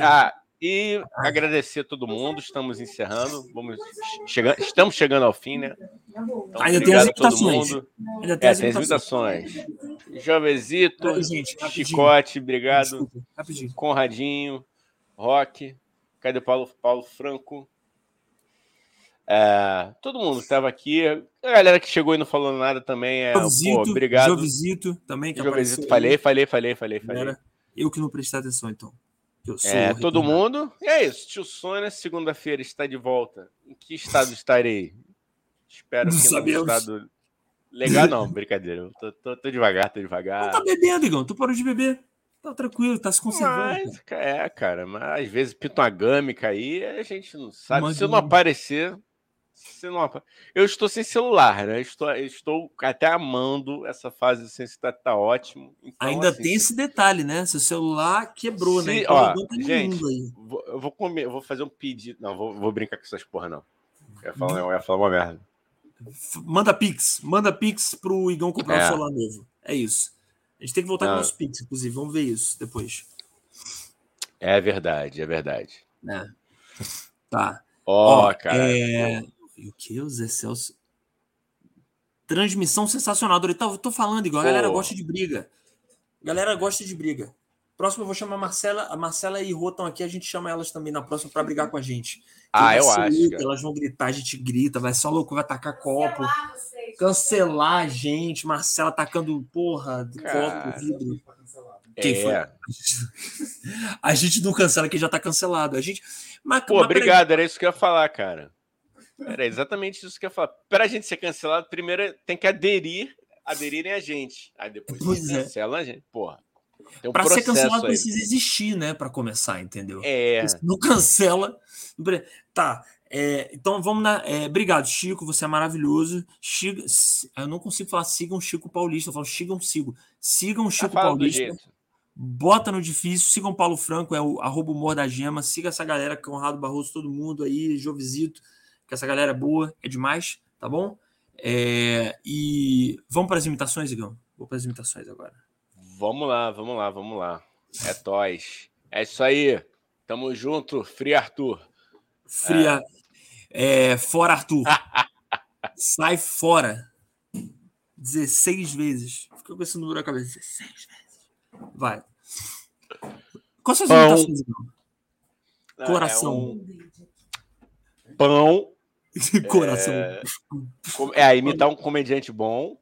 Ah, e agradecer a todo mundo. Estamos encerrando. Vamos chegando, estamos chegando ao fim, né? Então, Ainda tem as imitações. mundo. Ainda tem É, as tem as imitações. imitações. Jovezito, Peraí, gente, rapidinho. Chicote, obrigado. Desculpa, rapidinho. Conradinho, Rock, cadê o Paulo, Paulo Franco? É, todo mundo que estava aqui, a galera que chegou e não falou nada também, é, pô, Jovizito, obrigado. Jovizito também. Que apareceu falei, falei, falei, falei, falei. Eu que não prestei atenção, então. É, todo mundo. E é isso, tio Sônia, segunda-feira está de volta. Em que estado estarei? Espero Não que sabemos. estado legal, não, brincadeira. Tô, tô- tô devagar, tô Não devagar. tá bebendo, Igão. Tu parou de beber. Tá tranquilo, tá se conservando. Mas, é, cara, mas às vezes pinta uma gâmica aí, a gente não sabe. Uma Se não aparecer, se não apa- eu estou sem celular, né? Estou, estou até amando essa fase sem celular, tá ótimo. Então, Ainda assim, tem esse detalhe, né? Seu celular quebrou, né? Se- Então, ó, tá gente, vou- eu vou comer, eu vou fazer um pedido. Não, vou, vou brincar com essas porra, não. Eu ia falar, eu ia falar uma merda. Manda Pix. Manda Pix pro Igão comprar um É. celular novo. É isso. A gente tem que voltar com Não. o nosso Pix, inclusive. Vamos ver isso depois. É verdade, é verdade. né? Tá. Ó, Ó, cara. é... E o que? O Zé Celso. Transmissão sensacional. Eu tô, eu tô falando, igual. A galera gosta de briga. A galera gosta de briga. Próximo eu vou chamar a Marcela. A Marcela e Rô estão aqui. A gente chama elas também na próxima para brigar com a gente. Ah, eu acho, cara. Elas vão gritar, a gente grita, vai ser louco, vai tacar copo, cancelar a gente. Marcela tacando, porra, Cara. copo, vidro. Quem é. foi? A gente não cancela, que já tá cancelado. A gente. Mas, Pô, mas obrigado, era isso que eu ia falar, cara. Era exatamente isso que eu ia falar. Para a gente ser cancelado, primeiro tem que aderir, aderirem a gente. Aí depois Pois é. cancela a gente. Porra. Tem um Pra ser processo cancelado aí. precisa existir, né? Pra começar, entendeu? É. Não cancela. Tá. É, então vamos na. é, obrigado, Chico. Você é maravilhoso. Chico, eu não consigo falar sigam Chico Paulista. Eu falo sigam, sigo. Sigam Tá Chico do Paulista. Bota no difícil. Sigam Paulo Franco, é o arroba humor da gema. Siga essa galera, Conrado Barroso, todo mundo aí, Jovizito, que essa galera é boa, é demais, tá bom? É, e vamos para as imitações, Igão? Vou para as imitações agora. Vamos lá, vamos lá, vamos lá. É Toys. É isso aí. Tamo junto, Free Arthur. Fria. É, fora, Arthur. Sai fora. 16 vezes. Fica com esse número na cabeça. 16 vezes. Vai. Quais são as imitações, Ah, Coração. É um pão. Coração. É, é, imitar um comediante bom.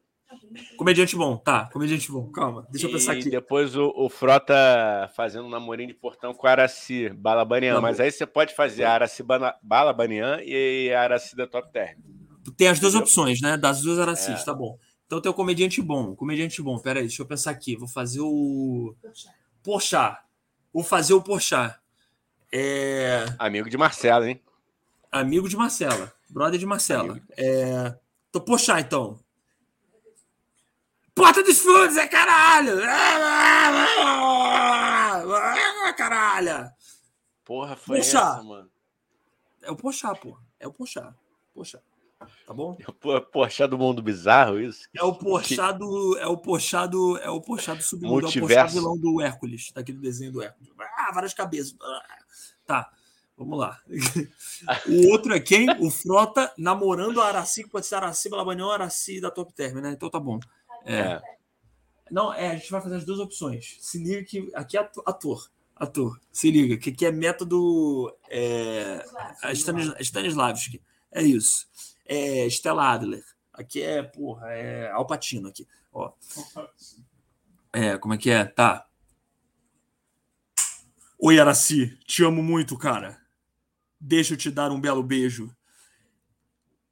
Comediante bom, tá. Comediante bom. Calma, deixa eu pensar e aqui. depois o, o Frota fazendo um namorinho de portão com Araci Balabanian. Tá Mas aí você pode fazer a Araci Balabanian e Araci da Top Term. Tem as duas Entendeu? opções, né? Das duas Aracis, É. tá bom. Então tem o comediante bom. Comediante bom. Pera aí, deixa eu pensar aqui. Vou fazer o. Porchat. Vou fazer o Porchat. É. Amigo de Marcelo, hein? Amigo de Marcela. Brother de Marcela. É. Tô Porchat, então. Porta dos fundos, é caralho! Ah, Caralho! Porra, foi Puxa. essa, mano. É o Porchat, pô. É o Porchat. Porchat. Tá bom? Pô, Poxa do mundo bizarro, isso? É o Porchat do. É o Porchat do. É o Porchat do submundo. É o Multiverso. vilão do Hércules, daquele desenho do Hércules. Ah, várias cabeças. Ah, Tá, vamos lá. o outro é quem? O Frota namorando a Araci, que pode ser Araci Balabanian ou Araci da Top Term, né? Então tá bom. É. É. Não, é, a gente vai fazer as duas opções. Se liga que aqui é ator. Ator. Se liga, que aqui é método é, Stanislavski. É isso. É Stella Adler. Aqui é, porra, é Alpatino aqui. Ó. É, como é que é? Tá. Oi, Araci. Te amo muito, cara. Deixa eu te dar um belo beijo.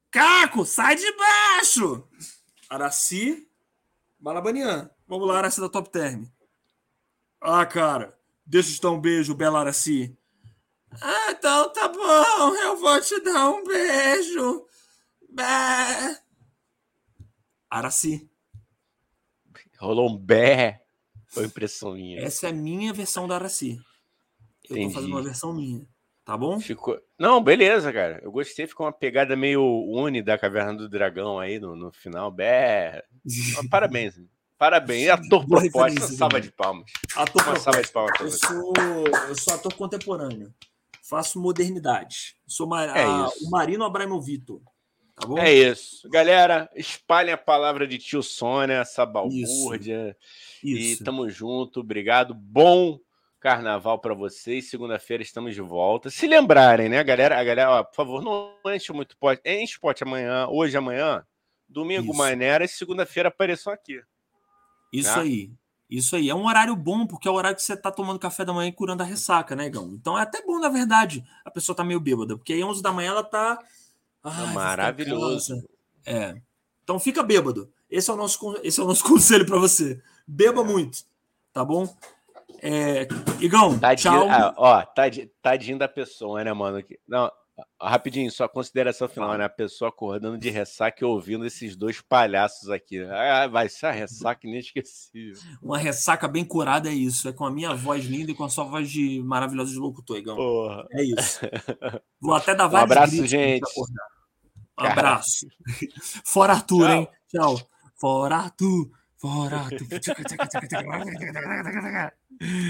Caco, sai de baixo! Araci Balabanian. Vamos lá, Araci da Top Term. Ah, cara, deixa eu te dar um beijo, Bela Araci. Ah, então tá bom, eu vou te dar um beijo. Bé. Araci. Rolou um bé. Foi impressão minha. Essa é a minha versão da Araci. Eu Entendi. tô fazendo uma versão minha. Tá bom? Ficou... Não, beleza, cara. Eu gostei, ficou uma pegada meio uni da Caverna do Dragão aí no, no final. Bé. Parabéns. Parabéns. Ator proposta, salva de palmas. Ator Uma salva de palmas Eu sou, eu sou ator contemporâneo. Faço modernidade. Sou ma- É a- isso. o Marino Abramovito. Tá bom? É isso. Galera, espalhem a palavra de tio Sônia, essa balbúrdia. E Isso. tamo junto. Obrigado. Bom carnaval pra vocês. Segunda-feira estamos de volta. Se lembrarem, né, galera? A galera, ó, por favor, não enche muito pote. Enche pote amanhã, hoje, amanhã. Domingo, Isso. Maneira. E segunda-feira apareçam aqui. Isso né? aí. Isso aí. É um horário bom, porque é o horário que você tá tomando café da manhã e curando a ressaca, né, Gão? Então é até bom, na verdade, a pessoa tá meio bêbada, porque aí 11 da manhã ela tá. Ai, em maravilhoso. É. Então fica bêbado. Esse é o nosso, esse é o nosso conselho para você. Beba muito, tá bom? É, Igão, Tadinho, tchau. ah, ó, tadinho, tadinho da pessoa, né, mano? Não, rapidinho, só consideração final, né? A pessoa acordando de ressaca e ouvindo esses dois palhaços aqui. Ah, vai ser a ressaca inesquecível. Uma ressaca bem curada é isso. É com a minha voz linda e com a sua voz de maravilhosa de locutor, Igão. Porra. É isso. Vou até dar Um vários abraço, gritos pra gente. Um abraço. Fora Arthur, Tchau. hein? Tchau. Fora Arthur. ボーラーって、チャカチャカチャカチャカ、チャカチャカチャカカ。